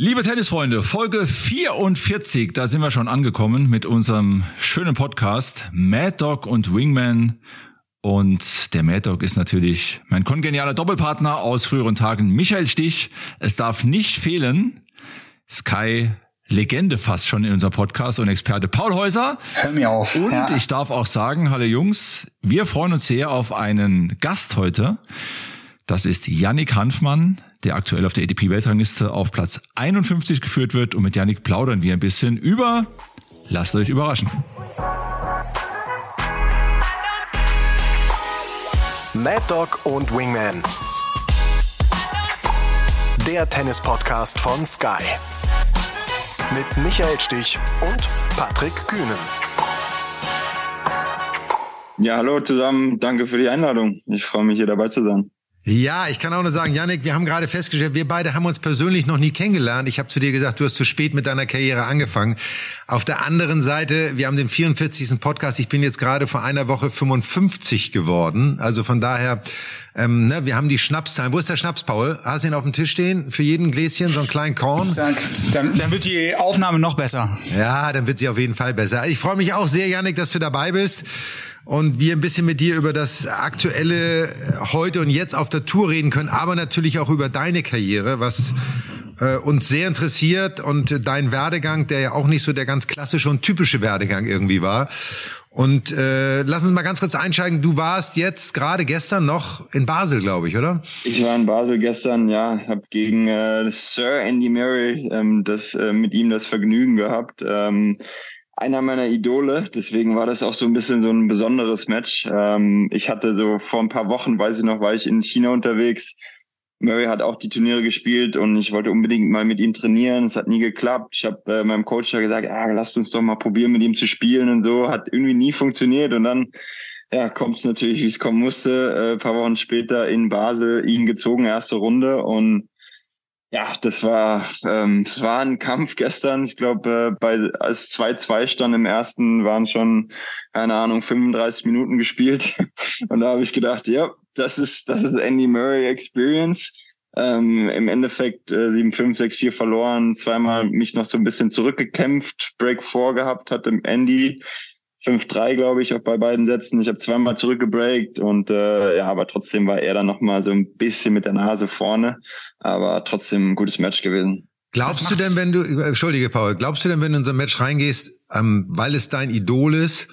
Liebe Tennisfreunde, Folge 44, da sind wir schon angekommen mit unserem schönen Podcast Mad Dog und Wingman. Und der Mad Dog ist natürlich mein kongenialer Doppelpartner aus früheren Tagen, Michael Stich. Es darf nicht fehlen, Sky Legende fast schon in unserem Podcast und Experte Paul Häuser. Hör mir auf. Und ja. ich darf auch sagen, hallo Jungs, wir freuen uns sehr auf einen Gast heute. Das ist Yannick Hanfmann, der aktuell auf der ADP-Weltrangliste auf Platz 51 geführt wird. Und mit Yannick plaudern wir ein bisschen über, lasst euch überraschen. Mad Dog und Wingman. Der Tennis-Podcast von Sky. Mit Michael Stich und Patrick Kühnen. Ja, hallo zusammen. Danke für die Einladung. Ich freue mich, hier dabei zu sein. Ja, ich kann auch nur sagen, Yannick, wir haben gerade festgestellt, wir beide haben uns persönlich noch nie kennengelernt. Ich habe zu dir gesagt, du hast zu spät mit deiner Karriere angefangen. Auf der anderen Seite, wir haben den 44. Podcast. Ich bin jetzt gerade vor einer Woche 55 geworden. Also von daher, ähm, ne, wir haben die Schnapszahlen. Wo ist der Schnaps, Paul? Hast du ihn auf dem Tisch stehen? Für jeden Gläschen so einen kleinen Korn? Dann, dann wird die Aufnahme noch besser. Ja, dann wird sie auf jeden Fall besser. Ich freue mich auch sehr, Yannick, dass du dabei bist und wir ein bisschen mit dir über das aktuelle heute und jetzt auf der Tour reden können, aber natürlich auch über deine Karriere, was äh, uns sehr interessiert und dein Werdegang, der ja auch nicht so der ganz klassische und typische Werdegang irgendwie war. Und äh, lass uns mal ganz kurz einsteigen. Du warst jetzt gerade gestern noch in Basel, glaube ich, oder? Ich war in Basel gestern, ja, habe gegen äh, Sir Andy Murray ähm, das äh, mit ihm das Vergnügen gehabt. Ähm, einer meiner Idole. Deswegen war das auch so ein bisschen so ein besonderes Match. Ähm, ich hatte so vor ein paar Wochen, weiß ich noch, war ich in China unterwegs. Murray hat auch die Turniere gespielt und ich wollte unbedingt mal mit ihm trainieren. Es hat nie geklappt. Ich habe äh, meinem Coach da gesagt, ah, lasst uns doch mal probieren, mit ihm zu spielen und so. Hat irgendwie nie funktioniert und dann ja, kommt es natürlich, wie es kommen musste. Äh, ein paar Wochen später in Basel ihn gezogen, erste Runde und ja, das war, ähm, es war ein Kampf gestern. Ich glaube, äh, bei als 2-2 stand im ersten, waren schon, keine Ahnung, 35 Minuten gespielt. Und da habe ich gedacht, ja, das ist, das ist Andy Murray Experience. Ähm, Im Endeffekt äh, 7-5, 6-4 verloren, zweimal mich noch so ein bisschen zurückgekämpft, Break 4 gehabt, hat im Andy 5-3, glaube ich, auch bei beiden Sätzen. Ich habe zweimal zurückgebreakt und äh, ja, aber trotzdem war er dann nochmal so ein bisschen mit der Nase vorne. Aber trotzdem ein gutes Match gewesen. Glaubst du denn, wenn du, entschuldige Paul, glaubst du denn, wenn du in so ein Match reingehst, ähm, weil es dein Idol ist,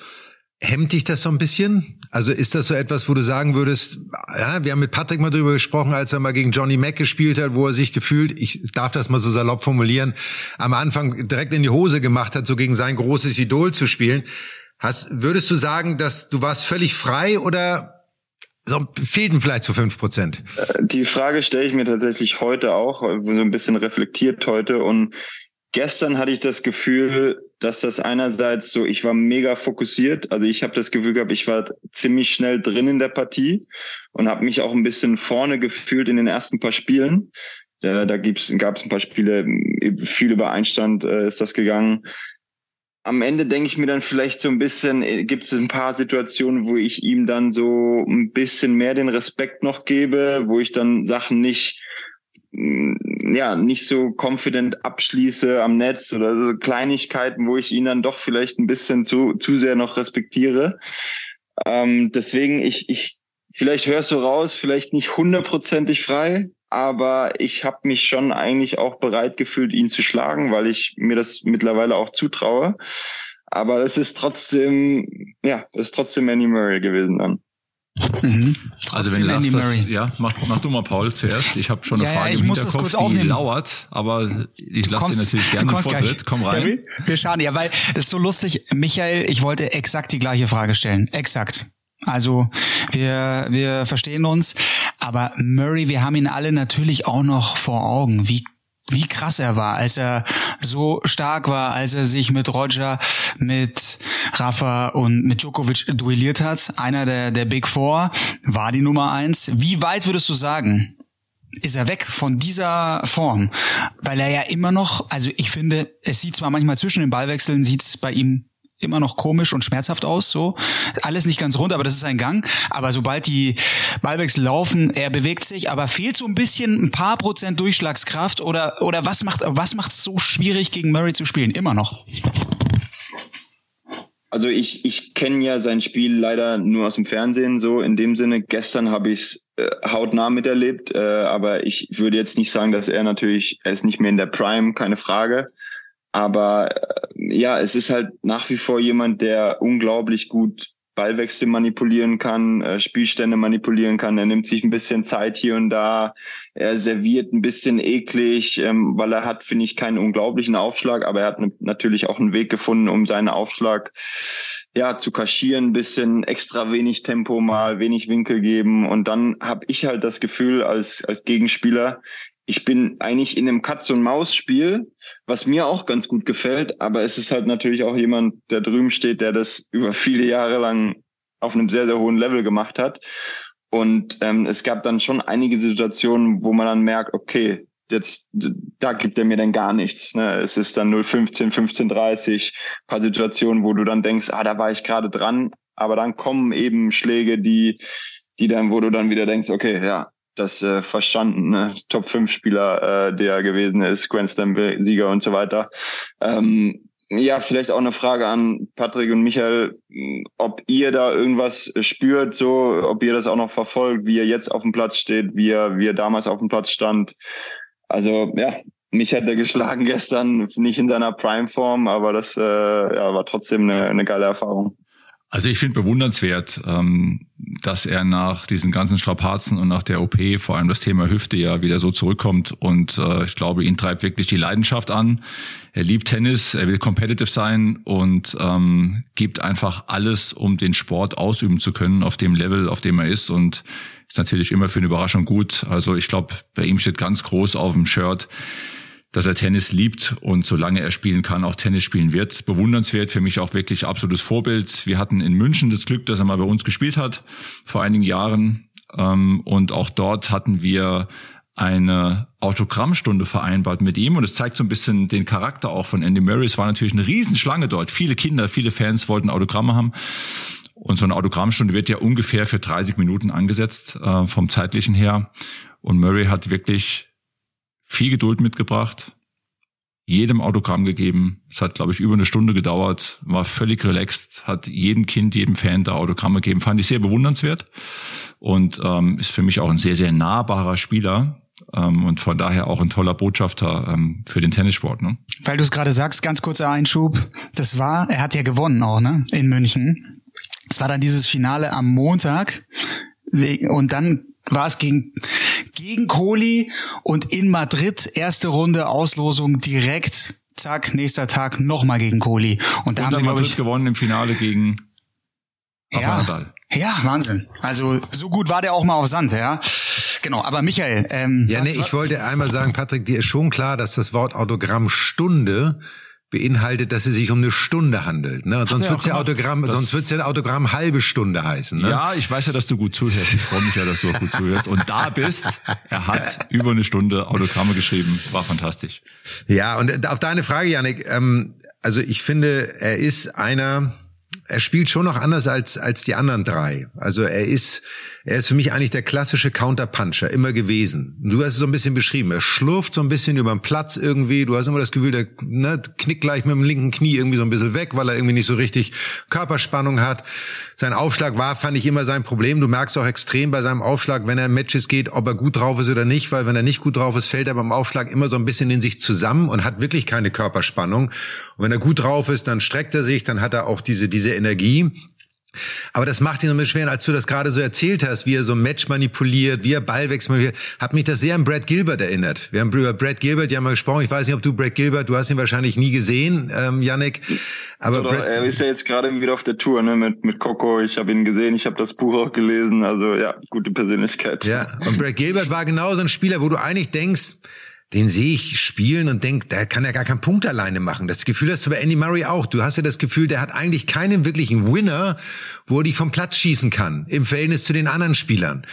hemmt dich das so ein bisschen? Also ist das so etwas, wo du sagen würdest, ja, wir haben mit Patrick mal drüber gesprochen, als er mal gegen Johnny Mack gespielt hat, wo er sich gefühlt, ich darf das mal so salopp formulieren, am Anfang direkt in die Hose gemacht hat, so gegen sein großes Idol zu spielen. Hast, würdest du sagen, dass du warst völlig frei oder so, fehlten vielleicht zu fünf Prozent? Äh, die Frage stelle ich mir tatsächlich heute auch, so ein bisschen reflektiert heute. Und gestern hatte ich das Gefühl, dass das einerseits so, ich war mega fokussiert. Also ich habe das Gefühl gehabt, ich war ziemlich schnell drin in der Partie und habe mich auch ein bisschen vorne gefühlt in den ersten paar Spielen. Da, da gab es ein paar Spiele, viel über Einstand äh, ist das gegangen am Ende denke ich mir dann vielleicht so ein bisschen, äh, gibt es ein paar Situationen, wo ich ihm dann so ein bisschen mehr den Respekt noch gebe, wo ich dann Sachen nicht, mm, ja, nicht so confident abschließe am Netz oder so Kleinigkeiten, wo ich ihn dann doch vielleicht ein bisschen zu, zu sehr noch respektiere. Ähm, deswegen, ich, ich, vielleicht hörst du raus, vielleicht nicht hundertprozentig frei, aber ich habe mich schon eigentlich auch bereit gefühlt, ihn zu schlagen, weil ich mir das mittlerweile auch zutraue. Aber es ist trotzdem, ja, es ist trotzdem Andy Murray gewesen dann. Mhm. Also wenn du sagst, das, ja, mach, mach du mal Paul zuerst. Ich habe schon eine ja, Frage ja, im Hinterkopf, die aufnehmen. lauert, aber ich lasse dir natürlich gerne den Vortritt. Komm rein. Wir schauen ja, weil es ist so lustig. Michael, ich wollte exakt die gleiche Frage stellen. Exakt. Also wir, wir verstehen uns. Aber Murray, wir haben ihn alle natürlich auch noch vor Augen. Wie wie krass er war, als er so stark war, als er sich mit Roger, mit Rafa und mit Djokovic duelliert hat. Einer der, der Big Four war die Nummer eins. Wie weit würdest du sagen, ist er weg von dieser Form? Weil er ja immer noch, also ich finde, es sieht zwar manchmal zwischen den Ballwechseln, sieht es bei ihm immer noch komisch und schmerzhaft aus, so. Alles nicht ganz rund, aber das ist ein Gang. Aber sobald die Ballwechsel laufen, er bewegt sich, aber fehlt so ein bisschen ein paar Prozent Durchschlagskraft oder, oder was macht, was macht es so schwierig gegen Murray zu spielen? Immer noch. Also ich, ich kenne ja sein Spiel leider nur aus dem Fernsehen so. In dem Sinne, gestern habe ich es äh, hautnah miterlebt, äh, aber ich würde jetzt nicht sagen, dass er natürlich, er ist nicht mehr in der Prime, keine Frage. Aber äh, ja, es ist halt nach wie vor jemand, der unglaublich gut Ballwechsel manipulieren kann, äh, Spielstände manipulieren kann. Er nimmt sich ein bisschen Zeit hier und da. Er serviert ein bisschen eklig, ähm, weil er hat, finde ich, keinen unglaublichen Aufschlag, aber er hat natürlich auch einen Weg gefunden, um seinen Aufschlag ja zu kaschieren, ein bisschen extra wenig Tempo mal, wenig Winkel geben. Und dann habe ich halt das Gefühl als, als Gegenspieler, ich bin eigentlich in einem Katz-und-Maus-Spiel, was mir auch ganz gut gefällt, aber es ist halt natürlich auch jemand, der drüben steht, der das über viele Jahre lang auf einem sehr, sehr hohen Level gemacht hat. Und ähm, es gab dann schon einige Situationen, wo man dann merkt, okay, jetzt da gibt er mir dann gar nichts. Ne? Es ist dann 015, 1530, paar Situationen, wo du dann denkst, ah, da war ich gerade dran, aber dann kommen eben Schläge, die, die dann, wo du dann wieder denkst, okay, ja, das äh, verstanden, ne? Top 5 Spieler, äh, der gewesen ist, Grand Slam Sieger und so weiter. Ähm, ja, vielleicht auch eine Frage an Patrick und Michael, ob ihr da irgendwas spürt, so, ob ihr das auch noch verfolgt, wie er jetzt auf dem Platz steht, wie er, wie er damals auf dem Platz stand. Also, ja, mich hat er geschlagen gestern, nicht in seiner Prime-Form, aber das äh, ja, war trotzdem eine, eine geile Erfahrung. Also ich finde bewundernswert, ähm, dass er nach diesen ganzen Strapazen und nach der OP, vor allem das Thema Hüfte, ja wieder so zurückkommt. Und äh, ich glaube, ihn treibt wirklich die Leidenschaft an. Er liebt Tennis, er will competitive sein und ähm, gibt einfach alles, um den Sport ausüben zu können auf dem Level, auf dem er ist. Und ist natürlich immer für eine Überraschung gut. Also ich glaube, bei ihm steht ganz groß auf dem Shirt dass er Tennis liebt und solange er spielen kann, auch Tennis spielen wird. Bewundernswert, für mich auch wirklich absolutes Vorbild. Wir hatten in München das Glück, dass er mal bei uns gespielt hat, vor einigen Jahren. Ähm, und auch dort hatten wir eine Autogrammstunde vereinbart mit ihm und es zeigt so ein bisschen den Charakter auch von Andy Murray. Es war natürlich eine Riesenschlange dort. Viele Kinder, viele Fans wollten Autogramme haben. Und so eine Autogrammstunde wird ja ungefähr für 30 Minuten angesetzt, äh, vom zeitlichen her. Und Murray hat wirklich viel Geduld mitgebracht, jedem Autogramm gegeben. Es hat, glaube ich, über eine Stunde gedauert, war völlig relaxed, hat jedem Kind, jedem Fan da Autogramme gegeben. Fand ich sehr bewundernswert und ähm, ist für mich auch ein sehr, sehr nahbarer Spieler. Ähm, und von daher auch ein toller Botschafter ähm, für den Tennissport. Ne? Weil du es gerade sagst, ganz kurzer Einschub. Das war, er hat ja gewonnen auch, ne? In München. Es war dann dieses Finale am Montag. Und dann war es gegen, gegen Kohli und in Madrid erste Runde Auslosung direkt, zack, nächster Tag nochmal gegen Kohli. Und da und haben sie, Madrid ich, gewonnen im Finale gegen ja, Nadal. Ja, Wahnsinn. Also so gut war der auch mal auf Sand, ja. Genau, aber Michael. Ähm, ja, nee, ich wollte einmal sagen, Patrick, dir ist schon klar, dass das Wort Autogrammstunde beinhaltet, dass es sich um eine Stunde handelt. Ne? Sonst wird's ja Autogramm, das sonst wird's ja Autogramm halbe Stunde heißen. Ne? Ja, ich weiß ja, dass du gut zuhörst. Ich freue mich ja, dass du auch gut zuhörst. Und da bist, er hat über eine Stunde Autogramme geschrieben. War fantastisch. Ja, und auf deine Frage, Janik, ähm, also ich finde, er ist einer, er spielt schon noch anders als, als die anderen drei. Also er ist, er ist für mich eigentlich der klassische Counterpuncher, immer gewesen. Du hast es so ein bisschen beschrieben. Er schlurft so ein bisschen über den Platz irgendwie. Du hast immer das Gefühl, der ne, knickt gleich mit dem linken Knie irgendwie so ein bisschen weg, weil er irgendwie nicht so richtig Körperspannung hat. Sein Aufschlag war, fand ich immer sein Problem. Du merkst auch extrem bei seinem Aufschlag, wenn er in Matches geht, ob er gut drauf ist oder nicht, weil wenn er nicht gut drauf ist, fällt er beim Aufschlag immer so ein bisschen in sich zusammen und hat wirklich keine Körperspannung. Und wenn er gut drauf ist, dann streckt er sich, dann hat er auch diese, diese Energie. Aber das macht ihn so ein bisschen schwer, als du das gerade so erzählt hast, wie er so ein Match manipuliert, wie er Ballwechsel manipuliert, hat mich das sehr an Brad Gilbert erinnert. Wir haben über Brad Gilbert ja mal gesprochen. Ich weiß nicht, ob du Brad Gilbert, du hast ihn wahrscheinlich nie gesehen, ähm, Yannick. Aber Oder, Brad, er ist ja jetzt gerade wieder auf der Tour ne, mit, mit Coco. Ich habe ihn gesehen, ich habe das Buch auch gelesen. Also ja, gute Persönlichkeit. Ja, und Brad Gilbert war genau so ein Spieler, wo du eigentlich denkst, den sehe ich spielen und denk, der kann ja gar keinen Punkt alleine machen. Das Gefühl hast du bei Andy Murray auch. Du hast ja das Gefühl, der hat eigentlich keinen wirklichen Winner, wo er dich vom Platz schießen kann, im Verhältnis zu den anderen Spielern.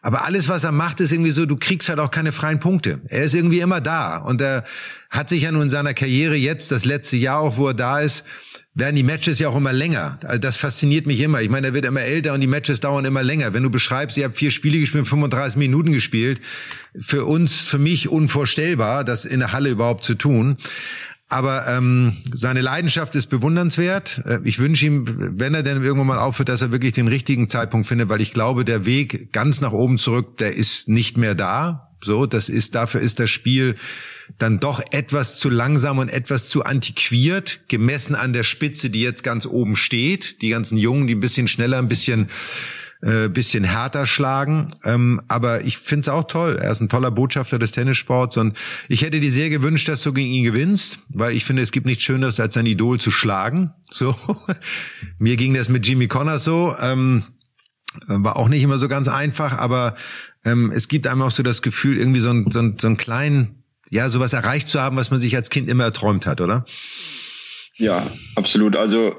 Aber alles, was er macht, ist irgendwie so, du kriegst halt auch keine freien Punkte. Er ist irgendwie immer da. Und er hat sich ja nun in seiner Karriere jetzt, das letzte Jahr auch, wo er da ist, werden die Matches ja auch immer länger. Also das fasziniert mich immer. Ich meine, er wird immer älter und die Matches dauern immer länger. Wenn du beschreibst, ihr habt vier Spiele gespielt, 35 Minuten gespielt, für uns, für mich unvorstellbar, das in der Halle überhaupt zu tun. Aber ähm, seine Leidenschaft ist bewundernswert. Äh, ich wünsche ihm, wenn er denn irgendwann mal aufhört, dass er wirklich den richtigen Zeitpunkt findet, weil ich glaube, der Weg ganz nach oben zurück, der ist nicht mehr da. So, das ist dafür ist das Spiel dann doch etwas zu langsam und etwas zu antiquiert, gemessen an der Spitze, die jetzt ganz oben steht. Die ganzen Jungen, die ein bisschen schneller, ein bisschen äh, bisschen härter schlagen. Ähm, aber ich finde es auch toll. Er ist ein toller Botschafter des Tennissports und ich hätte dir sehr gewünscht, dass du gegen ihn gewinnst, weil ich finde, es gibt nichts Schöneres, als sein Idol zu schlagen. So, mir ging das mit Jimmy Connors so. Ähm, war auch nicht immer so ganz einfach, aber ähm, es gibt einem auch so das Gefühl, irgendwie so, ein, so, ein, so einen kleinen, ja, sowas erreicht zu haben, was man sich als Kind immer erträumt hat, oder? Ja, absolut. Also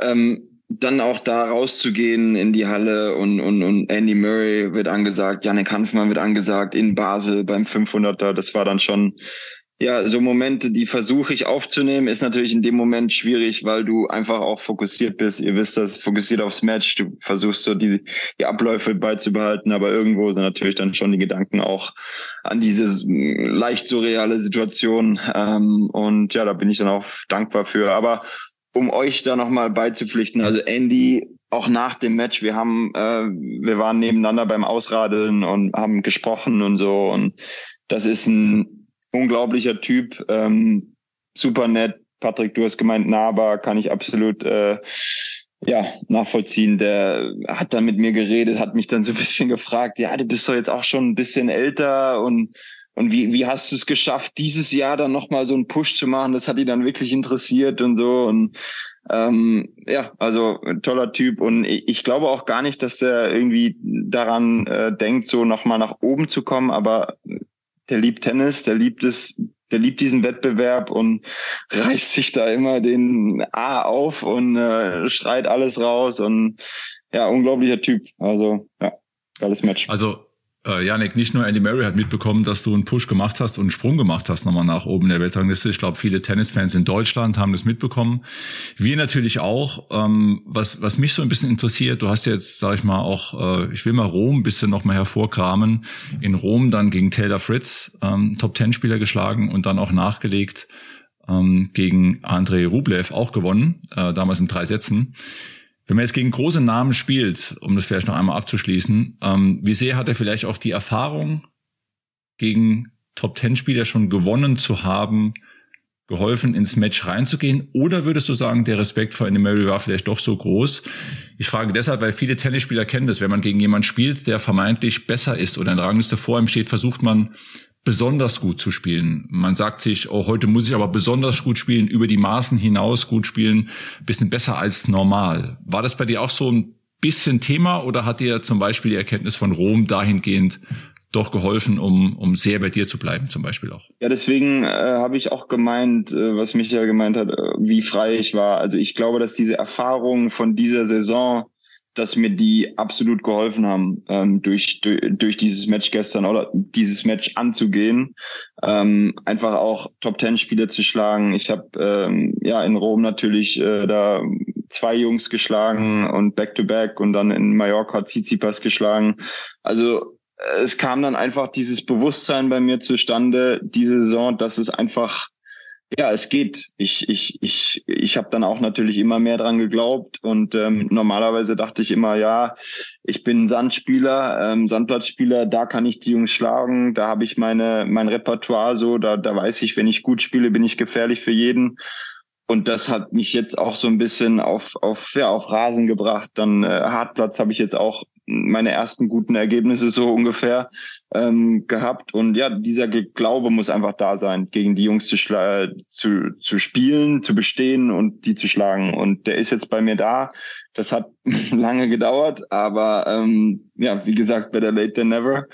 ähm, dann auch da rauszugehen in die Halle und, und, und Andy Murray wird angesagt, Janik Hanfmann wird angesagt in Basel beim 500er. Das war dann schon, ja, so Momente, die versuche ich aufzunehmen, ist natürlich in dem Moment schwierig, weil du einfach auch fokussiert bist. Ihr wisst das, fokussiert aufs Match. Du versuchst so die, die Abläufe beizubehalten, aber irgendwo sind natürlich dann schon die Gedanken auch an diese leicht surreale Situation. Ähm, und ja, da bin ich dann auch dankbar für. Aber um euch da nochmal beizupflichten. Also Andy, auch nach dem Match, wir haben, äh, wir waren nebeneinander beim Ausradeln und haben gesprochen und so. Und das ist ein unglaublicher Typ, ähm, super nett. Patrick, du hast gemeint, nahbar, kann ich absolut äh, ja, nachvollziehen. Der hat dann mit mir geredet, hat mich dann so ein bisschen gefragt, ja, du bist doch jetzt auch schon ein bisschen älter und und wie, wie hast du es geschafft, dieses Jahr dann nochmal so einen Push zu machen? Das hat ihn dann wirklich interessiert und so. Und ähm, ja, also toller Typ. Und ich, ich glaube auch gar nicht, dass der irgendwie daran äh, denkt, so nochmal nach oben zu kommen. Aber der liebt Tennis, der liebt es, der liebt diesen Wettbewerb und reißt sich da immer den A auf und äh, schreit alles raus. Und ja, unglaublicher Typ. Also ja, geiles Match. Also äh, Janik, nicht nur Andy Murray hat mitbekommen, dass du einen Push gemacht hast und einen Sprung gemacht hast nochmal nach oben in der Weltrangliste. Ich glaube, viele Tennisfans in Deutschland haben das mitbekommen. Wir natürlich auch. Ähm, was, was mich so ein bisschen interessiert, du hast jetzt, sag ich mal, auch, äh, ich will mal Rom ein bisschen nochmal hervorkramen. In Rom dann gegen Taylor Fritz, ähm, Top-Ten-Spieler geschlagen und dann auch nachgelegt ähm, gegen Andrei Rublev auch gewonnen, äh, damals in drei Sätzen. Wenn man jetzt gegen große Namen spielt, um das vielleicht noch einmal abzuschließen, ähm, wie sehr hat er vielleicht auch die Erfahrung, gegen Top-Ten-Spieler schon gewonnen zu haben, geholfen, ins Match reinzugehen? Oder würdest du sagen, der Respekt vor Andy Murray war vielleicht doch so groß? Ich frage deshalb, weil viele Tennisspieler kennen das. Wenn man gegen jemanden spielt, der vermeintlich besser ist oder in der Rangliste vor ihm steht, versucht man besonders gut zu spielen. Man sagt sich, oh, heute muss ich aber besonders gut spielen, über die Maßen hinaus gut spielen, bisschen besser als normal. War das bei dir auch so ein bisschen Thema oder hat dir zum Beispiel die Erkenntnis von Rom dahingehend doch geholfen, um, um sehr bei dir zu bleiben, zum Beispiel auch. Ja, deswegen äh, habe ich auch gemeint, äh, was Michael gemeint hat, äh, wie frei ich war. Also ich glaube, dass diese Erfahrungen von dieser Saison dass mir die absolut geholfen haben, ähm, durch, durch, durch dieses Match gestern oder dieses Match anzugehen. Ähm, einfach auch Top Ten Spieler zu schlagen. Ich habe ähm, ja in Rom natürlich äh, da zwei Jungs geschlagen und Back to Back und dann in Mallorca Tsitsipas geschlagen. Also es kam dann einfach dieses Bewusstsein bei mir zustande, diese Saison, dass es einfach ja, es geht. Ich, ich, ich, ich habe dann auch natürlich immer mehr dran geglaubt und ähm, normalerweise dachte ich immer, ja, ich bin Sandspieler, ähm, Sandplatzspieler, da kann ich die Jungs schlagen, da habe ich meine mein Repertoire so, da, da weiß ich, wenn ich gut spiele, bin ich gefährlich für jeden. Und das hat mich jetzt auch so ein bisschen auf, auf, ja, auf Rasen gebracht. Dann äh, Hartplatz habe ich jetzt auch meine ersten guten Ergebnisse so ungefähr ähm, gehabt. Und ja, dieser Glaube muss einfach da sein, gegen die Jungs zu, zu, zu spielen, zu bestehen und die zu schlagen. Und der ist jetzt bei mir da. Das hat lange gedauert, aber ähm, ja, wie gesagt, better late than never.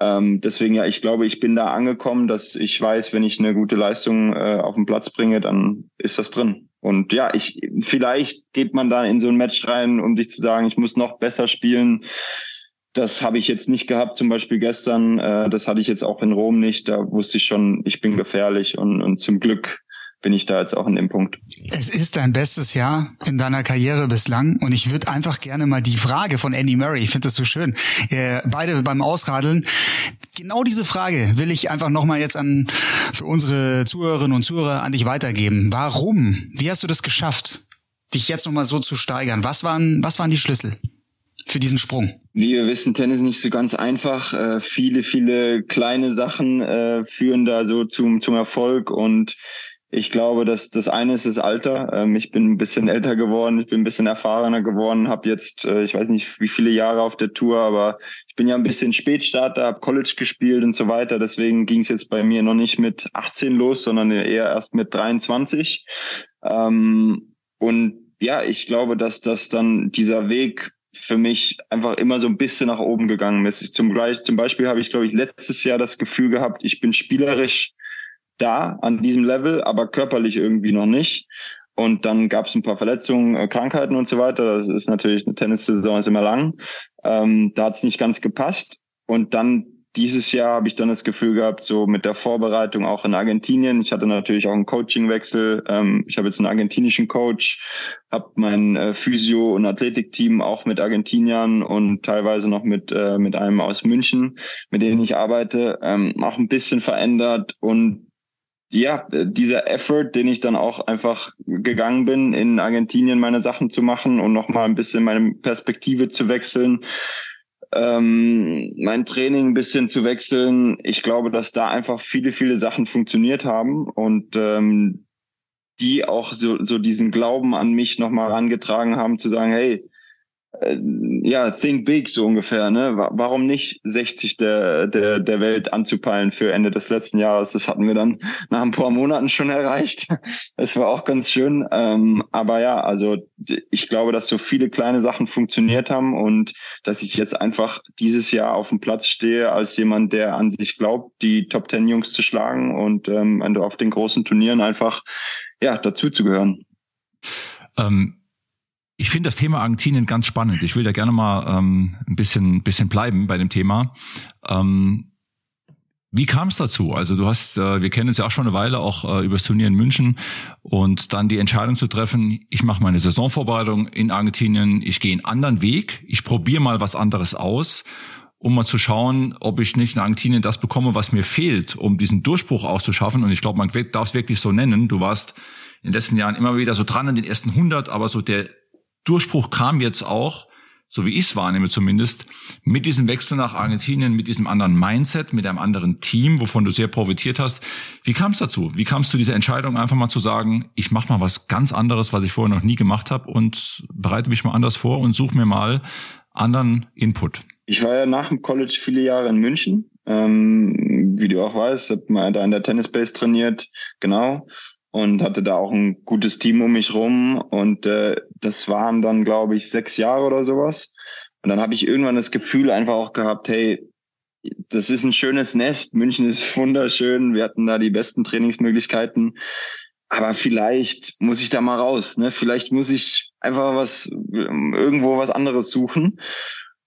Ähm, deswegen ja, ich glaube, ich bin da angekommen, dass ich weiß, wenn ich eine gute Leistung äh, auf den Platz bringe, dann ist das drin. Und ja, ich vielleicht geht man da in so ein Match rein, um sich zu sagen, ich muss noch besser spielen. Das habe ich jetzt nicht gehabt, zum Beispiel gestern. Äh, das hatte ich jetzt auch in Rom nicht. Da wusste ich schon, ich bin gefährlich und, und zum Glück bin ich da jetzt auch in dem Punkt. Es ist dein bestes Jahr in deiner Karriere bislang und ich würde einfach gerne mal die Frage von Andy Murray, ich finde das so schön, äh, beide beim Ausradeln, genau diese Frage will ich einfach nochmal jetzt an für unsere Zuhörerinnen und Zuhörer an dich weitergeben. Warum? Wie hast du das geschafft, dich jetzt nochmal so zu steigern? Was waren, was waren die Schlüssel? Für diesen Sprung? Wie wir wissen, Tennis nicht so ganz einfach. Äh, viele, viele kleine Sachen äh, führen da so zum, zum Erfolg und ich glaube, dass das eine ist das Alter. Ähm, ich bin ein bisschen älter geworden, ich bin ein bisschen erfahrener geworden, habe jetzt, äh, ich weiß nicht, wie viele Jahre auf der Tour, aber ich bin ja ein bisschen Spätstarter, habe College gespielt und so weiter. Deswegen ging es jetzt bei mir noch nicht mit 18 los, sondern eher erst mit 23. Ähm, und ja, ich glaube, dass das dann dieser Weg für mich einfach immer so ein bisschen nach oben gegangen ist. Zum, zum Beispiel habe ich, glaube ich, letztes Jahr das Gefühl gehabt, ich bin spielerisch da an diesem Level, aber körperlich irgendwie noch nicht. Und dann gab es ein paar Verletzungen, äh, Krankheiten und so weiter. Das ist natürlich eine Tennissaison ist immer lang. Ähm, da hat es nicht ganz gepasst. Und dann dieses Jahr habe ich dann das Gefühl gehabt, so mit der Vorbereitung auch in Argentinien. Ich hatte natürlich auch einen Coachingwechsel. Ähm, ich habe jetzt einen argentinischen Coach, habe mein äh, Physio- und Athletikteam auch mit Argentiniern und teilweise noch mit äh, mit einem aus München, mit denen ich arbeite, ähm, auch ein bisschen verändert und ja, dieser Effort, den ich dann auch einfach gegangen bin, in Argentinien meine Sachen zu machen und nochmal ein bisschen meine Perspektive zu wechseln, ähm, mein Training ein bisschen zu wechseln. Ich glaube, dass da einfach viele, viele Sachen funktioniert haben und ähm, die auch so, so diesen Glauben an mich nochmal herangetragen haben, zu sagen, hey, ja, think big so ungefähr, ne? Warum nicht 60 der, der, der Welt anzupeilen für Ende des letzten Jahres? Das hatten wir dann nach ein paar Monaten schon erreicht. Das war auch ganz schön. Ähm, aber ja, also ich glaube, dass so viele kleine Sachen funktioniert haben und dass ich jetzt einfach dieses Jahr auf dem Platz stehe als jemand, der an sich glaubt, die Top Ten Jungs zu schlagen und ähm, auf den großen Turnieren einfach ja dazu zu gehören. Ähm ich finde das Thema Argentinien ganz spannend. Ich will da gerne mal ähm, ein bisschen, bisschen bleiben bei dem Thema. Ähm, wie kam es dazu? Also du hast, äh, wir kennen uns ja auch schon eine Weile, auch äh, übers Turnier in München und dann die Entscheidung zu treffen, ich mache meine Saisonvorbereitung in Argentinien, ich gehe einen anderen Weg, ich probiere mal was anderes aus, um mal zu schauen, ob ich nicht in Argentinien das bekomme, was mir fehlt, um diesen Durchbruch auch zu schaffen. Und ich glaube, man darf es wirklich so nennen. Du warst in den letzten Jahren immer wieder so dran in den ersten 100, aber so der Durchbruch kam jetzt auch, so wie ich es wahrnehme zumindest, mit diesem Wechsel nach Argentinien, mit diesem anderen Mindset, mit einem anderen Team, wovon du sehr profitiert hast. Wie kam es dazu? Wie kam es zu dieser Entscheidung, einfach mal zu sagen, ich mache mal was ganz anderes, was ich vorher noch nie gemacht habe und bereite mich mal anders vor und suche mir mal anderen Input? Ich war ja nach dem College viele Jahre in München. Ähm, wie du auch weißt, habe mal da in der Tennisbase trainiert, genau und hatte da auch ein gutes Team um mich rum und äh, das waren dann glaube ich sechs Jahre oder sowas. Und dann habe ich irgendwann das Gefühl einfach auch gehabt hey das ist ein schönes Nest München ist wunderschön wir hatten da die besten Trainingsmöglichkeiten. Aber vielleicht muss ich da mal raus ne? Vielleicht muss ich einfach was irgendwo was anderes suchen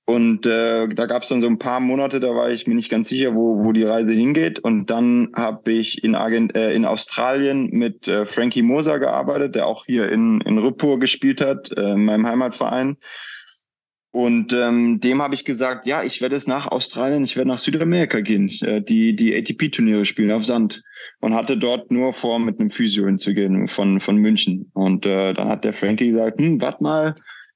und äh, da gab es dann so ein paar Monate, da war ich mir nicht ganz sicher, wo, wo die Reise hingeht. Und dann habe ich in, Argent äh, in Australien mit äh, Frankie Moser gearbeitet, der auch hier in, in Rippur gespielt hat, äh, in meinem Heimatverein. Und ähm, dem habe ich gesagt, ja, ich werde es nach Australien, ich werde nach Südamerika gehen, äh, die die ATP-Turniere spielen auf Sand. Und hatte dort nur vor, mit einem Physio hinzugehen von, von München. Und äh, dann hat der Frankie gesagt, hm, warte mal,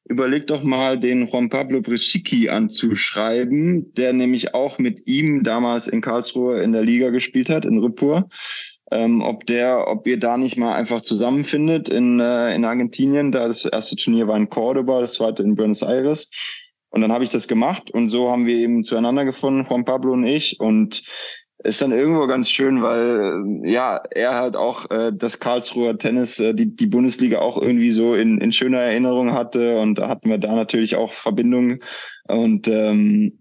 überleg doch mal, den Juan Pablo Brisicki anzuschreiben, der nämlich auch mit ihm damals in Karlsruhe in der Liga gespielt hat, in Rippur. Ähm, ob der, ob ihr da nicht mal einfach zusammenfindet in, äh, in Argentinien. Da das erste Turnier war in Cordoba, das zweite in Buenos Aires. Und dann habe ich das gemacht und so haben wir eben zueinander gefunden, Juan Pablo und ich. Und ist dann irgendwo ganz schön, weil ja, er halt auch äh, das Karlsruher Tennis, äh, die, die Bundesliga auch irgendwie so in, in schöner Erinnerung hatte und da hatten wir da natürlich auch Verbindungen und ähm,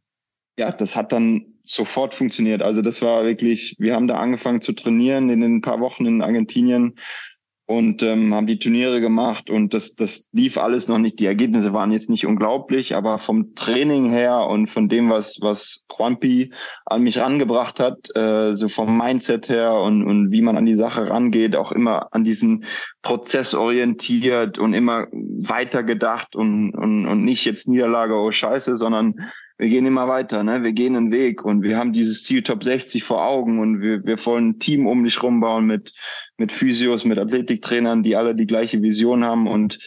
ja, das hat dann sofort funktioniert. Also das war wirklich, wir haben da angefangen zu trainieren in den paar Wochen in Argentinien und ähm, haben die Turniere gemacht und das, das lief alles noch nicht. Die Ergebnisse waren jetzt nicht unglaublich, aber vom Training her und von dem, was, was Quampi an mich rangebracht hat, äh, so vom Mindset her und, und wie man an die Sache rangeht, auch immer an diesen Prozess orientiert und immer weiter gedacht und, und, und nicht jetzt Niederlage, oh Scheiße, sondern wir gehen immer weiter, ne? Wir gehen einen Weg und wir haben dieses Ziel Top 60 vor Augen und wir, wir wollen ein Team um dich rumbauen mit, mit Physios, mit Athletiktrainern, die alle die gleiche Vision haben und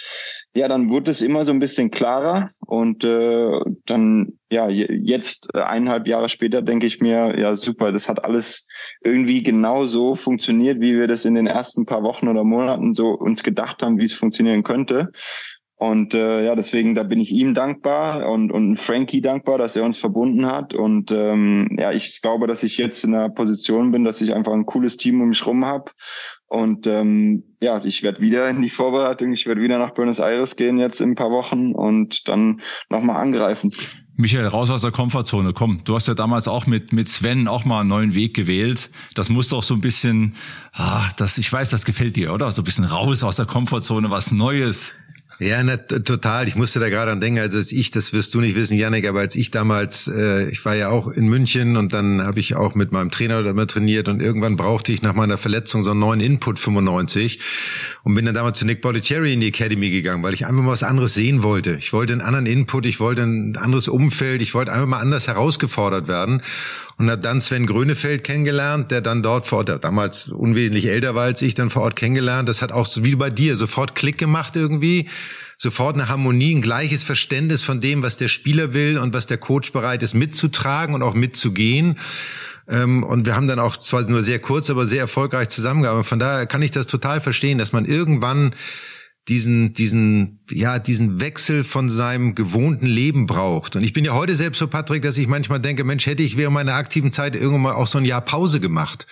ja, dann wurde es immer so ein bisschen klarer und äh, dann ja jetzt eineinhalb Jahre später denke ich mir ja super, das hat alles irgendwie genau so funktioniert, wie wir das in den ersten paar Wochen oder Monaten so uns gedacht haben, wie es funktionieren könnte. Und äh, ja, deswegen, da bin ich ihm dankbar und, und Frankie dankbar, dass er uns verbunden hat. Und ähm, ja, ich glaube, dass ich jetzt in einer Position bin, dass ich einfach ein cooles Team um mich rum habe. Und ähm, ja, ich werde wieder in die Vorbereitung, ich werde wieder nach Buenos Aires gehen jetzt in ein paar Wochen und dann nochmal angreifen. Michael, raus aus der Komfortzone. Komm, du hast ja damals auch mit, mit Sven auch mal einen neuen Weg gewählt. Das muss doch so ein bisschen, ah, das, ich weiß, das gefällt dir, oder? So ein bisschen raus aus der Komfortzone, was Neues. Ja, na, total. Ich musste da gerade an denken, also als ich, das wirst du nicht wissen, Janik, aber als ich damals, äh, ich war ja auch in München und dann habe ich auch mit meinem Trainer immer trainiert und irgendwann brauchte ich nach meiner Verletzung so einen neuen Input 95 und bin dann damals zu Nick Bollettieri in die Academy gegangen, weil ich einfach mal was anderes sehen wollte. Ich wollte einen anderen Input, ich wollte ein anderes Umfeld, ich wollte einfach mal anders herausgefordert werden und habe dann Sven Grönefeld kennengelernt, der dann dort vor Ort, der damals unwesentlich älter war als ich, dann vor Ort kennengelernt. Das hat auch so wie bei dir sofort Klick gemacht irgendwie. Sofort eine Harmonie, ein gleiches Verständnis von dem, was der Spieler will und was der Coach bereit ist mitzutragen und auch mitzugehen. Ähm, und wir haben dann auch zwar nur sehr kurz, aber sehr erfolgreich zusammengearbeitet. Von daher kann ich das total verstehen, dass man irgendwann diesen, diesen, ja, diesen Wechsel von seinem gewohnten Leben braucht. Und ich bin ja heute selbst so, Patrick, dass ich manchmal denke, Mensch, hätte ich während meiner aktiven Zeit irgendwann mal auch so ein Jahr Pause gemacht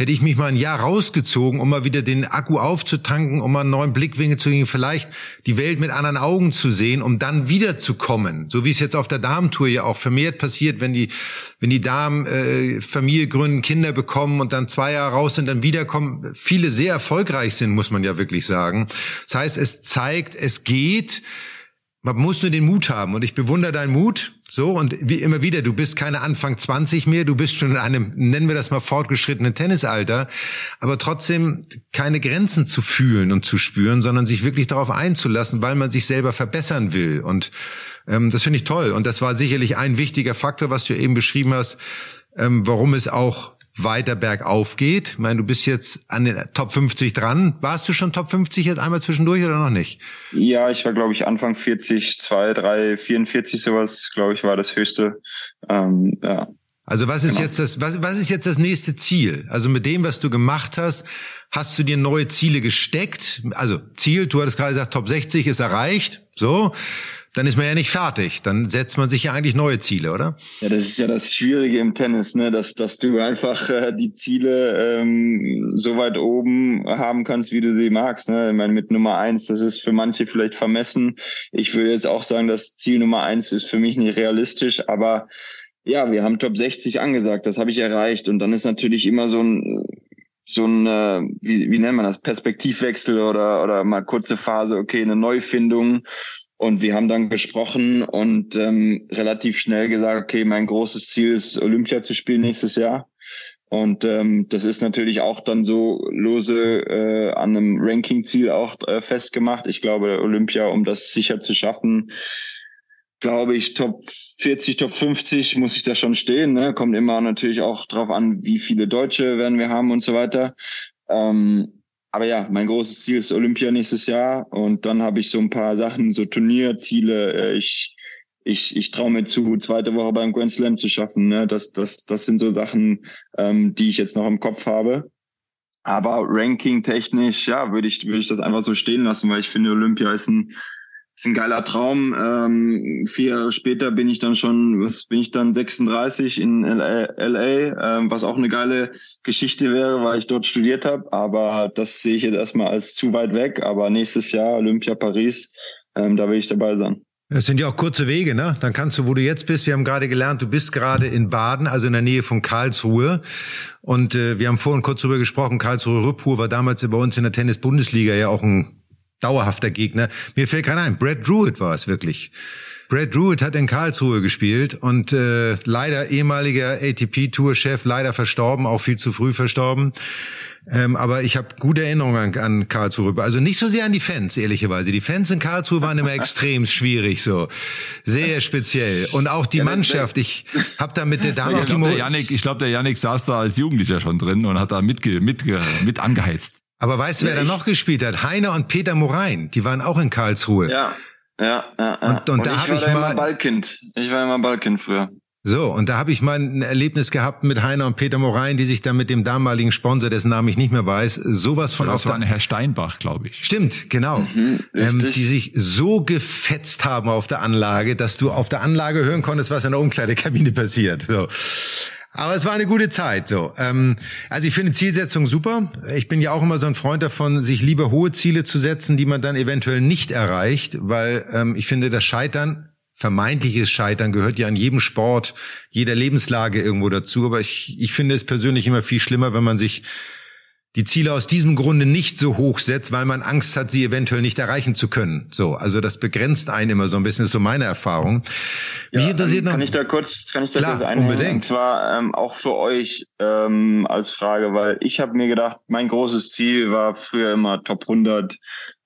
hätte ich mich mal ein Jahr rausgezogen, um mal wieder den Akku aufzutanken, um mal einen neuen Blickwinkel zu kriegen, vielleicht die Welt mit anderen Augen zu sehen, um dann wiederzukommen. So wie es jetzt auf der Damentour ja auch vermehrt passiert, wenn die, wenn die Damen äh, Familie gründen, Kinder bekommen und dann zwei Jahre raus sind, dann wiederkommen, viele sehr erfolgreich sind, muss man ja wirklich sagen. Das heißt, es zeigt, es geht. Man muss nur den Mut haben. Und ich bewundere deinen Mut. So, und wie immer wieder, du bist keine Anfang 20 mehr, du bist schon in einem, nennen wir das mal, fortgeschrittenen Tennisalter, aber trotzdem keine Grenzen zu fühlen und zu spüren, sondern sich wirklich darauf einzulassen, weil man sich selber verbessern will. Und ähm, das finde ich toll. Und das war sicherlich ein wichtiger Faktor, was du eben beschrieben hast, ähm, warum es auch weiter bergauf geht. Ich meine, du bist jetzt an den Top 50 dran. Warst du schon Top 50 jetzt einmal zwischendurch oder noch nicht? Ja, ich war, glaube ich, Anfang 40, 2, 3, 44 sowas, glaube ich, war das höchste. Ähm, ja. Also was ist genau. jetzt das, was, was ist jetzt das nächste Ziel? Also mit dem, was du gemacht hast, hast du dir neue Ziele gesteckt? Also Ziel, du hattest gerade gesagt, Top 60 ist erreicht. So dann ist man ja nicht fertig. Dann setzt man sich ja eigentlich neue Ziele, oder? Ja, das ist ja das Schwierige im Tennis, ne? dass, dass du einfach äh, die Ziele ähm, so weit oben haben kannst, wie du sie magst. Ne? Ich meine, mit Nummer eins, das ist für manche vielleicht vermessen. Ich würde jetzt auch sagen, das Ziel Nummer eins ist für mich nicht realistisch, aber ja, wir haben Top 60 angesagt, das habe ich erreicht. Und dann ist natürlich immer so ein so ein, äh, wie, wie nennt man das, Perspektivwechsel oder, oder mal kurze Phase, okay, eine Neufindung. Und wir haben dann gesprochen und ähm, relativ schnell gesagt, okay, mein großes Ziel ist, Olympia zu spielen nächstes Jahr. Und ähm, das ist natürlich auch dann so lose äh, an einem Ranking-Ziel auch äh, festgemacht. Ich glaube, Olympia, um das sicher zu schaffen, glaube ich, Top 40, Top 50 muss ich da schon stehen. Ne? Kommt immer natürlich auch drauf an, wie viele Deutsche werden wir haben und so weiter. Ähm, aber ja, mein großes Ziel ist Olympia nächstes Jahr und dann habe ich so ein paar Sachen, so Turnierziele. Äh, ich ich, ich traue mir zu, zweite Woche beim Grand Slam zu schaffen. Ne? Das, das, das sind so Sachen, ähm, die ich jetzt noch im Kopf habe. Aber ranking-technisch, ja, würde ich, würde ich das einfach so stehen lassen, weil ich finde, Olympia ist ein ist ein geiler Traum. Ähm, vier Jahre später bin ich dann schon, was bin ich dann 36 in LA, LA ähm, was auch eine geile Geschichte wäre, weil ich dort studiert habe. Aber das sehe ich jetzt erstmal als zu weit weg. Aber nächstes Jahr Olympia Paris, ähm, da will ich dabei sein. Es sind ja auch kurze Wege, ne? Dann kannst du, wo du jetzt bist, wir haben gerade gelernt, du bist gerade in Baden, also in der Nähe von Karlsruhe. Und äh, wir haben vorhin kurz drüber gesprochen, Karlsruhe Rüppur war damals bei uns in der Tennis-Bundesliga ja auch ein dauerhafter Gegner. Mir fällt keiner ein, Brad Druitt war es wirklich. Brad Druitt hat in Karlsruhe gespielt und äh, leider ehemaliger ATP-Tour-Chef, leider verstorben, auch viel zu früh verstorben. Ähm, aber ich habe gute Erinnerungen an, an Karlsruhe. Also nicht so sehr an die Fans, ehrlicherweise. Die Fans in Karlsruhe waren immer extrem schwierig, so sehr speziell. Und auch die Mannschaft. Ich habe da mit der Dame ich glaube, der Janik, ich glaube, der Janik saß da als Jugendlicher schon drin und hat da mitge, mitge, mit angeheizt. Aber weißt du, wer ja, da noch gespielt hat? Heiner und Peter Morain. Die waren auch in Karlsruhe. Ja, ja, ja. ja. Und, und, und da habe ich, hab ich mal Ballkind. Ich war immer Ballkind früher. So, und da habe ich mal ein Erlebnis gehabt mit Heiner und Peter Morain, die sich dann mit dem damaligen Sponsor, dessen Namen ich nicht mehr weiß, sowas von das auf war Herr Steinbach, glaube ich. Stimmt, genau. Mhm, ähm, die sich so gefetzt haben auf der Anlage, dass du auf der Anlage hören konntest, was in der Umkleidekabine passiert. So. Aber es war eine gute Zeit. So, ähm, also ich finde Zielsetzung super. Ich bin ja auch immer so ein Freund davon, sich lieber hohe Ziele zu setzen, die man dann eventuell nicht erreicht, weil ähm, ich finde, das Scheitern vermeintliches Scheitern gehört ja in jedem Sport, jeder Lebenslage irgendwo dazu. Aber ich, ich finde es persönlich immer viel schlimmer, wenn man sich die Ziele aus diesem Grunde nicht so hoch setzt, weil man Angst hat, sie eventuell nicht erreichen zu können. So, also das begrenzt einen immer so ein bisschen, ist so meine Erfahrung. Mich ja, interessiert noch. Kann ich da kurz, kann ich da Klar, kurz einhängen? Unbedingt. Und zwar ähm, auch für euch ähm, als Frage, weil ich habe mir gedacht, mein großes Ziel war früher immer Top 100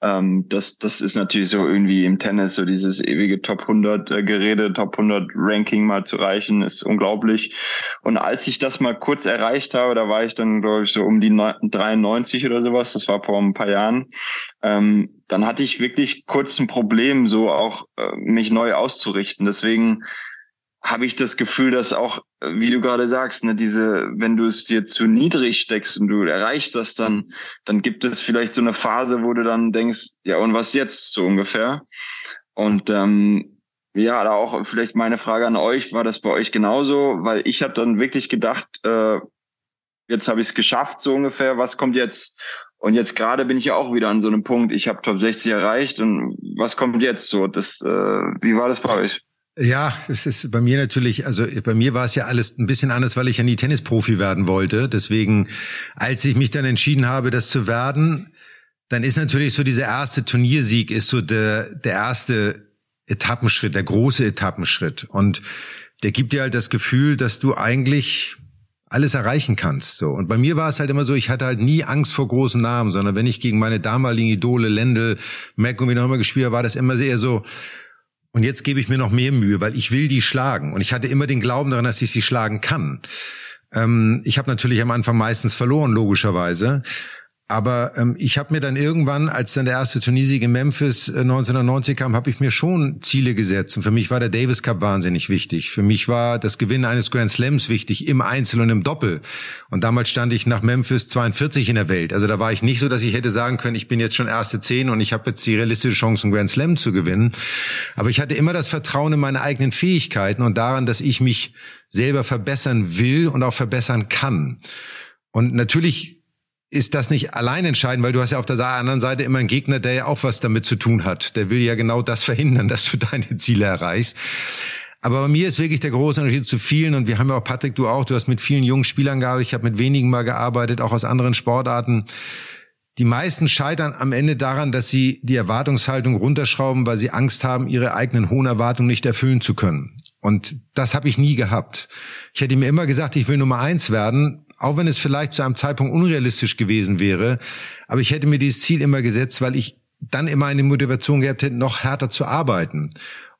ähm, das, das ist natürlich so irgendwie im Tennis, so dieses ewige Top 100 äh, Gerede, Top 100 Ranking mal zu reichen, ist unglaublich. Und als ich das mal kurz erreicht habe, da war ich dann, glaube ich, so um die 93 oder sowas, das war vor ein paar Jahren, ähm, dann hatte ich wirklich kurz ein Problem, so auch äh, mich neu auszurichten. Deswegen habe ich das Gefühl, dass auch, wie du gerade sagst, ne, diese, wenn du es dir zu niedrig steckst und du erreichst das dann, dann gibt es vielleicht so eine Phase, wo du dann denkst, ja, und was jetzt so ungefähr? Und ähm, ja, da auch vielleicht meine Frage an euch, war das bei euch genauso? Weil ich habe dann wirklich gedacht, äh, jetzt habe ich es geschafft, so ungefähr, was kommt jetzt? Und jetzt gerade bin ich ja auch wieder an so einem Punkt, ich habe Top 60 erreicht und was kommt jetzt so? Das, äh, wie war das bei euch? Ja, es ist bei mir natürlich, also bei mir war es ja alles ein bisschen anders, weil ich ja nie Tennisprofi werden wollte. Deswegen, als ich mich dann entschieden habe, das zu werden, dann ist natürlich so dieser erste Turniersieg ist so der, der erste Etappenschritt, der große Etappenschritt. Und der gibt dir halt das Gefühl, dass du eigentlich alles erreichen kannst. So. Und bei mir war es halt immer so, ich hatte halt nie Angst vor großen Namen, sondern wenn ich gegen meine damaligen Idole, Lendl, Mac und wie noch immer gespielt habe, war das immer sehr so, und jetzt gebe ich mir noch mehr Mühe, weil ich will die schlagen. Und ich hatte immer den Glauben daran, dass ich sie schlagen kann. Ähm, ich habe natürlich am Anfang meistens verloren, logischerweise. Aber ähm, ich habe mir dann irgendwann, als dann der erste Turniersieg in Memphis äh, 1990 kam, habe ich mir schon Ziele gesetzt. Und für mich war der Davis Cup wahnsinnig wichtig. Für mich war das Gewinnen eines Grand Slams wichtig, im Einzel und im Doppel. Und damals stand ich nach Memphis 42 in der Welt. Also da war ich nicht so, dass ich hätte sagen können, ich bin jetzt schon erste Zehn und ich habe jetzt die realistische Chance, einen Grand Slam zu gewinnen. Aber ich hatte immer das Vertrauen in meine eigenen Fähigkeiten und daran, dass ich mich selber verbessern will und auch verbessern kann. Und natürlich ist das nicht allein entscheidend, weil du hast ja auf der anderen Seite immer einen Gegner, der ja auch was damit zu tun hat. Der will ja genau das verhindern, dass du deine Ziele erreichst. Aber bei mir ist wirklich der große Unterschied zu vielen, und wir haben ja auch, Patrick, du auch, du hast mit vielen jungen Spielern gearbeitet, ich habe mit wenigen mal gearbeitet, auch aus anderen Sportarten. Die meisten scheitern am Ende daran, dass sie die Erwartungshaltung runterschrauben, weil sie Angst haben, ihre eigenen hohen Erwartungen nicht erfüllen zu können. Und das habe ich nie gehabt. Ich hätte mir immer gesagt, ich will Nummer eins werden, auch wenn es vielleicht zu einem Zeitpunkt unrealistisch gewesen wäre. Aber ich hätte mir dieses Ziel immer gesetzt, weil ich dann immer eine Motivation gehabt hätte, noch härter zu arbeiten.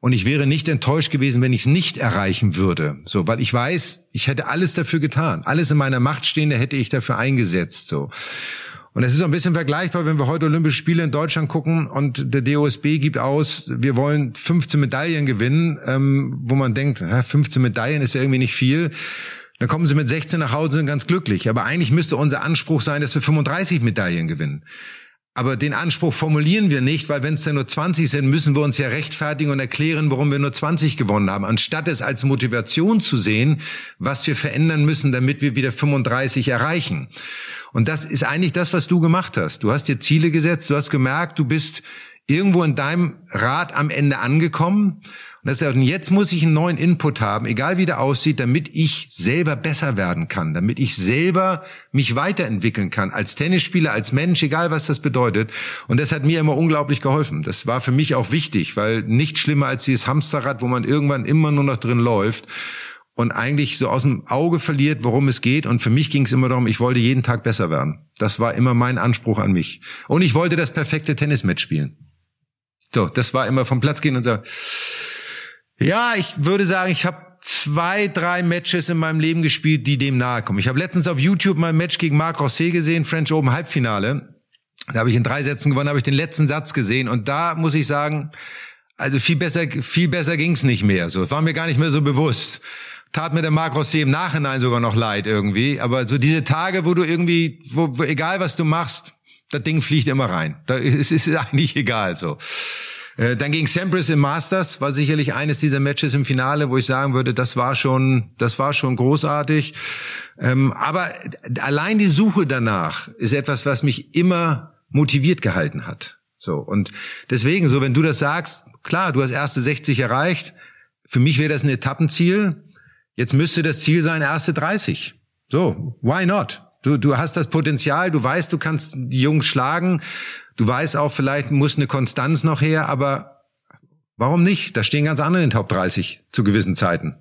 Und ich wäre nicht enttäuscht gewesen, wenn ich es nicht erreichen würde. So, weil ich weiß, ich hätte alles dafür getan. Alles in meiner Macht Stehende hätte ich dafür eingesetzt. So. Und es ist ein bisschen vergleichbar, wenn wir heute Olympische Spiele in Deutschland gucken und der DOSB gibt aus, wir wollen 15 Medaillen gewinnen, ähm, wo man denkt, 15 Medaillen ist ja irgendwie nicht viel. Dann kommen sie mit 16 nach Hause und sind ganz glücklich. Aber eigentlich müsste unser Anspruch sein, dass wir 35 Medaillen gewinnen. Aber den Anspruch formulieren wir nicht, weil wenn es dann nur 20 sind, müssen wir uns ja rechtfertigen und erklären, warum wir nur 20 gewonnen haben, anstatt es als Motivation zu sehen, was wir verändern müssen, damit wir wieder 35 erreichen. Und das ist eigentlich das, was du gemacht hast. Du hast dir Ziele gesetzt, du hast gemerkt, du bist irgendwo in deinem Rad am Ende angekommen. Und, das, und jetzt muss ich einen neuen Input haben, egal wie der aussieht, damit ich selber besser werden kann, damit ich selber mich weiterentwickeln kann, als Tennisspieler, als Mensch, egal was das bedeutet. Und das hat mir immer unglaublich geholfen. Das war für mich auch wichtig, weil nichts schlimmer als dieses Hamsterrad, wo man irgendwann immer nur noch drin läuft und eigentlich so aus dem Auge verliert, worum es geht. Und für mich ging es immer darum, ich wollte jeden Tag besser werden. Das war immer mein Anspruch an mich. Und ich wollte das perfekte Tennismatch spielen. So, das war immer vom Platz gehen und sagen, ja, ich würde sagen, ich habe zwei, drei Matches in meinem Leben gespielt, die dem nahe kommen. Ich habe letztens auf YouTube mein Match gegen Marc Rosset gesehen, French Open Halbfinale. Da habe ich in drei Sätzen gewonnen, habe ich den letzten Satz gesehen und da muss ich sagen, also viel besser, viel besser ging's nicht mehr. So, es war mir gar nicht mehr so bewusst. Tat mir der Marc Rosset im Nachhinein sogar noch leid irgendwie. Aber so diese Tage, wo du irgendwie, wo, wo egal was du machst, das Ding fliegt immer rein. Da ist, ist eigentlich egal so. Äh, dann gegen Sampras im Masters war sicherlich eines dieser Matches im Finale, wo ich sagen würde, das war schon, das war schon großartig. Ähm, aber allein die Suche danach ist etwas, was mich immer motiviert gehalten hat. So und deswegen, so wenn du das sagst, klar, du hast erste 60 erreicht. Für mich wäre das ein Etappenziel. Jetzt müsste das Ziel sein, erste 30. So, why not? Du, du hast das Potenzial, du weißt, du kannst die Jungs schlagen. Du weißt auch, vielleicht muss eine Konstanz noch her, aber warum nicht? Da stehen ganz andere in den Top 30 zu gewissen Zeiten.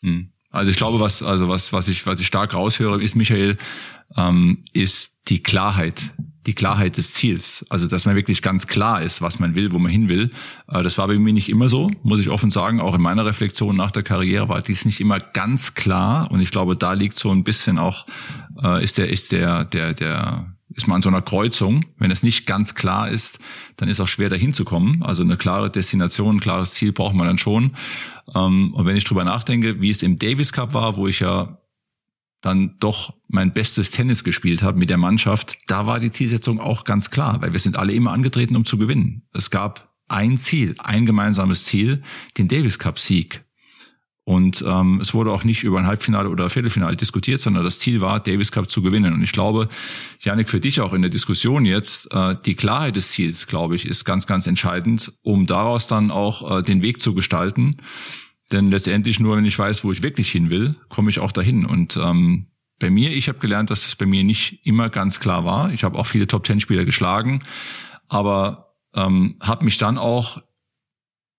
Hm. Also ich glaube, was, also was, was ich, was ich stark raushöre, ist, Michael, ähm, ist die Klarheit, die Klarheit des Ziels. Also, dass man wirklich ganz klar ist, was man will, wo man hin will. Äh, das war bei mir nicht immer so, muss ich offen sagen. Auch in meiner Reflexion nach der Karriere war dies nicht immer ganz klar. Und ich glaube, da liegt so ein bisschen auch, äh, ist der, ist der, der, der, ist man an so einer Kreuzung. Wenn es nicht ganz klar ist, dann ist auch schwer dahin zu kommen. Also eine klare Destination, ein klares Ziel braucht man dann schon. Ähm, und wenn ich drüber nachdenke, wie es im Davis Cup war, wo ich ja dann doch mein bestes Tennis gespielt habe mit der Mannschaft, da war die Zielsetzung auch ganz klar, weil wir sind alle immer angetreten, um zu gewinnen. Es gab ein Ziel, ein gemeinsames Ziel, den Davis Cup Sieg. Und ähm, es wurde auch nicht über ein Halbfinale oder Viertelfinale diskutiert, sondern das Ziel war, Davis Cup zu gewinnen. Und ich glaube, Janik, für dich auch in der Diskussion jetzt, äh, die Klarheit des Ziels, glaube ich, ist ganz, ganz entscheidend, um daraus dann auch äh, den Weg zu gestalten. Denn letztendlich nur, wenn ich weiß, wo ich wirklich hin will, komme ich auch dahin. Und ähm, bei mir, ich habe gelernt, dass es bei mir nicht immer ganz klar war. Ich habe auch viele Top-Ten-Spieler geschlagen, aber ähm, habe mich dann auch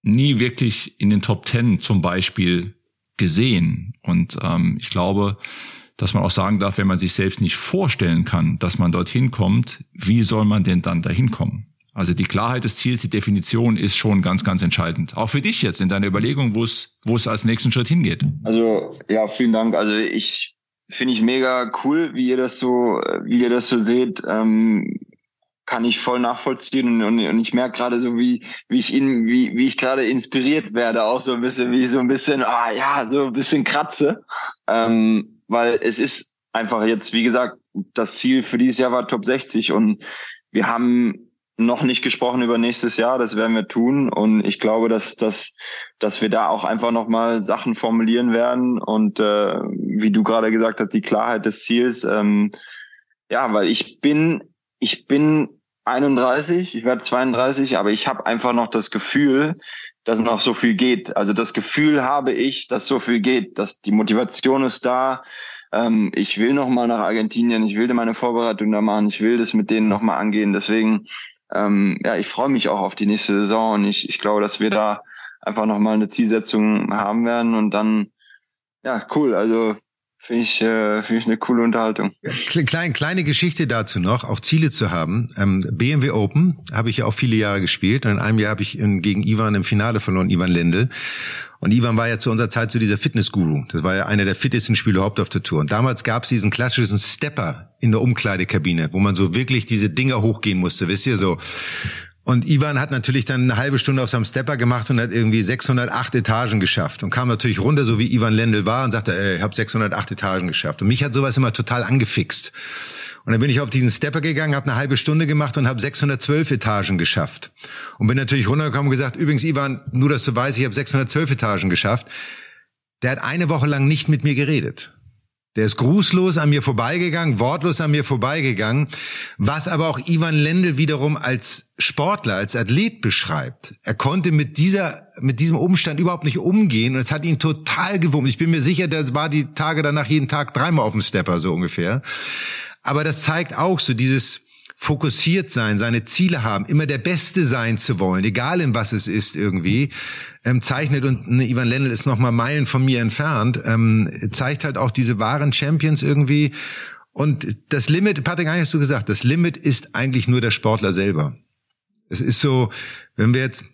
nie wirklich in den Top Ten zum Beispiel gesehen. Und ähm, ich glaube, dass man auch sagen darf, wenn man sich selbst nicht vorstellen kann, dass man dorthin kommt, wie soll man denn dann dahin kommen? Also die Klarheit des Ziels, die Definition ist schon ganz, ganz entscheidend. Auch für dich jetzt in deiner Überlegung, wo es, wo es als nächsten Schritt hingeht. Also ja, vielen Dank. Also ich finde ich mega cool, wie ihr das so, wie ihr das so seht. Ähm, kann ich voll nachvollziehen und, und, und ich merke gerade so, wie, wie ich ihn, wie, wie ich gerade inspiriert werde, auch so ein bisschen, wie so ein bisschen, ah ja, so ein bisschen kratze. Ähm, weil es ist einfach jetzt, wie gesagt, das Ziel für dieses Jahr war Top 60 und wir haben noch nicht gesprochen über nächstes Jahr, das werden wir tun und ich glaube, dass, dass, dass wir da auch einfach nochmal Sachen formulieren werden und äh, wie du gerade gesagt hast, die Klarheit des Ziels, ähm, ja, weil ich bin, ich bin 31, ich werde 32, aber ich habe einfach noch das Gefühl, dass noch so viel geht. Also das Gefühl habe ich, dass so viel geht, dass die Motivation ist da. Ähm, ich will noch mal nach Argentinien, ich will meine Vorbereitung da machen, ich will das mit denen noch mal angehen. Deswegen, ähm, ja, ich freue mich auch auf die nächste Saison und ich, ich glaube, dass wir da einfach noch mal eine Zielsetzung haben werden und dann, ja, cool. Also Finde ich, äh, find ich eine coole Unterhaltung. Kleine, kleine Geschichte dazu noch, auch Ziele zu haben. Ähm, BMW Open habe ich ja auch viele Jahre gespielt. Und in einem Jahr habe ich gegen Ivan im Finale verloren, Ivan Lendl. Und Ivan war ja zu unserer Zeit so dieser Fitnessguru. Das war ja einer der fittesten Spieler überhaupt auf der Tour. Und damals gab es diesen klassischen Stepper in der Umkleidekabine, wo man so wirklich diese Dinger hochgehen musste, wisst ihr so. Und Ivan hat natürlich dann eine halbe Stunde auf seinem Stepper gemacht und hat irgendwie 608 Etagen geschafft und kam natürlich runter, so wie Ivan Lendl war und sagte, ey, ich habe 608 Etagen geschafft. Und mich hat sowas immer total angefixt. Und dann bin ich auf diesen Stepper gegangen, habe eine halbe Stunde gemacht und habe 612 Etagen geschafft. Und bin natürlich runtergekommen und gesagt, übrigens Ivan, nur dass du weißt, ich habe 612 Etagen geschafft. Der hat eine Woche lang nicht mit mir geredet. Der ist grußlos an mir vorbeigegangen, wortlos an mir vorbeigegangen, was aber auch Ivan Lendl wiederum als Sportler, als Athlet beschreibt. Er konnte mit dieser, mit diesem Umstand überhaupt nicht umgehen und es hat ihn total gewurmt. Ich bin mir sicher, der war die Tage danach jeden Tag dreimal auf dem Stepper, so ungefähr. Aber das zeigt auch so dieses, fokussiert sein, seine Ziele haben, immer der Beste sein zu wollen, egal in was es ist irgendwie, ähm, zeichnet und ne, Ivan Lendl ist noch mal Meilen von mir entfernt, ähm, zeigt halt auch diese wahren Champions irgendwie. Und das Limit, Patrick, hast du gesagt, das Limit ist eigentlich nur der Sportler selber. Es ist so, wenn wir jetzt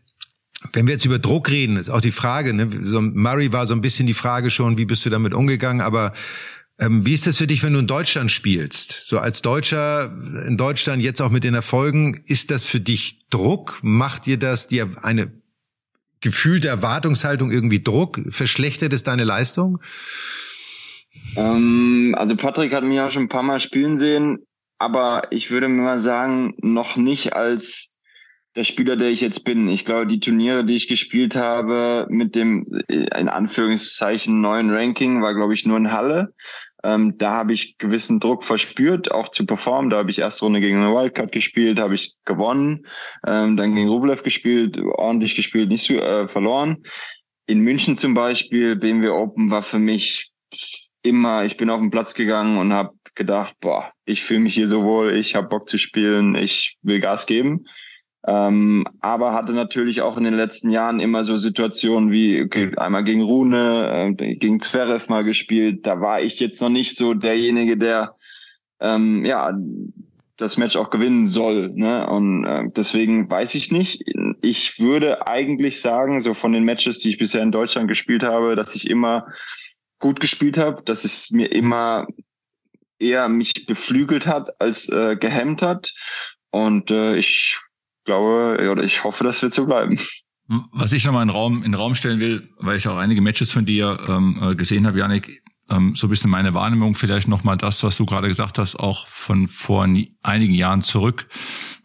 wenn wir jetzt über Druck reden, ist auch die Frage, ne, so Murray war so ein bisschen die Frage schon, wie bist du damit umgegangen, aber ähm, wie ist das für dich, wenn du in Deutschland spielst? So als Deutscher in Deutschland jetzt auch mit den Erfolgen, ist das für dich Druck? Macht dir das dir eine gefühlte Erwartungshaltung irgendwie Druck? Verschlechtert es deine Leistung? Ähm, also Patrick hat mich ja schon ein paar Mal spielen sehen, aber ich würde mir mal sagen, noch nicht als der Spieler, der ich jetzt bin. Ich glaube, die Turniere, die ich gespielt habe mit dem in Anführungszeichen neuen Ranking, war, glaube ich, nur in Halle. Ähm, da habe ich gewissen Druck verspürt, auch zu performen. Da habe ich erste Runde gegen eine Wildcard gespielt, habe ich gewonnen, ähm, dann gegen Rublev gespielt, ordentlich gespielt, nicht so, äh, verloren. In München zum Beispiel, BMW Open war für mich immer, ich bin auf den Platz gegangen und habe gedacht, boah, ich fühle mich hier so wohl, ich habe Bock zu spielen, ich will Gas geben. Ähm, aber hatte natürlich auch in den letzten Jahren immer so Situationen wie okay, einmal gegen Rune, äh, gegen Zverev mal gespielt. Da war ich jetzt noch nicht so derjenige, der ähm, ja das Match auch gewinnen soll. Ne? Und äh, deswegen weiß ich nicht. Ich würde eigentlich sagen, so von den Matches, die ich bisher in Deutschland gespielt habe, dass ich immer gut gespielt habe, dass es mir immer eher mich beflügelt hat als äh, gehemmt hat. Und äh, ich glaube, oder ich hoffe, das wird so bleiben. Was ich nochmal in den Raum, in den Raum stellen will, weil ich auch einige Matches von dir ähm, äh, gesehen habe, Janik, ähm, so ein bisschen meine Wahrnehmung, vielleicht nochmal das, was du gerade gesagt hast, auch von vor nie, einigen Jahren zurück.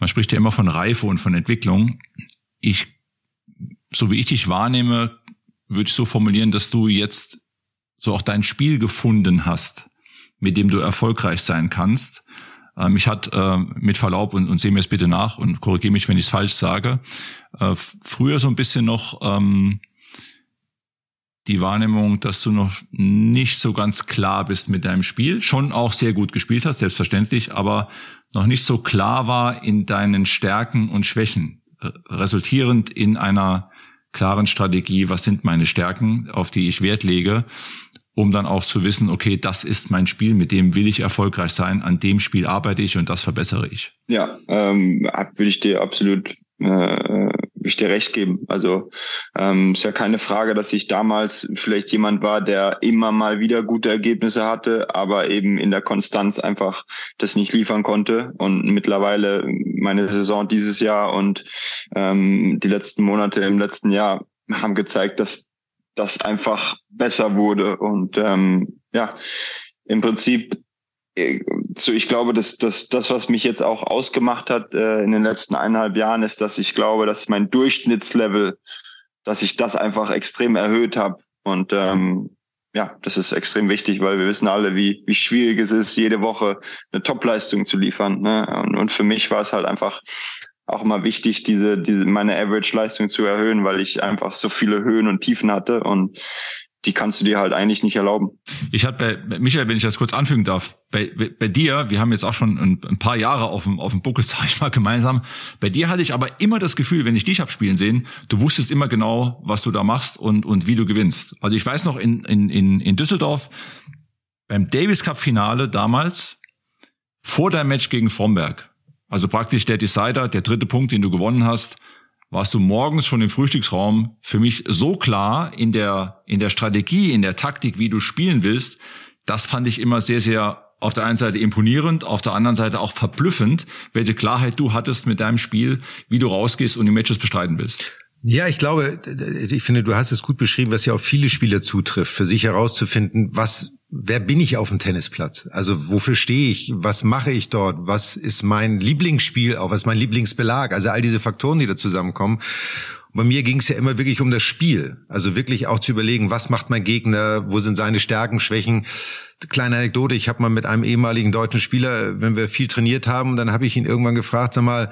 Man spricht ja immer von Reife und von Entwicklung. Ich, so wie ich dich wahrnehme, würde ich so formulieren, dass du jetzt so auch dein Spiel gefunden hast, mit dem du erfolgreich sein kannst äh, mich hat äh, mit Verlaub und, und sehe mir es bitte nach und korrigiere mich, wenn ich es falsch sage, äh, früher so ein bisschen noch ähm, die Wahrnehmung, dass du noch nicht so ganz klar bist mit deinem Spiel, schon auch sehr gut gespielt hast, selbstverständlich, aber noch nicht so klar war in deinen Stärken und Schwächen, äh, resultierend in einer klaren Strategie, was sind meine Stärken, auf die ich Wert lege um dann auch zu wissen, okay, das ist mein Spiel, mit dem will ich erfolgreich sein, an dem Spiel arbeite ich und das verbessere ich. Ja, ähm, würde ich dir absolut äh, ich dir recht geben. Also ähm, ist ja keine Frage, dass ich damals vielleicht jemand war, der immer mal wieder gute Ergebnisse hatte, aber eben in der Konstanz einfach das nicht liefern konnte. Und mittlerweile meine Saison dieses Jahr und ähm, die letzten Monate im letzten Jahr haben gezeigt, dass das einfach besser wurde. Und ähm, ja, im Prinzip, äh, so ich glaube, dass, dass das, was mich jetzt auch ausgemacht hat äh, in den letzten eineinhalb Jahren, ist, dass ich glaube, dass mein Durchschnittslevel, dass ich das einfach extrem erhöht habe. Und ähm, ja, das ist extrem wichtig, weil wir wissen alle, wie, wie schwierig es ist, jede Woche eine Topleistung zu liefern. Ne? Und, und für mich war es halt einfach auch immer wichtig, diese, diese meine Average-Leistung zu erhöhen, weil ich einfach so viele Höhen und Tiefen hatte und die kannst du dir halt eigentlich nicht erlauben. Ich hatte bei Michael, wenn ich das kurz anfügen darf, bei, bei, dir, wir haben jetzt auch schon ein, ein paar Jahre auf dem, auf dem Buckel, sag ich mal, gemeinsam. Bei dir hatte ich aber immer das Gefühl, wenn ich dich hab spielen sehen, du wusstest immer genau, was du da machst und, und wie du gewinnst. Also ich weiß noch in, in, in, in Düsseldorf beim Davis Cup Finale damals, vor deinem Match gegen Fromberg, also praktisch der Decider, der dritte Punkt, den du gewonnen hast, warst du morgens schon im Frühstücksraum für mich so klar in der, in der Strategie, in der Taktik, wie du spielen willst. Das fand ich immer sehr, sehr auf der einen Seite imponierend, auf der anderen Seite auch verblüffend, welche Klarheit du hattest mit deinem Spiel, wie du rausgehst und die Matches bestreiten willst. Ja, ich glaube, ich finde, du hast es gut beschrieben, was ja auf viele Spieler zutrifft, für sich herauszufinden, was wer bin ich auf dem Tennisplatz? Also wofür stehe ich? Was mache ich dort? Was ist mein Lieblingsspiel? Auch was ist mein Lieblingsbelag? Also all diese Faktoren, die da zusammenkommen. Bei mir ging es ja immer wirklich um das Spiel. Also wirklich auch zu überlegen, was macht mein Gegner? Wo sind seine Stärken, Schwächen? kleine Anekdote, ich habe mal mit einem ehemaligen deutschen Spieler, wenn wir viel trainiert haben, dann habe ich ihn irgendwann gefragt, sag mal,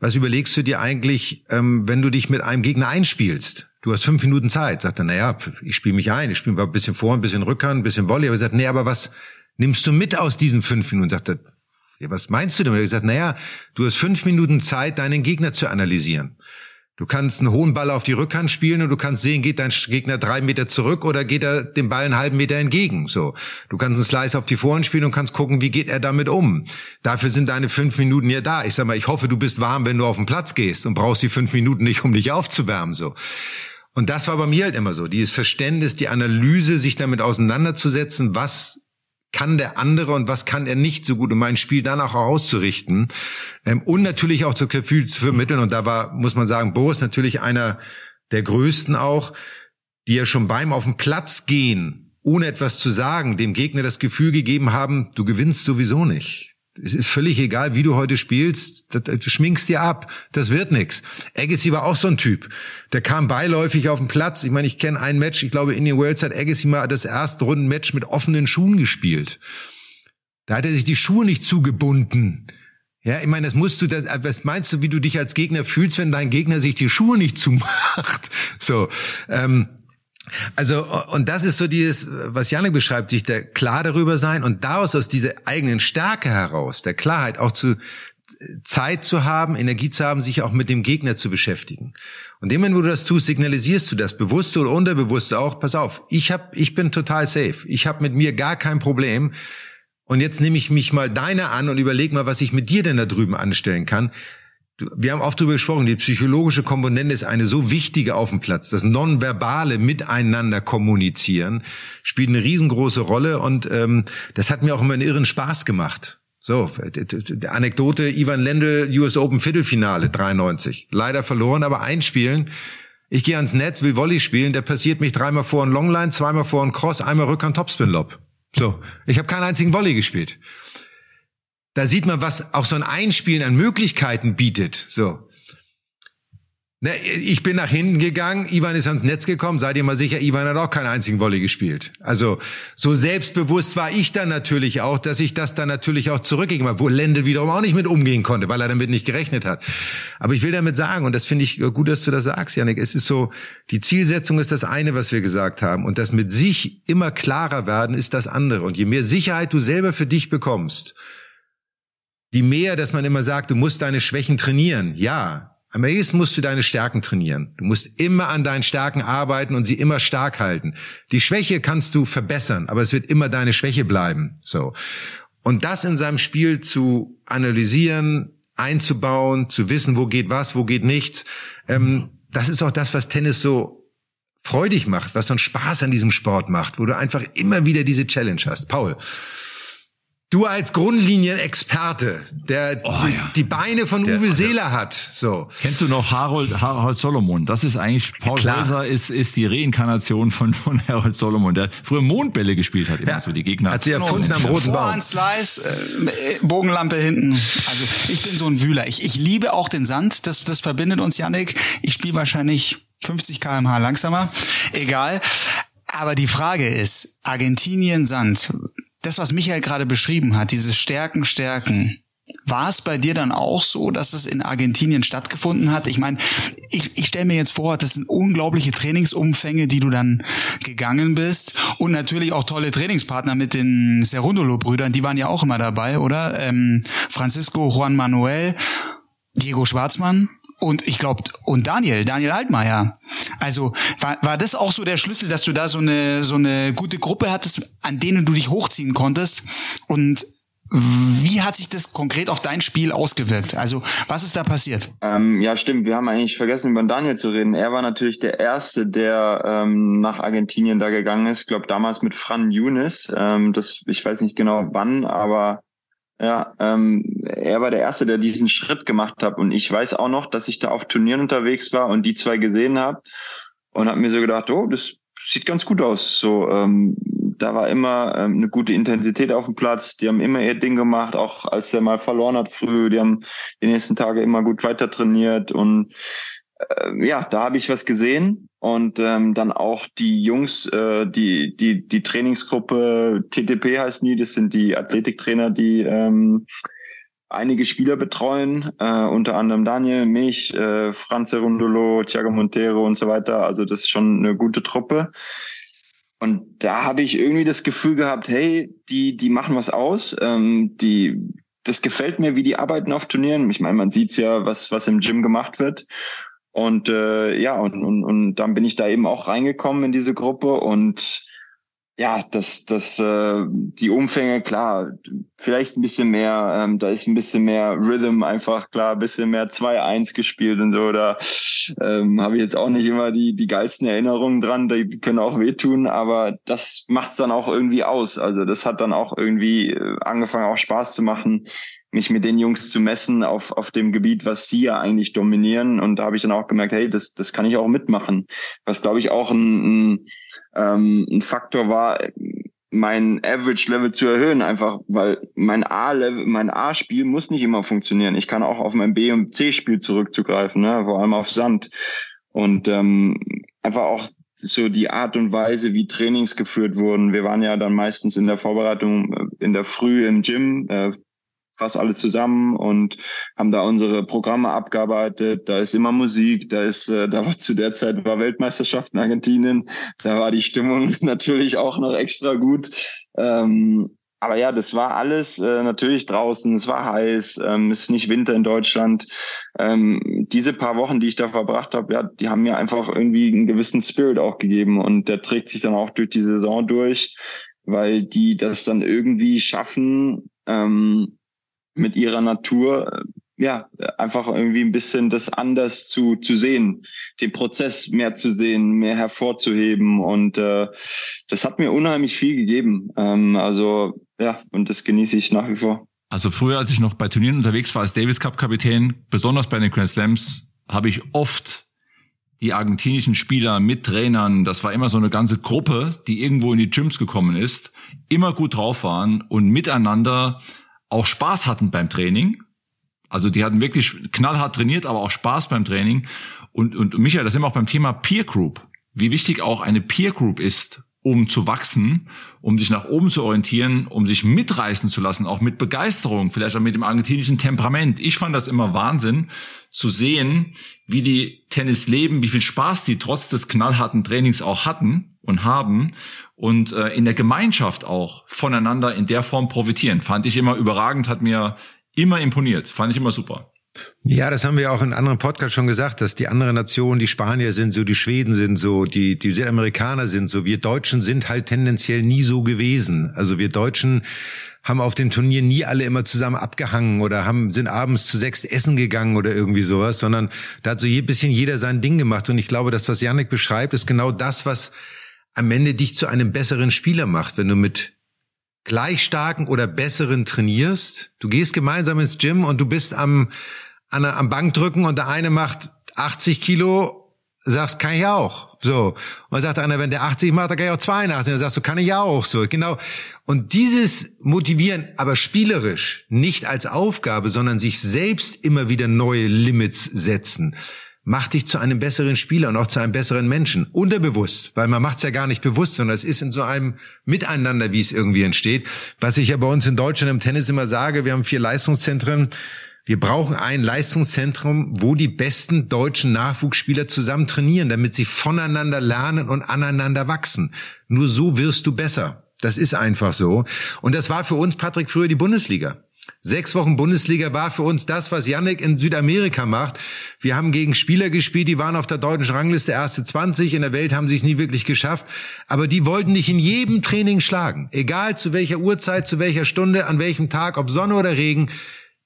was überlegst du dir eigentlich, ähm, wenn du dich mit einem Gegner einspielst? Du hast fünf Minuten Zeit. Sagt er, naja, ich spiele mich ein, ich spiele ein bisschen vor, ein bisschen Rückhand, ein bisschen Volley. Aber er sagt, nee, aber was nimmst du mit aus diesen fünf Minuten? Sagt er, ja, was meinst du denn? Er hat gesagt, naja, du hast fünf Minuten Zeit, deinen Gegner zu analysieren. Du kannst einen hohen Ball auf die Rückhand spielen und du kannst sehen, geht dein Gegner drei Meter zurück oder geht er dem Ball einen halben Meter entgegen. So, du kannst einen Slice auf die Vorhand spielen und kannst gucken, wie geht er damit um. Dafür sind deine fünf Minuten ja da. Ich sag mal, ich hoffe, du bist warm, wenn du auf den Platz gehst und brauchst die fünf Minuten nicht, um dich aufzuwärmen. So. Und das war bei mir halt immer so. Dieses Verständnis, die Analyse, sich damit auseinanderzusetzen, was kann der andere und was kann er nicht so gut, um mein Spiel danach auch auszurichten. Ähm, und natürlich auch zu Gefühl zu vermitteln. Und da war, muss man sagen, Boris natürlich einer der größten auch, die ja schon beim auf den Platz gehen, ohne etwas zu sagen, dem Gegner das Gefühl gegeben haben, du gewinnst sowieso nicht es ist völlig egal, wie du heute spielst, du schminkst dir ab, das wird nix. Agassi war auch so ein Typ, der kam beiläufig auf den Platz. Ich meine, ich kenne ein Match, ich glaube, in den Worlds hat Agassi mal das erste Rundenmatch mit offenen Schuhen gespielt. Da hat er sich die Schuhe nicht zugebunden. Ja, ich meine, das musst du, das, was meinst du, wie du dich als Gegner fühlst, wenn dein Gegner sich die Schuhe nicht zumacht? So, ähm, also, und das ist so dieses, was Janik beschreibt, sich der klar darüber sein und daraus aus dieser eigenen Stärke heraus, der Klarheit auch zu Zeit zu haben, Energie zu haben, sich auch mit dem Gegner zu beschäftigen. Und dem, wenn du das tust, signalisierst du das bewusste oder unterbewusste auch, pass auf, ich hab, ich bin total safe. Ich habe mit mir gar kein Problem. Und jetzt nehme ich mich mal deine an und überleg mal, was ich mit dir denn da drüben anstellen kann wir haben oft darüber gesprochen, die psychologische Komponente ist eine so wichtige auf dem Platz. Das nonverbale Miteinander kommunizieren spielt eine riesengroße Rolle und ähm, das hat mir auch immer einen irren Spaß gemacht. So, Anekdote, Ivan Lendl, US Open Viertelfinale, 93. Leider verloren, aber einspielen. Ich gehe ans Netz, will Volley spielen, der passiert mich dreimal vor ein Longline, zweimal vor ein Cross, einmal Rückhand Topspin Lob. So, ich habe keinen einzigen Volley gespielt da sieht man, was auch so ein Einspielen an Möglichkeiten bietet. So. Ne, ich bin nach hinten gegangen, Ivan ist ans Netz gekommen, seid ihr mal sicher, Ivan hat auch keinen einzigen Volley gespielt. Also so selbstbewusst war ich dann natürlich auch, dass ich das dann natürlich auch zurückgegeben habe, wo Lendl wiederum auch nicht mit umgehen konnte, weil er damit nicht gerechnet hat. Aber ich will damit sagen, und das finde ich gut, dass du das sagst, Janik, es ist so, die Zielsetzung ist das eine, was wir gesagt haben. Und das mit sich immer klarer werden ist das andere. Und je mehr Sicherheit du selber für dich bekommst, die mehr, dass man immer sagt, du musst deine Schwächen trainieren. Ja, am ehesten musst du deine Stärken trainieren. Du musst immer an deinen Stärken arbeiten und sie immer stark halten. Die Schwäche kannst du verbessern, aber es wird immer deine Schwäche bleiben. So. Und das in seinem Spiel zu analysieren, einzubauen, zu wissen, wo geht was, wo geht nichts, ähm, das ist auch das, was Tennis so freudig macht, was so einen Spaß an diesem Sport macht, wo du einfach immer wieder diese Challenge hast. Paul. Du als Grundlinienexperte, der oh, ja. die Beine von der, Uwe Seeler hat, so. Kennst du noch Harold, Harold Solomon? Das ist eigentlich, Paul Klar. Häuser ist, ist die Reinkarnation von, von Harold Solomon, der früher Mondbälle gespielt hat, immer ja. so die Gegner. Hat sie erfunden am roten Baum. Slice, äh, Bogenlampe hinten. Also ich bin so ein Wühler. Ich, ich liebe auch den Sand, das, das verbindet uns, Yannick. Ich spiele wahrscheinlich 50 kmh langsamer. Egal. Aber die Frage ist, Argentinien Sand, das, was Michael gerade beschrieben hat, dieses Stärken, Stärken, war es bei dir dann auch so, dass es in Argentinien stattgefunden hat? Ich meine, ich, ich stelle mir jetzt vor, das sind unglaubliche Trainingsumfänge, die du dann gegangen bist. Und natürlich auch tolle Trainingspartner mit den Cerundolo-Brüdern, die waren ja auch immer dabei, oder? Ähm, Francisco, Juan Manuel, Diego Schwarzmann und ich glaube, und Daniel, Daniel Altmaier. Also war, war das auch so der Schlüssel, dass du da so eine, so eine gute Gruppe hattest, an denen du dich hochziehen konntest? Und wie hat sich das konkret auf dein Spiel ausgewirkt? Also, was ist da passiert? Ähm, ja, stimmt. Wir haben eigentlich vergessen, über Daniel zu reden. Er war natürlich der Erste, der ähm, nach Argentinien da gegangen ist. Ich glaube, damals mit Fran Yunis. Ähm, das, ich weiß nicht genau wann, aber ja, ähm, er war der Erste, der diesen Schritt gemacht hat. Und ich weiß auch noch, dass ich da auf Turnieren unterwegs war und die zwei gesehen habe und habe mir so gedacht, oh, das sieht ganz gut aus. So, ähm, da war immer ähm, eine gute Intensität auf dem Platz. Die haben immer ihr Ding gemacht, auch als er mal verloren hat früh. Die haben die nächsten Tage immer gut weiter trainiert und äh, ja, da habe ich was gesehen und ähm, dann auch die Jungs, äh, die die die Trainingsgruppe TTP heißt nie, das sind die Athletiktrainer, die ähm, einige Spieler betreuen, äh, unter anderem Daniel, mich, äh, Franz Rundolo, Thiago Montero und so weiter. Also das ist schon eine gute Truppe. Und da habe ich irgendwie das Gefühl gehabt, hey, die, die machen was aus, ähm, die, das gefällt mir, wie die arbeiten auf Turnieren. Ich meine, man sieht's ja, was, was im Gym gemacht wird. Und äh, ja, und, und, und dann bin ich da eben auch reingekommen in diese Gruppe und ja, das, das, äh, die Umfänge, klar, vielleicht ein bisschen mehr, ähm, da ist ein bisschen mehr Rhythm einfach, klar, ein bisschen mehr 2-1 gespielt und so, da ähm, habe ich jetzt auch nicht immer die, die geilsten Erinnerungen dran, die können auch wehtun, aber das macht's dann auch irgendwie aus. Also das hat dann auch irgendwie äh, angefangen, auch Spaß zu machen, mich mit den Jungs zu messen auf, auf dem Gebiet, was sie ja eigentlich dominieren. Und da habe ich dann auch gemerkt, hey, das, das kann ich auch mitmachen. Was, glaube ich, auch ein, ein, ähm, ein Faktor war, mein Average-Level zu erhöhen, einfach weil mein A-Level, mein A-Spiel muss nicht immer funktionieren. Ich kann auch auf mein B- und C-Spiel zurückzugreifen, ne? vor allem auf Sand. Und ähm, einfach auch so die Art und Weise, wie Trainings geführt wurden. Wir waren ja dann meistens in der Vorbereitung äh, in der Früh im Gym, äh, fast alle zusammen und haben da unsere Programme abgearbeitet. Da ist immer Musik, da ist, äh, da war zu der Zeit war Weltmeisterschaft in Argentinien, da war die Stimmung natürlich auch noch extra gut. Ähm, aber ja, das war alles äh, natürlich draußen, es war heiß, ähm, es ist nicht Winter in Deutschland. Ähm, diese paar Wochen, die ich da verbracht habe, ja, die haben mir einfach irgendwie einen gewissen Spirit auch gegeben und der trägt sich dann auch durch die Saison durch, weil die das dann irgendwie schaffen, ähm, mit ihrer Natur äh, ja, einfach irgendwie ein bisschen das anders zu, zu sehen, den Prozess mehr zu sehen, mehr hervorzuheben. Und äh, das hat mir unheimlich viel gegeben. Ähm, also ja, und das genieße ich nach wie vor. Also früher, als ich noch bei Turnieren unterwegs war als Davis Cup Kapitän, besonders bei den Grand Slams, habe ich oft die argentinischen Spieler mit Trainern, das war immer so eine ganze Gruppe, die irgendwo in die Gyms gekommen ist, immer gut drauf waren und miteinander auch Spaß hatten beim Training. Also die hatten wirklich knallhart trainiert, aber auch Spaß beim Training. Und, und Michael, das sind wir auch beim Thema Peer Group. Wie wichtig auch eine Peer Group ist, um zu wachsen, um sich nach oben zu orientieren, um sich mitreißen zu lassen, auch mit Begeisterung, vielleicht auch mit dem argentinischen Temperament. Ich fand das immer Wahnsinn zu sehen, wie die Tennis leben, wie viel Spaß die trotz des knallharten Trainings auch hatten und haben und äh, in der Gemeinschaft auch voneinander in der Form profitieren. Fand ich immer überragend, hat mir immer imponiert, fand ich immer super. Ja, das haben wir auch in anderen Podcasts schon gesagt, dass die anderen Nationen, die Spanier sind so, die Schweden sind so, die, die Südamerikaner sind so. Wir Deutschen sind halt tendenziell nie so gewesen. Also wir Deutschen haben auf den Turnieren nie alle immer zusammen abgehangen oder haben, sind abends zu sechs essen gegangen oder irgendwie sowas, sondern da hat so ein bisschen jeder sein Ding gemacht. Und ich glaube, das, was Janik beschreibt, ist genau das, was am Ende dich zu einem besseren Spieler macht, wenn du mit gleich starken oder besseren trainierst. Du gehst gemeinsam ins Gym und du bist am, an, am Bankdrücken und der eine macht 80 Kilo, sagst, kann ich auch. So. Und dann sagt einer, wenn der 80 macht, dann kann ich auch 82. Dann sagst du, kann ich ja auch. So. Genau. Und dieses Motivieren, aber spielerisch, nicht als Aufgabe, sondern sich selbst immer wieder neue Limits setzen macht dich zu einem besseren Spieler und auch zu einem besseren Menschen. Unterbewusst, weil man macht es ja gar nicht bewusst, sondern es ist in so einem Miteinander, wie es irgendwie entsteht. Was ich ja bei uns in Deutschland im Tennis immer sage, wir haben vier Leistungszentren. Wir brauchen ein Leistungszentrum, wo die besten deutschen Nachwuchsspieler zusammen trainieren, damit sie voneinander lernen und aneinander wachsen. Nur so wirst du besser. Das ist einfach so. Und das war für uns, Patrick, früher die Bundesliga. Sechs Wochen Bundesliga war für uns das, was Yannick in Südamerika macht. Wir haben gegen Spieler gespielt, die waren auf der deutschen Rangliste erste 20. In der Welt haben sie es nie wirklich geschafft. Aber die wollten dich in jedem Training schlagen. Egal zu welcher Uhrzeit, zu welcher Stunde, an welchem Tag, ob Sonne oder Regen.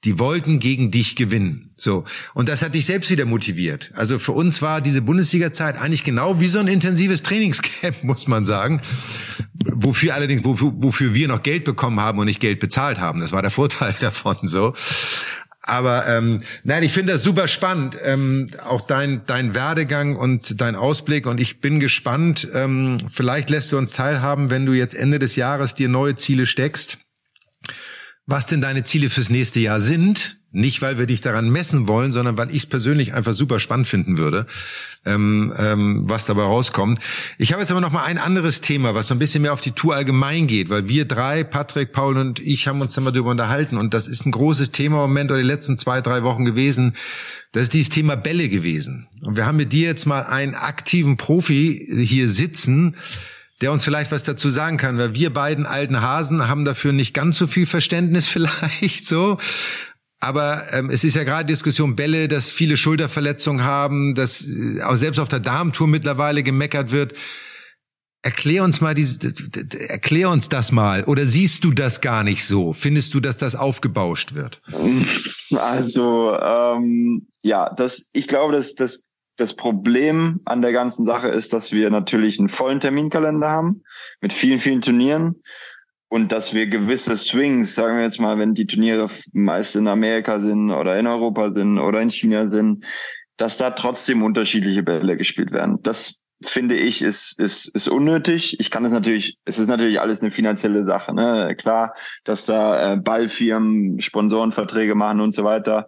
Die wollten gegen dich gewinnen. So. Und das hat dich selbst wieder motiviert. Also für uns war diese Bundesliga-Zeit eigentlich genau wie so ein intensives Trainingscamp, muss man sagen. Wofür allerdings, wofür, wofür wir noch Geld bekommen haben und nicht Geld bezahlt haben. Das war der Vorteil davon, so. Aber ähm, nein, ich finde das super spannend, ähm, auch dein dein Werdegang und dein Ausblick. Und ich bin gespannt. Ähm, vielleicht lässt du uns teilhaben, wenn du jetzt Ende des Jahres dir neue Ziele steckst was denn deine Ziele fürs nächste Jahr sind. Nicht, weil wir dich daran messen wollen, sondern weil ich es persönlich einfach super spannend finden würde, ähm, ähm, was dabei rauskommt. Ich habe jetzt aber noch mal ein anderes Thema, was so ein bisschen mehr auf die Tour allgemein geht, weil wir drei, Patrick, Paul und ich, haben uns mal darüber unterhalten und das ist ein großes Thema im Moment oder die letzten zwei, drei Wochen gewesen. Das ist dieses Thema Bälle gewesen. Und wir haben mit dir jetzt mal einen aktiven Profi hier sitzen, der uns vielleicht was dazu sagen kann, weil wir beiden alten Hasen haben dafür nicht ganz so viel Verständnis vielleicht so. Aber ähm, es ist ja gerade Diskussion Bälle, dass viele Schulterverletzungen haben, dass äh, auch selbst auf der Darmtour mittlerweile gemeckert wird. Erklär uns mal diese, erklär uns das mal. Oder siehst du das gar nicht so? Findest du, dass das aufgebauscht wird? Also ähm, ja, das, ich glaube, dass das das Problem an der ganzen Sache ist, dass wir natürlich einen vollen Terminkalender haben mit vielen, vielen Turnieren und dass wir gewisse Swings, sagen wir jetzt mal, wenn die Turniere meist in Amerika sind oder in Europa sind oder in China sind, dass da trotzdem unterschiedliche Bälle gespielt werden. Das finde ich ist ist ist unnötig. Ich kann es natürlich, es ist natürlich alles eine finanzielle Sache, ne? Klar, dass da äh, Ballfirmen Sponsorenverträge machen und so weiter.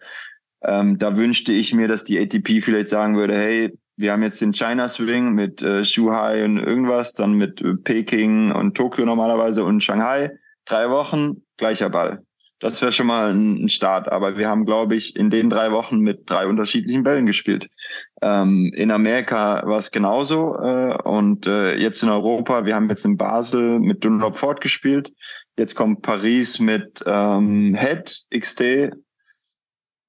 Ähm, da wünschte ich mir, dass die ATP vielleicht sagen würde, hey, wir haben jetzt den China Swing mit äh, Shanghai und irgendwas, dann mit äh, Peking und Tokio normalerweise und Shanghai. Drei Wochen, gleicher Ball. Das wäre schon mal ein, ein Start. Aber wir haben, glaube ich, in den drei Wochen mit drei unterschiedlichen Bällen gespielt. Ähm, in Amerika war es genauso. Äh, und äh, jetzt in Europa, wir haben jetzt in Basel mit Dunlop Ford gespielt. Jetzt kommt Paris mit ähm, Head XT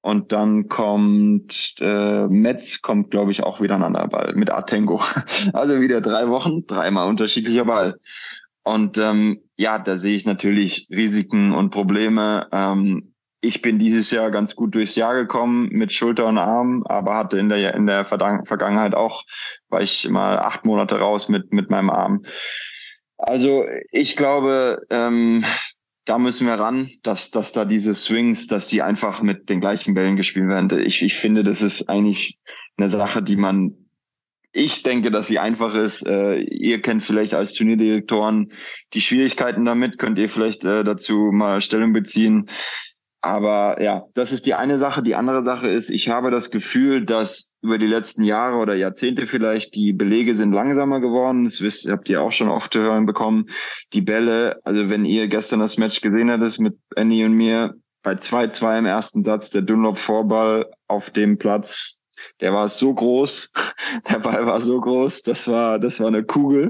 und dann kommt äh, Metz, kommt, glaube ich, auch wieder ein anderer Ball mit Atengo. Also wieder drei Wochen, dreimal unterschiedlicher Ball. Und ähm, ja, da sehe ich natürlich Risiken und Probleme. Ähm, ich bin dieses Jahr ganz gut durchs Jahr gekommen mit Schulter und Arm, aber hatte in der in der Vergangenheit auch, war ich mal acht Monate raus mit mit meinem Arm. Also ich glaube, ähm, da müssen wir ran, dass, dass da diese Swings, dass die einfach mit den gleichen Bällen gespielt werden. Ich, ich finde, das ist eigentlich eine Sache, die man, ich denke, dass sie einfach ist. Äh, ihr kennt vielleicht als Turnierdirektoren die Schwierigkeiten damit, könnt ihr vielleicht äh, dazu mal Stellung beziehen. Aber ja, das ist die eine Sache. Die andere Sache ist, ich habe das Gefühl, dass über die letzten Jahre oder Jahrzehnte vielleicht die Belege sind langsamer geworden. Das wisst, habt ihr auch schon oft zu hören bekommen. Die Bälle, also wenn ihr gestern das Match gesehen hättet mit Annie und mir, bei 2-2 im ersten Satz, der Dunlop Vorball auf dem Platz, der war so groß, der Ball war so groß, das war, das war eine Kugel.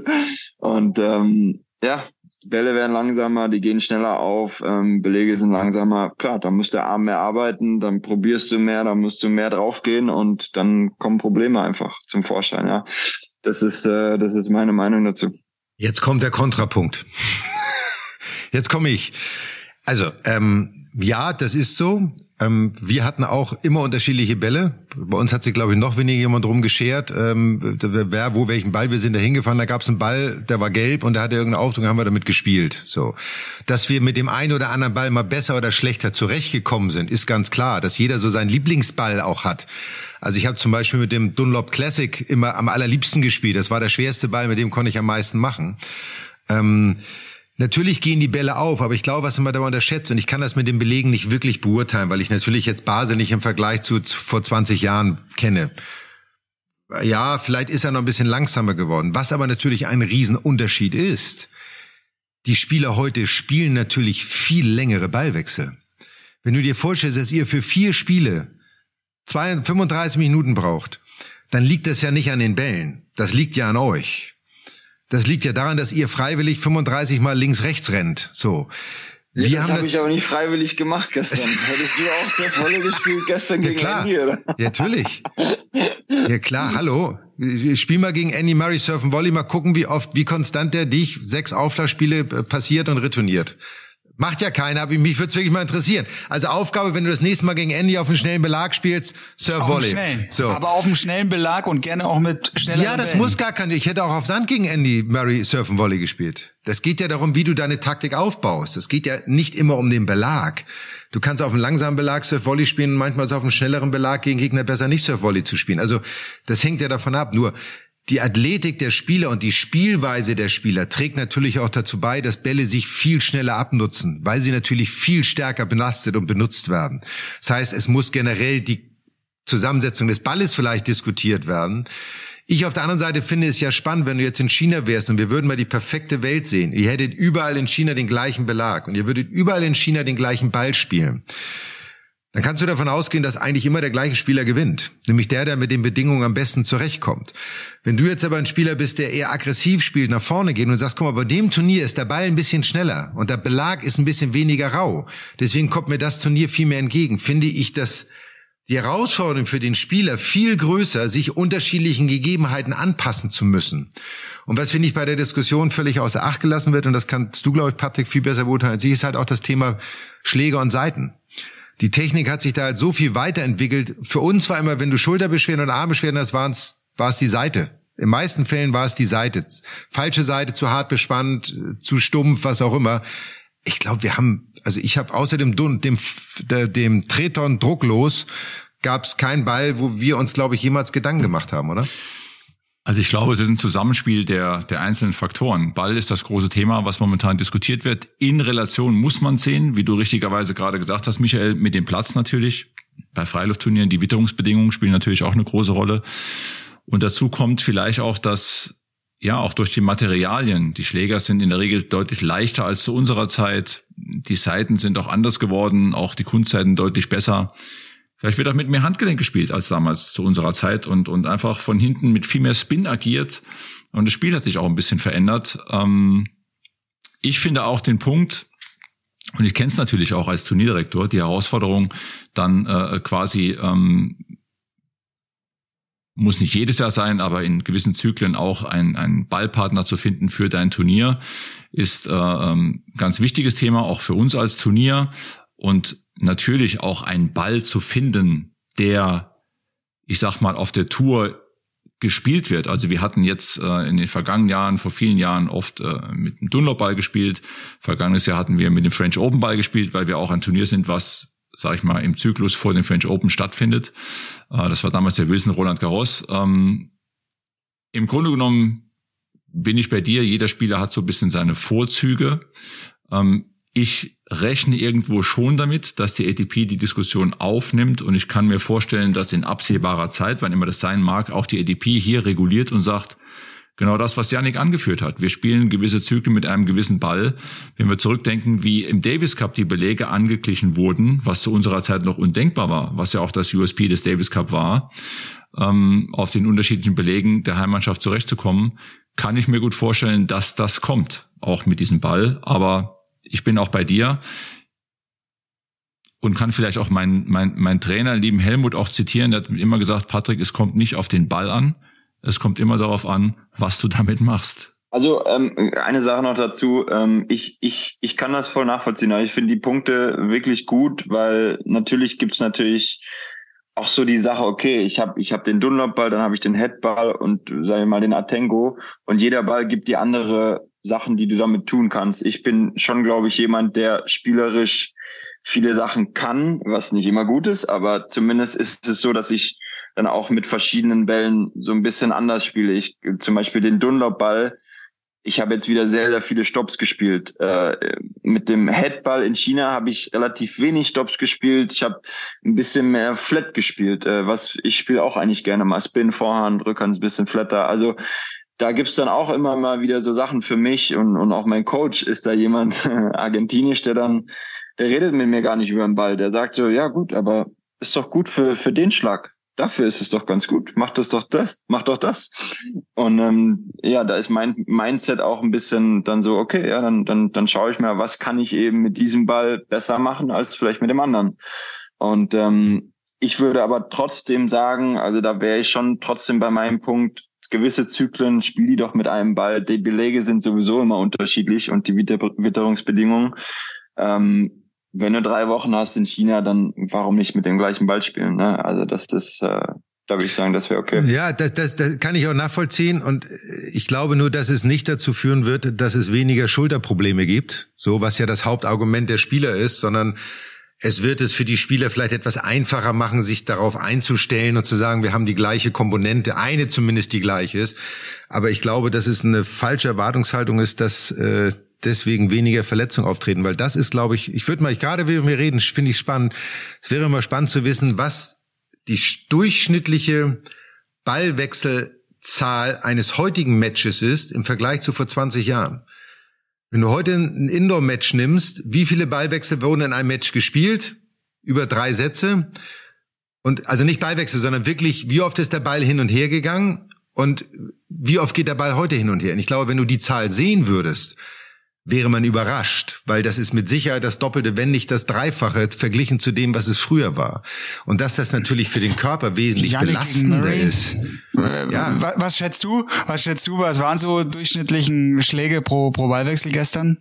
Und ähm, ja, Bälle werden langsamer, die gehen schneller auf, ähm, Belege sind langsamer. Klar, da muss der Arm mehr arbeiten, dann probierst du mehr, dann musst du mehr draufgehen und dann kommen Probleme einfach zum Vorschein. Ja, das ist äh, das ist meine Meinung dazu. Jetzt kommt der Kontrapunkt. Jetzt komme ich. Also ähm, ja, das ist so. Ähm, wir hatten auch immer unterschiedliche Bälle. Bei uns hat sich, glaube ich, noch weniger jemand drum geschert, ähm, wer, wo welchen Ball. Wir sind da hingefahren, da gab es einen Ball, der war gelb und der hatte irgendeine Aufdruck, haben wir damit gespielt. So, Dass wir mit dem einen oder anderen Ball mal besser oder schlechter zurechtgekommen sind, ist ganz klar. Dass jeder so seinen Lieblingsball auch hat. Also ich habe zum Beispiel mit dem Dunlop Classic immer am allerliebsten gespielt. Das war der schwerste Ball, mit dem konnte ich am meisten machen. Ähm, Natürlich gehen die Bälle auf, aber ich glaube, was man da unterschätzt, und ich kann das mit den Belegen nicht wirklich beurteilen, weil ich natürlich jetzt Basel nicht im Vergleich zu vor 20 Jahren kenne. Ja, vielleicht ist er noch ein bisschen langsamer geworden. Was aber natürlich ein Riesenunterschied ist, die Spieler heute spielen natürlich viel längere Ballwechsel. Wenn du dir vorstellst, dass ihr für vier Spiele 35 Minuten braucht, dann liegt das ja nicht an den Bällen. Das liegt ja an euch. Das liegt ja daran, dass ihr freiwillig 35 mal links rechts rennt. So. Wir ja, das habe ich aber nicht freiwillig gemacht gestern. Hättest du auch sehr volle gespielt gestern ja, gegen klar. Andy, oder? Ja, natürlich. Ja klar, hallo. Spiel mal gegen Andy Murray Surfen Volley, mal gucken, wie oft, wie konstant der dich sechs Aufschlagspiele äh, passiert und retourniert. Macht ja keiner, aber mich würde wirklich mal interessieren. Also Aufgabe, wenn du das nächste Mal gegen Andy auf einen schnellen Belag spielst, auf Volley. Schnellen. So. Aber auf einem schnellen Belag und gerne auch mit schneller Ja, das Bällen. muss gar kein, ich hätte auch auf Sand gegen Andy Murray Surfen Volley gespielt. Das geht ja darum, wie du deine Taktik aufbaust. Es geht ja nicht immer um den Belag. Du kannst auf einem langsamen Belag Surf Volley spielen, manchmal ist auf einem schnelleren Belag gegen Gegner besser nicht Surf Volley zu spielen. Also, das hängt ja davon ab. Nur, die Athletik der Spieler und die Spielweise der Spieler trägt natürlich auch dazu bei, dass Bälle sich viel schneller abnutzen, weil sie natürlich viel stärker belastet und benutzt werden. Das heißt, es muss generell die Zusammensetzung des Balles vielleicht diskutiert werden. Ich auf der anderen Seite finde es ja spannend, wenn du jetzt in China wärst und wir würden mal die perfekte Welt sehen. Ihr hättet überall in China den gleichen Belag und ihr würdet überall in China den gleichen Ball spielen dann kannst du davon ausgehen, dass eigentlich immer der gleiche Spieler gewinnt. Nämlich der, der mit den Bedingungen am besten zurechtkommt. Wenn du jetzt aber ein Spieler bist, der eher aggressiv spielt, nach vorne geht und sagst, guck mal, bei dem Turnier ist der Ball ein bisschen schneller und der Belag ist ein bisschen weniger rau. Deswegen kommt mir das Turnier viel mehr entgegen. Finde ich, dass die Herausforderung für den Spieler viel größer, sich unterschiedlichen Gegebenheiten anpassen zu müssen. Und was finde ich bei der Diskussion völlig außer Acht gelassen wird, und das kannst du, glaube ich, Patrick, viel besser beurteilen als ich, ist halt auch das Thema Schläger und Seiten. Die Technik hat sich da halt so viel weiterentwickelt. Für uns war immer, wenn du Schulterbeschwerden oder Armbeschwerden hast, war es, war es die Seite. In meisten Fällen war es die Seite. Falsche Seite, zu hart bespannt, zu stumpf, was auch immer. Ich glaube, wir haben, also ich habe außer dem, dem, dem Treton drucklos, gab es keinen Ball, wo wir uns, glaube ich, jemals Gedanken gemacht haben, oder? Also ich glaube, es ist ein Zusammenspiel der, der einzelnen Faktoren. Ball ist das große Thema, was momentan diskutiert wird. In Relation muss man sehen, wie du richtigerweise gerade gesagt hast, Michael, mit dem Platz natürlich. Bei Freiluftturnieren, die Witterungsbedingungen spielen natürlich auch eine große Rolle. Und dazu kommt vielleicht auch, dass ja, auch durch die Materialien. Die Schläger sind in der Regel deutlich leichter als zu unserer Zeit. Die Seiten sind auch anders geworden, auch die Kunstseiten deutlich besser. Vielleicht wird auch mit mehr Handgelenk gespielt als damals zu unserer Zeit und, und einfach von hinten mit viel mehr Spin agiert. Und das Spiel hat sich auch ein bisschen verändert. Ähm, ich finde auch den Punkt, und ich kenne es natürlich auch als Turnierdirektor, die Herausforderung, dann äh, quasi ähm, muss nicht jedes Jahr sein, aber in gewissen Zyklen auch ein, ein Ballpartner zu finden für dein Turnier, ist äh, ähm, ganz wichtiges Thema, auch für uns als Turnier. Und natürlich auch einen Ball zu finden, der, ich sag mal, auf der Tour gespielt wird. Also wir hatten jetzt äh, in den vergangenen Jahren, vor vielen Jahren oft äh, mit dem Dunlop-Ball gespielt. Vergangenes Jahr hatten wir mit dem French Open-Ball gespielt, weil wir auch ein Turnier sind, was, sag ich mal, im Zyklus vor dem French Open stattfindet. Äh, das war damals der Wilson Roland Garros. Ähm, Im Grunde genommen bin ich bei dir. Jeder Spieler hat so ein bisschen seine Vorzüge. Ähm, ich rechne irgendwo schon damit, dass die ATP die Diskussion aufnimmt und ich kann mir vorstellen, dass in absehbarer Zeit, wann immer das sein mag, auch die ATP hier reguliert und sagt, genau das, was Janik angeführt hat. Wir spielen gewisse Zyklen mit einem gewissen Ball. Wenn wir zurückdenken, wie im Davis Cup die Belege angeglichen wurden, was zu unserer Zeit noch undenkbar war, was ja auch das USP des Davis Cup war, ähm, auf den unterschiedlichen Belegen der Heimmannschaft zurechtzukommen, kann ich mir gut vorstellen, dass das kommt, auch mit diesem Ball. Aber ich bin auch bei dir. Und kann vielleicht auch meinen mein, mein Trainer, lieben Helmut, auch zitieren. Der hat immer gesagt, Patrick, es kommt nicht auf den Ball an, es kommt immer darauf an, was du damit machst. Also ähm, eine Sache noch dazu, ähm, ich, ich, ich kann das voll nachvollziehen, aber ich finde die Punkte wirklich gut, weil natürlich gibt's natürlich auch so die Sache, okay, ich habe ich hab den Dunlop-Ball, dann habe ich den Headball und sage ich mal den Atengo. Und jeder Ball gibt die andere Sachen, die du damit tun kannst. Ich bin schon, glaube ich, jemand, der spielerisch viele Sachen kann, was nicht immer gut ist, aber zumindest ist es so, dass ich dann auch mit verschiedenen Bällen so ein bisschen anders spiele. Ich zum Beispiel den Dunlop-Ball. Ich habe jetzt wieder sehr, sehr viele Stops gespielt. Äh, mit dem Headball in China habe ich relativ wenig Stops gespielt. Ich habe ein bisschen mehr Flat gespielt, äh, was ich spiele auch eigentlich gerne mal Spin, Vorhand, Rückhand ein bisschen flatter. Also da gibt's dann auch immer mal wieder so Sachen für mich und, und auch mein Coach ist da jemand argentinisch, der dann, der redet mit mir gar nicht über den Ball. Der sagt so, ja gut, aber ist doch gut für, für den Schlag. Dafür ist es doch ganz gut. Mach das doch das, mach doch das. Und ähm, ja, da ist mein Mindset auch ein bisschen dann so, okay, ja, dann, dann, dann schaue ich mir, was kann ich eben mit diesem Ball besser machen als vielleicht mit dem anderen. Und ähm, ich würde aber trotzdem sagen, also da wäre ich schon trotzdem bei meinem Punkt, gewisse Zyklen spiel die doch mit einem Ball. Die Belege sind sowieso immer unterschiedlich und die Witterungsbedingungen. Ähm, wenn du drei Wochen hast in China, dann warum nicht mit dem gleichen Ball spielen? Ne? Also das ist, äh, da würde ich sagen, das wäre okay. Ja, das, das, das kann ich auch nachvollziehen und ich glaube nur, dass es nicht dazu führen wird, dass es weniger Schulterprobleme gibt, so was ja das Hauptargument der Spieler ist, sondern Es wird es für die Spieler vielleicht etwas einfacher machen, sich darauf einzustellen und zu sagen, wir haben die gleiche Komponente, eine zumindest die gleiche ist. Aber ich glaube, dass es eine falsche Erwartungshaltung ist, dass äh, deswegen weniger Verletzungen auftreten, weil das ist, glaube ich, ich würde mal, gerade wie wir reden, finde ich spannend. Es wäre immer spannend zu wissen, was die durchschnittliche Ballwechselzahl eines heutigen Matches ist im Vergleich zu vor 20 Jahren. Wenn du heute ein Indoor-Match nimmst, wie viele Ballwechsel wurden in einem Match gespielt? Über drei Sätze. Und also nicht Ballwechsel, sondern wirklich, wie oft ist der Ball hin und her gegangen? Und wie oft geht der Ball heute hin und her? Und ich glaube, wenn du die Zahl sehen würdest, wäre man überrascht, weil das ist mit Sicherheit das Doppelte, wenn nicht das Dreifache verglichen zu dem, was es früher war. Und dass das natürlich für den Körper wesentlich Janik belastender ist. Äh, ja. Was schätzt du? Was schätzt du? Was waren so durchschnittlichen Schläge pro, pro Ballwechsel gestern?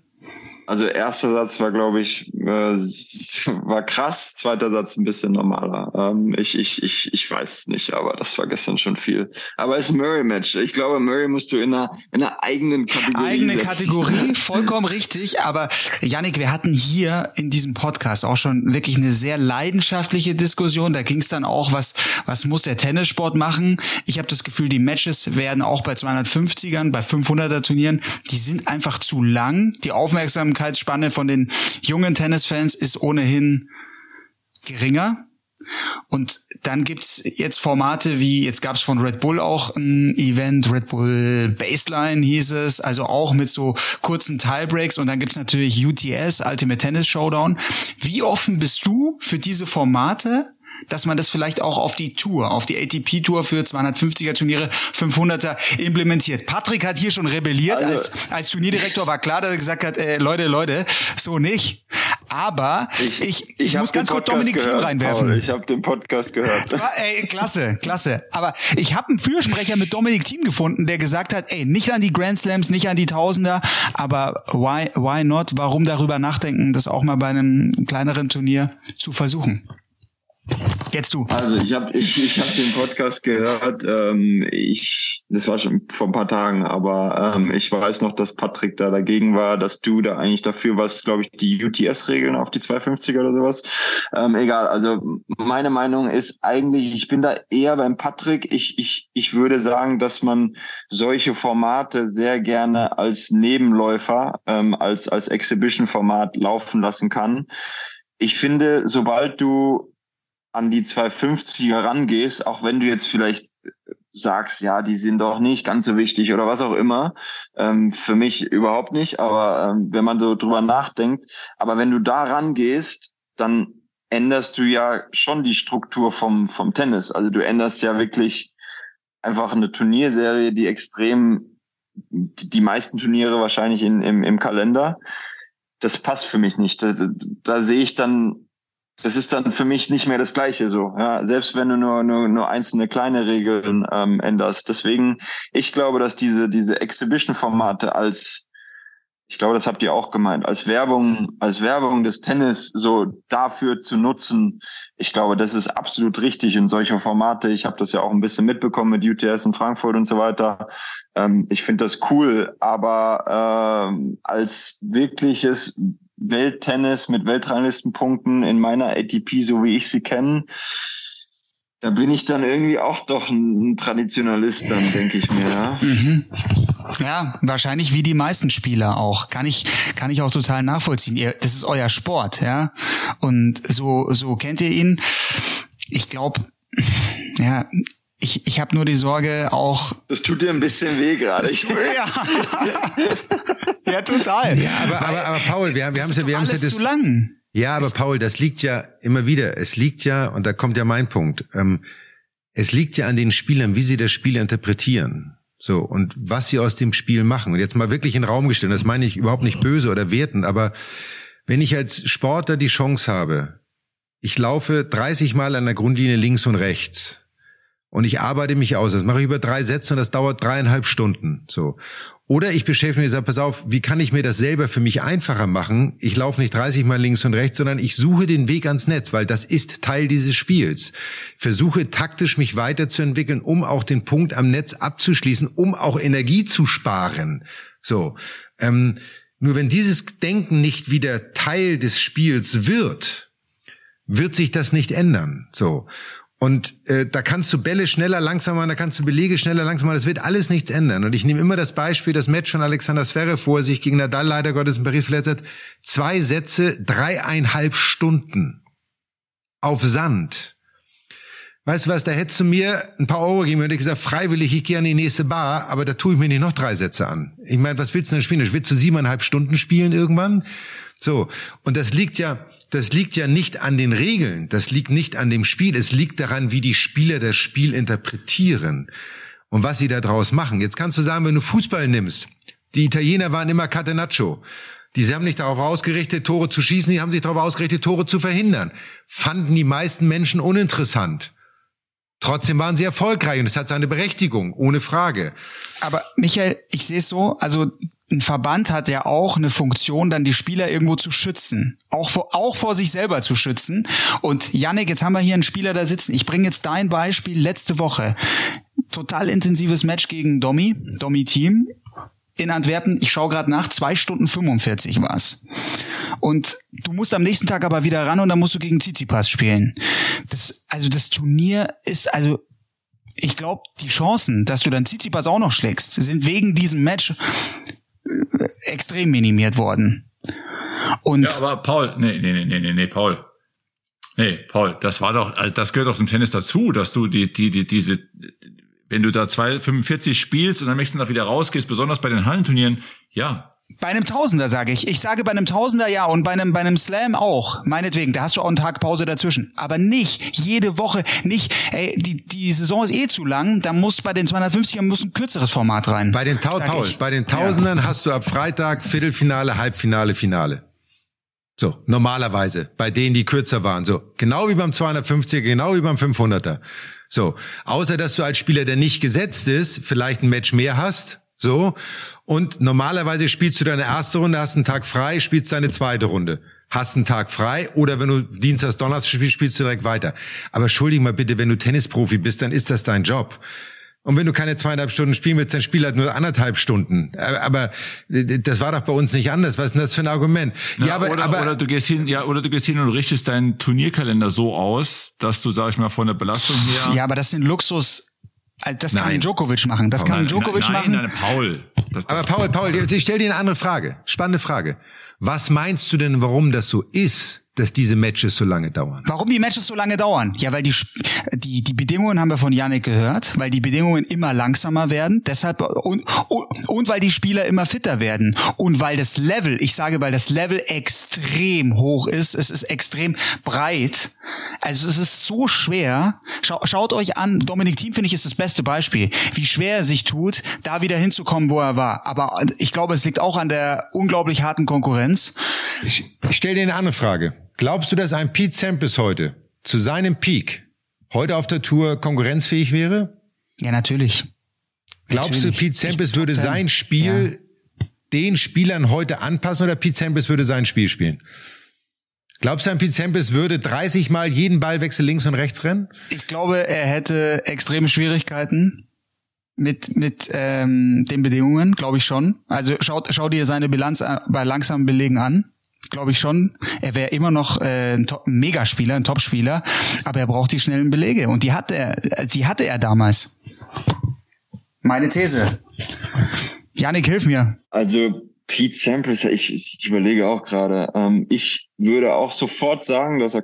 Also erster Satz war, glaube ich, äh, war krass, zweiter Satz ein bisschen normaler. Ähm, ich, ich, ich, ich weiß es nicht, aber das war gestern schon viel. Aber es ist ein Murray-Match. Ich glaube, Murray musst du in einer, in einer eigenen Kategorie Eigene setzen. Kategorie, vollkommen richtig. Aber Yannick, wir hatten hier in diesem Podcast auch schon wirklich eine sehr leidenschaftliche Diskussion. Da ging es dann auch, was, was muss der Tennissport machen? Ich habe das Gefühl, die Matches werden auch bei 250ern, bei 500er Turnieren, die sind einfach zu lang. Die Aufmerksamkeit Aufmerksamkeitsspanne von den jungen Tennisfans ist ohnehin geringer. Und dann gibt's jetzt Formate wie, jetzt gab's von Red Bull auch ein Event, Red Bull Baseline hieß es, also auch mit so kurzen Tiebreaks und dann gibt's natürlich UTS, Ultimate Tennis Showdown. Wie offen bist du für diese Formate? Dass man das vielleicht auch auf die Tour, auf die ATP-Tour für 250er Turniere, 500er implementiert. Patrick hat hier schon rebelliert. Also, als, als Turnierdirektor war klar, dass er gesagt hat, äh, Leute, Leute, so nicht. Aber ich, ich, ich, muss ganz kurz Dominik Thiem reinwerfen. Paul, ich habe den Podcast gehört. Ja, ey, klasse, klasse. Aber ich habe einen Fürsprecher mit Dominik Thiem gefunden, der gesagt hat, ey, nicht an die Grand Slams, nicht an die Tausender, aber why, why not? Warum darüber nachdenken, das auch mal bei einem kleineren Turnier zu versuchen? Jetzt du. Also ich habe ich, ich hab den Podcast gehört. Ähm, ich, das war schon vor ein paar Tagen, aber ähm, ich weiß noch, dass Patrick da dagegen war, dass du da eigentlich dafür warst, glaube ich, die UTS-Regeln auf die 250er oder sowas. Ähm, egal. Also meine Meinung ist eigentlich, ich bin da eher beim Patrick. Ich ich ich würde sagen, dass man solche Formate sehr gerne als Nebenläufer, ähm, als als Exhibition-Format laufen lassen kann. Ich finde, sobald du an die 250er rangehst, auch wenn du jetzt vielleicht sagst, ja, die sind doch nicht ganz so wichtig oder was auch immer. Ähm, für mich überhaupt nicht, aber ähm, wenn man so drüber nachdenkt, aber wenn du da rangehst, dann änderst du ja schon die Struktur vom, vom Tennis. Also du änderst ja wirklich einfach eine Turnierserie, die extrem, die meisten Turniere wahrscheinlich in, im, im Kalender. Das passt für mich nicht. Da, da sehe ich dann das ist dann für mich nicht mehr das Gleiche so. Ja, selbst wenn du nur nur, nur einzelne kleine Regeln ähm, änderst. Deswegen, ich glaube, dass diese diese Exhibition-Formate als ich glaube, das habt ihr auch gemeint, als Werbung, als Werbung des Tennis so dafür zu nutzen. Ich glaube, das ist absolut richtig in solcher Formate. Ich habe das ja auch ein bisschen mitbekommen mit UTS in Frankfurt und so weiter. Ähm, ich finde das cool, aber ähm, als wirkliches Welttennis mit Weltranglistenpunkten in meiner ATP, so wie ich sie kenne, da bin ich dann irgendwie auch doch ein Traditionalist, dann denke ich mir. Ja. Mhm. ja, wahrscheinlich wie die meisten Spieler auch. Kann ich, kann ich auch total nachvollziehen. Ihr, das ist euer Sport, ja. Und so, so kennt ihr ihn. Ich glaube, ja, ich, ich habe nur die Sorge auch. Das tut dir ein bisschen weh gerade. Ja. ja, total. Ja, aber, aber, aber Paul, wir, wir haben es ja, wir haben es ja das. Zu lang. Ja, aber Paul, das liegt ja immer wieder. Es liegt ja, und da kommt ja mein Punkt. Ähm, es liegt ja an den Spielern, wie sie das Spiel interpretieren. So, und was sie aus dem Spiel machen. Und jetzt mal wirklich in den Raum gestellt, das meine ich überhaupt nicht böse oder wertend, aber wenn ich als Sportler die Chance habe, ich laufe 30 Mal an der Grundlinie links und rechts, und ich arbeite mich aus. Das mache ich über drei Sätze und das dauert dreieinhalb Stunden. So. Oder ich beschäftige mich, sage, pass auf, wie kann ich mir das selber für mich einfacher machen? Ich laufe nicht 30 Mal links und rechts, sondern ich suche den Weg ans Netz, weil das ist Teil dieses Spiels. Versuche taktisch mich weiterzuentwickeln, um auch den Punkt am Netz abzuschließen, um auch Energie zu sparen. So. Ähm, nur wenn dieses Denken nicht wieder Teil des Spiels wird, wird sich das nicht ändern. So. Und äh, da kannst du Bälle schneller, langsamer, da kannst du Belege schneller, langsamer. Das wird alles nichts ändern. Und ich nehme immer das Beispiel, das Match von Alexander Zverev, wo er sich gegen Nadal leider Gottes in Paris verletzt hat. Zwei Sätze, dreieinhalb Stunden auf Sand. Weißt du was, da hättest du mir ein paar Euro gegeben und ich gesagt, freiwillig, ich gehe an die nächste Bar, aber da tue ich mir nicht noch drei Sätze an. Ich meine, was willst du denn spielen? Willst du siebeneinhalb Stunden spielen irgendwann? So. Und das liegt ja, das liegt ja nicht an den Regeln, das liegt nicht an dem Spiel, es liegt daran, wie die Spieler das Spiel interpretieren und was sie da draus machen. Jetzt kannst du sagen, wenn du Fußball nimmst, die Italiener waren immer Catenaccio. Die haben nicht darauf ausgerichtet, Tore zu schießen, die haben sich darauf ausgerichtet, Tore zu verhindern. Fanden die meisten Menschen uninteressant. Trotzdem waren sie erfolgreich und es hat seine Berechtigung, ohne Frage. Aber Michael, ich sehe es so, also ein Verband hat ja auch eine Funktion, dann die Spieler irgendwo zu schützen. Auch vor, auch vor sich selber zu schützen. Und Yannick, jetzt haben wir hier einen Spieler da sitzen. Ich bringe jetzt dein Beispiel letzte Woche. Total intensives Match gegen Domi, Domi-Team in Antwerpen. Ich schaue gerade nach, zwei Stunden 45 war's. Und du musst am nächsten Tag aber wieder ran und dann musst du gegen Tsitsipas spielen. Das, also das Turnier ist, also ich glaube, die Chancen, dass du dann Tsitsipas auch noch schlägst, sind wegen diesem Match extrem minimiert worden. Und ja, aber Paul, nee, nee, nee, nee, nee, Paul. Nee, Paul, das war doch, also das gehört doch zum Tennis dazu, dass du die, die, die, diese, wenn du da 2,45 spielst und am nächsten Tag wieder rausgehst, besonders bei den Hallenturnieren, ja, bei einem Tausender sage ich. Ich sage bei einem Tausender ja und bei einem, bei einem Slam auch. Meinetwegen, da hast du auch einen Tag Pause dazwischen. Aber nicht jede Woche, nicht, ey, die, die Saison ist eh zu lang, da muss bei den 250ern muss ein kürzeres Format rein. Bei den, Tau Paul, bei den Tausendern ja. hast du ab Freitag Viertelfinale, Halbfinale, Finale. So, normalerweise. Bei denen, die kürzer waren. So, genau wie beim 250er, genau wie beim 500er. So, außer dass du als Spieler, der nicht gesetzt ist, vielleicht ein Match mehr hast, so. Und normalerweise spielst du deine erste Runde, hast einen Tag frei, spielst deine zweite Runde. Hast einen Tag frei oder wenn du Dienstags, Donnerstag spielst, spielst du direkt weiter. Aber entschuldige mal bitte, wenn du Tennisprofi bist, dann ist das dein Job. Und wenn du keine zweieinhalb Stunden spielen willst, dann spiel halt nur anderthalb Stunden. Aber das war doch bei uns nicht anders. Was ist denn das für ein Argument? Na, ja, aber, oder, aber, oder du gehst hin, ja, oder du gehst hin und richtest deinen Turnierkalender so aus, dass du, sag ich mal, von der Belastung her. Ja, aber das sind Luxus, also das nein. kann Djokovic machen. Das kann nein, Djokovic nein, machen. Nein, Paul. Das, das Aber Paul, Paul, ich stell dir eine andere Frage. Spannende Frage. Was meinst du denn, warum das so ist? Dass diese Matches so lange dauern. Warum die Matches so lange dauern? Ja, weil die, die, die Bedingungen haben wir von Yannick gehört, weil die Bedingungen immer langsamer werden, deshalb, und, und, und weil die Spieler immer fitter werden. Und weil das Level, ich sage, weil das Level extrem hoch ist, es ist extrem breit. Also es ist so schwer. Schau, schaut euch an, Dominik Thiem finde ich ist das beste Beispiel, wie schwer er sich tut, da wieder hinzukommen, wo er war. Aber ich glaube, es liegt auch an der unglaublich harten Konkurrenz. Ich, ich stelle dir eine andere Frage. Glaubst du, dass ein Pete Sampras heute zu seinem Peak heute auf der Tour konkurrenzfähig wäre? Ja, natürlich. Glaubst natürlich. du, Pete Sampras würde sein Spiel ja. den Spielern heute anpassen oder Pete Sampras würde sein Spiel spielen? Glaubst du, ein Pete Sampras würde 30 Mal jeden Ballwechsel links und rechts rennen? Ich glaube, er hätte extreme Schwierigkeiten mit mit ähm, den Bedingungen, glaube ich schon. Also schau, schau dir seine Bilanz äh, bei langsamen Belegen an glaube ich schon. Er wäre immer noch äh, ein, Top, ein Megaspieler, ein Topspieler, aber er braucht die schnellen Belege und die hatte er, die hatte er damals. Meine These. Janik, hilf mir. Also Pete Sampras, ich, ich überlege auch gerade. Ähm, ich würde auch sofort sagen, dass er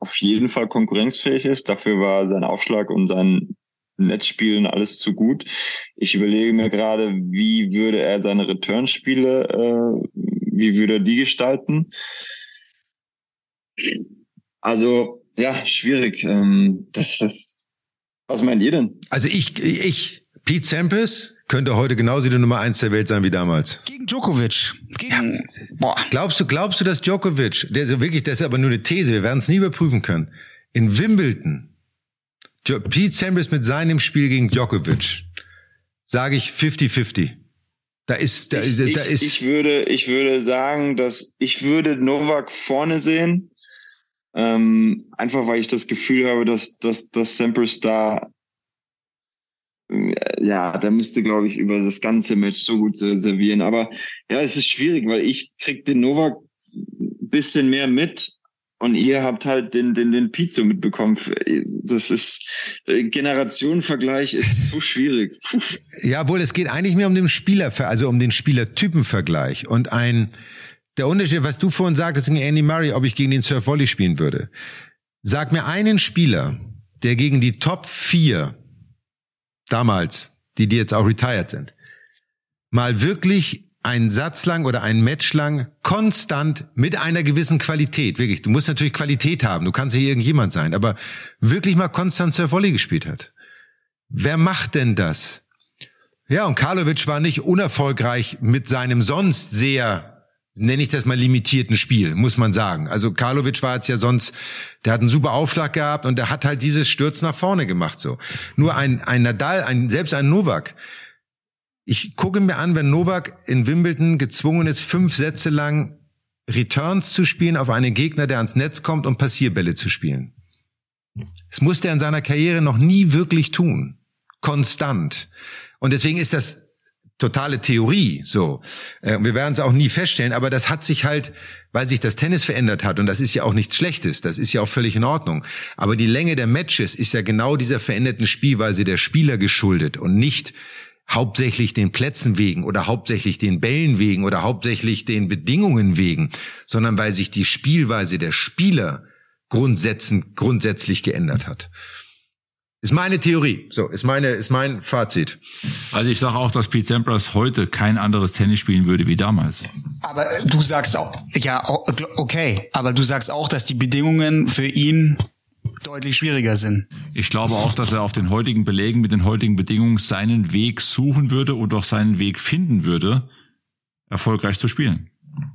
auf jeden Fall konkurrenzfähig ist. Dafür war sein Aufschlag und sein Netzspielen alles zu gut. Ich überlege mir gerade, wie würde er seine Returnspiele äh, wie würde er die gestalten? Also, ja, schwierig. Ähm, das, das, was meint ihr denn? Also ich, ich, Pete Sampras könnte heute genauso die Nummer eins der Welt sein wie damals. Gegen Djokovic. Gegen, ja. boah. Glaubst du, glaubst du, dass Djokovic, der ist wirklich, das ist aber nur eine These, wir werden es nie überprüfen können, in Wimbledon, Pete Sampras mit seinem Spiel gegen Djokovic, sage ich 50-50. Da ist, da, ich, da ist. Ich würde, ich würde sagen, dass ich würde Novak vorne sehen. Ähm, einfach weil ich das Gefühl habe, dass, dass, dass Sampras da, äh, ja, da müsste, glaube ich, über das ganze Match so gut servieren. Aber ja, es ist schwierig, weil ich krieg den Novak ein bisschen mehr mit. Und ihr habt halt den, den, den Pizzo mitbekommen. Das ist, äh, Generationenvergleich ist so schwierig. Ja, wohl, es geht eigentlich mehr um den Spieler, also um den Spielertypenvergleich. Und ein, der Unterschied, was du vorhin sagtest gegen Andy Murray, ob ich gegen den Surf Volley spielen würde. Sag mir einen Spieler, der gegen die Top 4 damals, die, die jetzt auch retired sind, mal wirklich einen Satz lang oder ein Match lang konstant mit einer gewissen Qualität, wirklich. Du musst natürlich Qualität haben, du kannst hier irgendjemand sein, aber wirklich mal konstant Surf Volley gespielt hat. Wer macht denn das? Ja, und Karlovic war nicht unerfolgreich mit seinem sonst sehr, nenne ich das mal, limitierten Spiel, muss man sagen. Also Karlovic war jetzt ja sonst, der hat einen super Aufschlag gehabt und der hat halt dieses Sturz nach vorne gemacht, so. Nur ein, ein Nadal, ein, selbst ein Novak, ich gucke mir an, wenn Novak in Wimbledon gezwungen ist, fünf Sätze lang Returns zu spielen auf einen Gegner, der ans Netz kommt und Passierbälle zu spielen. Das musste er in seiner Karriere noch nie wirklich tun. Konstant. Und deswegen ist das totale Theorie, so. Äh, wir werden es auch nie feststellen, aber das hat sich halt, weil sich das Tennis verändert hat, und das ist ja auch nichts Schlechtes, das ist ja auch völlig in Ordnung. Aber die Länge der Matches ist ja genau dieser veränderten Spielweise der Spieler geschuldet und nicht hauptsächlich den Plätzen wegen oder hauptsächlich den Bällen wegen oder hauptsächlich den Bedingungen wegen, sondern weil sich die Spielweise der Spieler grundsätzlich, grundsätzlich geändert hat. Ist meine Theorie. So, ist meine, ist mein Fazit. Also ich sage auch, dass Pete Sampras heute kein anderes Tennis spielen würde wie damals. Aber du sagst auch, ja, okay, aber du sagst auch, dass die Bedingungen für ihn deutlich schwieriger sind. Ich glaube auch, dass er auf den heutigen Belegen mit den heutigen Bedingungen seinen Weg suchen würde und auch seinen Weg finden würde, erfolgreich zu spielen.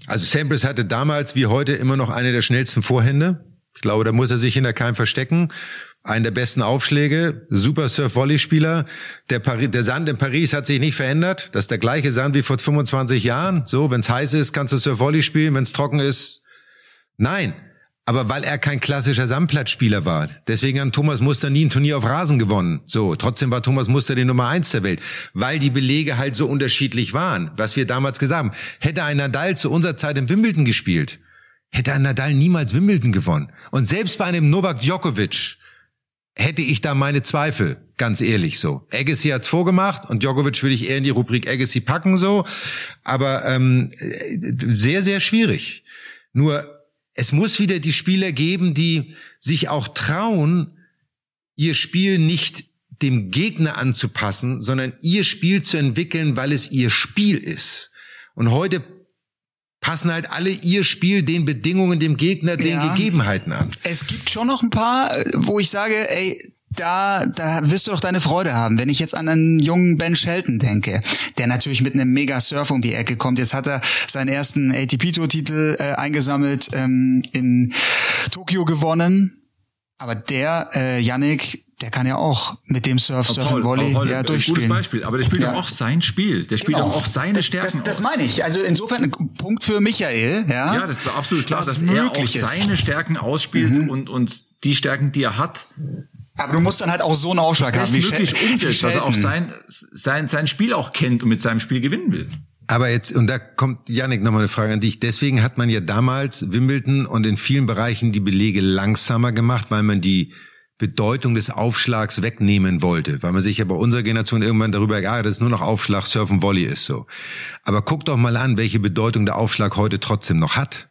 Also Sampras hatte damals wie heute immer noch eine der schnellsten Vorhände. Ich glaube, da muss er sich hinter keinem verstecken. Einen der besten Aufschläge, super Surf-Volley-Spieler. Der, der Sand in Paris hat sich nicht verändert. Das ist der gleiche Sand wie vor 25 Jahren. So, wenn es heiß ist, kannst du Surf-Volley spielen. Wenn es trocken ist, nein. Aber weil er kein klassischer Sandplatzspieler war. Deswegen hat Thomas Muster nie ein Turnier auf Rasen gewonnen. So, trotzdem war Thomas Muster die Nummer eins der Welt. Weil die Belege halt so unterschiedlich waren. Was wir damals gesagt haben. Hätte ein Nadal zu unserer Zeit in Wimbledon gespielt, hätte ein Nadal niemals Wimbledon gewonnen. Und selbst bei einem Novak Djokovic hätte ich da meine Zweifel. Ganz ehrlich so. Agassi hat's vorgemacht und Djokovic würde ich eher in die Rubrik Agassi packen so. Aber ähm, sehr, sehr schwierig. Nur es muss wieder die Spieler geben, die sich auch trauen, ihr Spiel nicht dem Gegner anzupassen, sondern ihr Spiel zu entwickeln, weil es ihr Spiel ist. Und heute passen halt alle ihr Spiel den Bedingungen, dem Gegner, den ja. Gegebenheiten an. Es gibt schon noch ein paar, wo ich sage, ey, da, da wirst du doch deine Freude haben. Wenn ich jetzt an einen jungen Ben Shelton denke, der natürlich mit einem Mega Surf um die Ecke kommt. Jetzt hat er seinen ersten ATP-Tour-Titel äh, eingesammelt, ähm, in Tokio gewonnen. Aber der, äh, Yannick, der kann ja auch mit dem Surf, Surf Paul, Volley Paul, ja, durchspielen. Gutes Beispiel, aber der spielt ja. auch sein Spiel. Der spielt genau. auch seine das, Stärken Das, das meine ich. Also insofern ein Punkt für Michael. Ja, ja das ist absolut klar, dass, dass er auch ist. seine Stärken ausspielt mhm. und, und die Stärken, die er hat, aber du musst dann halt auch so einen Aufschlag haben. Wie möglich umsetzt, dass er auch sein, sein, sein Spiel auch kennt und mit seinem Spiel gewinnen will. Aber jetzt, und da kommt Yannick nochmal eine Frage an dich. Deswegen hat man ja damals Wimbledon und in vielen Bereichen die Belege langsamer gemacht, weil man die Bedeutung des Aufschlags wegnehmen wollte, weil man sich ja bei unserer Generation irgendwann darüber geärgert, dass es nur noch Aufschlag, Surfen, Volley ist so. Aber guck doch mal an, welche Bedeutung der Aufschlag heute trotzdem noch hat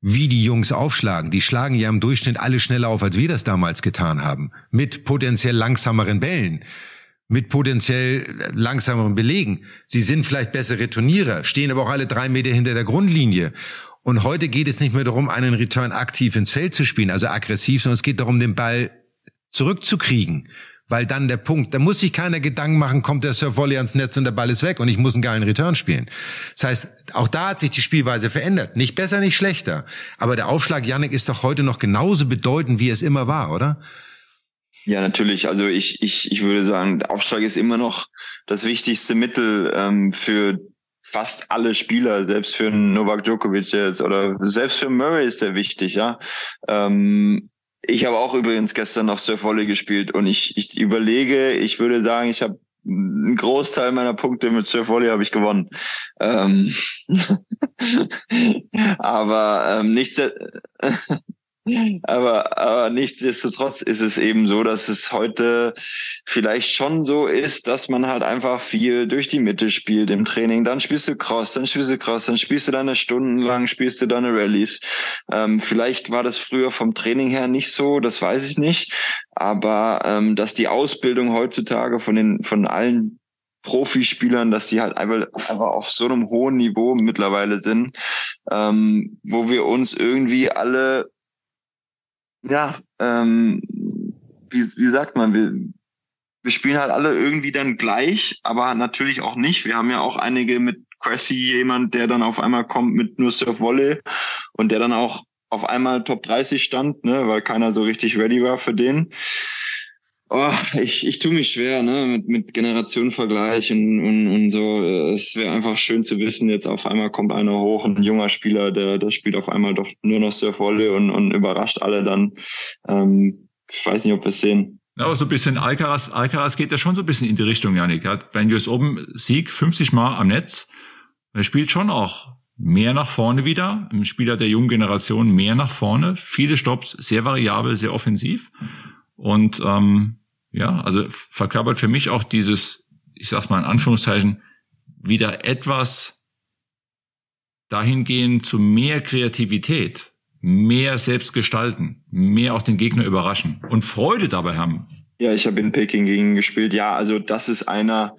wie die Jungs aufschlagen. Die schlagen ja im Durchschnitt alle schneller auf, als wir das damals getan haben. Mit potenziell langsameren Bällen. Mit potenziell langsameren Belegen. Sie sind vielleicht bessere Turnierer, stehen aber auch alle drei Meter hinter der Grundlinie. Und heute geht es nicht mehr darum, einen Return aktiv ins Feld zu spielen, also aggressiv, sondern es geht darum, den Ball zurückzukriegen weil dann der Punkt, da muss sich keiner Gedanken machen, kommt der Surf Volley ans Netz und der Ball ist weg und ich muss einen geilen Return spielen. Das heißt, auch da hat sich die Spielweise verändert. Nicht besser, nicht schlechter. Aber der Aufschlag, Yannick, ist doch heute noch genauso bedeutend, wie es immer war, oder? Ja, natürlich. Also ich, ich, ich würde sagen, der Aufschlag ist immer noch das wichtigste Mittel ähm, für fast alle Spieler, selbst für Novak Djokovic jetzt oder selbst für Murray ist der wichtig, ja. Ähm, ich habe auch übrigens gestern noch Surf Volley gespielt und ich, ich überlege, ich würde sagen, ich habe einen Großteil meiner Punkte mit Surf Volley habe ich gewonnen. Ähm aber ähm, nichts, aber, aber nichtsdestotrotz ist es eben so, dass es heute vielleicht schon so ist, dass man halt einfach viel durch die Mitte spielt im Training. Dann spielst du Cross, dann spielst du Cross, dann spielst du deine Stunden lang, spielst du deine Rallyes. Ähm, vielleicht war das früher vom Training her nicht so, das weiß ich nicht. Aber ähm, dass die Ausbildung heutzutage von den von allen Profispielern, dass die halt einfach, einfach auf so einem hohen Niveau mittlerweile sind, ähm, wo wir uns irgendwie alle ja, ähm, wie, wie sagt man, wir, wir spielen halt alle irgendwie dann gleich, aber natürlich auch nicht. Wir haben ja auch einige mit Cressy, jemand, der dann auf einmal kommt mit nur Surf Volley und der dann auch auf einmal Top 30 stand, ne, weil keiner so richtig ready war für den. Oh, ich, ich tue mich schwer, ne, mit, mit Generationenvergleich und, und, und so. Es wäre einfach schön zu wissen, jetzt auf einmal kommt einer hoch, ein junger Spieler, der, der spielt auf einmal doch nur noch Surfvolley und, und überrascht alle dann. Ähm, ich weiß nicht, ob wir es sehen. Ja, aber so ein bisschen Alcaraz, Alcaraz geht ja schon so ein bisschen in die Richtung, Janik. Hat beim US Open Sieg 50 Mal am Netz. Er spielt schon auch mehr nach vorne wieder. Ein Spieler der jungen Generation mehr nach vorne. Viele Stops, sehr variabel, sehr offensiv. Und ähm, ja, also verkörpert für mich auch dieses, ich sag's mal in Anführungszeichen, wieder etwas dahingehend zu mehr Kreativität, mehr selbst gestalten, mehr auch den Gegner überraschen und Freude dabei haben. Ja, ich habe in Peking gegen gespielt. Ja, also das ist einer,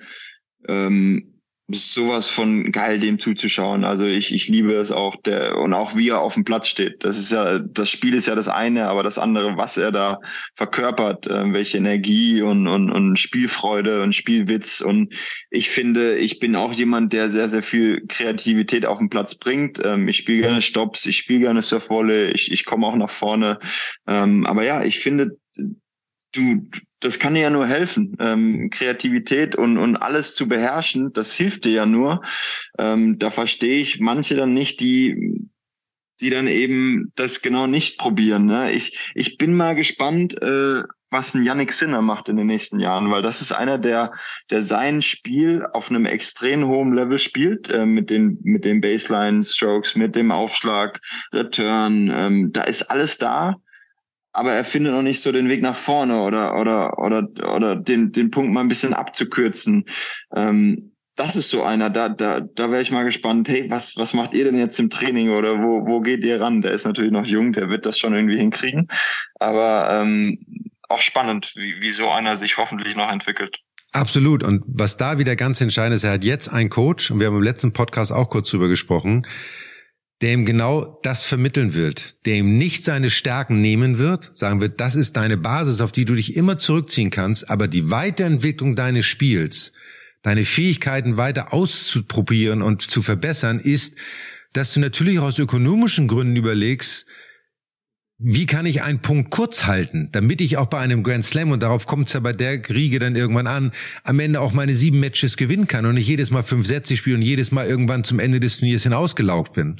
ähm, sowas von geil, dem zuzuschauen. Also ich, ich liebe es auch, der und auch wie er auf dem Platz steht. Das ist ja, das Spiel ist ja das eine, aber das andere, was er da verkörpert, äh, welche Energie und, und, und Spielfreude und Spielwitz. Und ich finde, ich bin auch jemand, der sehr, sehr viel Kreativität auf den Platz bringt. Ähm, ich spiele gerne Stops, ich spiele gerne Surfwolle, ich, ich komme auch nach vorne. Ähm, aber ja, ich finde, du, das kann dir ja nur helfen. Ähm, Kreativität und, und alles zu beherrschen, das hilft dir ja nur. Ähm, da verstehe ich manche dann nicht, die, die dann eben das genau nicht probieren. Ne? Ich, ich bin mal gespannt, äh, was ein Yannick Sinner macht in den nächsten Jahren, weil das ist einer, der, der sein Spiel auf einem extrem hohen Level spielt, äh, mit den, mit den Baseline Strokes, mit dem Aufschlag, Return, ähm, da ist alles da aber er findet noch nicht so den Weg nach vorne oder oder oder oder den den Punkt mal ein bisschen abzukürzen. Ähm, das ist so einer, da da da wäre ich mal gespannt. Hey, was was macht ihr denn jetzt im Training oder wo wo geht ihr ran? Der ist natürlich noch jung, der wird das schon irgendwie hinkriegen, aber ähm, auch spannend, wie, wie so einer sich hoffentlich noch entwickelt. Absolut. Und was da wieder ganz entscheidend ist, er hat jetzt einen Coach, und wir haben im letzten Podcast auch kurz drüber gesprochen, der ihm genau das vermitteln wird, der ihm nicht seine Stärken nehmen wird, sagen wird, das ist deine Basis, auf die du dich immer zurückziehen kannst, aber die Weiterentwicklung deines Spiels, deine Fähigkeiten weiter auszuprobieren und zu verbessern, ist, dass du natürlich aus ökonomischen Gründen überlegst, wie kann ich einen Punkt kurz halten, damit ich auch bei einem Grand Slam, und darauf kommt es ja bei der Riege dann irgendwann an, am Ende auch meine sieben Matches gewinnen kann und nicht jedes Mal fünf Sätze spiele und jedes Mal irgendwann zum Ende des Turniers hinausgelaugt bin.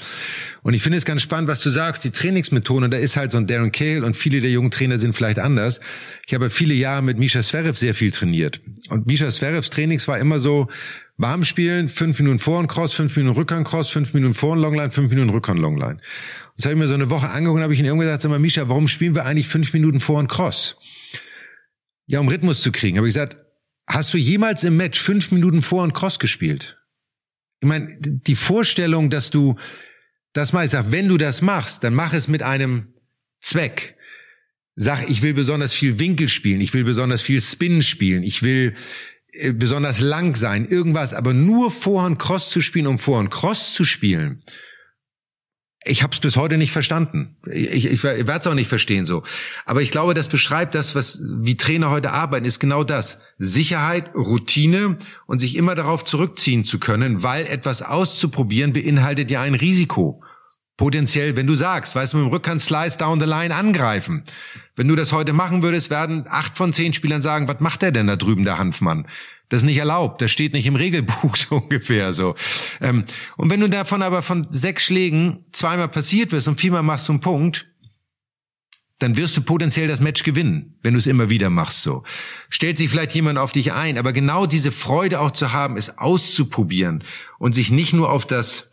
Und ich finde es ganz spannend, was du sagst, die Trainingsmethode, da ist halt so ein Darren Cale und viele der jungen Trainer sind vielleicht anders. Ich habe viele Jahre mit Misha Zverev sehr viel trainiert. Und Misha Zverevs Trainings war immer so, warm spielen, fünf Minuten vor und Cross, fünf Minuten Rückhand Cross, fünf Minuten vor und Longline, fünf Minuten Rückhand Longline. Das habe ich mir so eine Woche angeguckt und habe ich ihn irgendwann gesagt, sag mal, Misha, warum spielen wir eigentlich fünf Minuten vor und Cross? Ja, um Rhythmus zu kriegen. Habe ich gesagt, hast du jemals im Match fünf Minuten vor und Cross gespielt? Ich meine, die Vorstellung, dass du das machst, sag, wenn du das machst, dann mach es mit einem Zweck. Sag, ich will besonders viel Winkel spielen, ich will besonders viel Spin spielen, ich will äh, besonders lang sein, irgendwas, aber nur Vorhand Cross zu spielen, um Vorhand Cross zu spielen, ich habe es bis heute nicht verstanden. Ich, ich, ich werde es auch nicht verstehen so. Aber ich glaube, das beschreibt das, was wie Trainer heute arbeiten, ist genau das. Sicherheit, Routine und sich immer darauf zurückziehen zu können, weil etwas auszuprobieren beinhaltet ja ein Risiko. Potenziell, wenn du sagst, weißt du, mit dem Rückhand Slice down the line angreifen. Wenn du das heute machen würdest, werden acht von zehn Spielern sagen, was macht der denn da drüben, der Hanfmann? Das ist nicht erlaubt. Das steht nicht im Regelbuch so ungefähr so. Ähm, und wenn du davon aber von sechs Schlägen zweimal passiert wirst und viermal machst du einen Punkt, dann wirst du potenziell das Match gewinnen, wenn du es immer wieder machst so. Stellt sich vielleicht jemand auf dich ein, aber genau diese Freude auch zu haben, es auszuprobieren und sich nicht nur auf das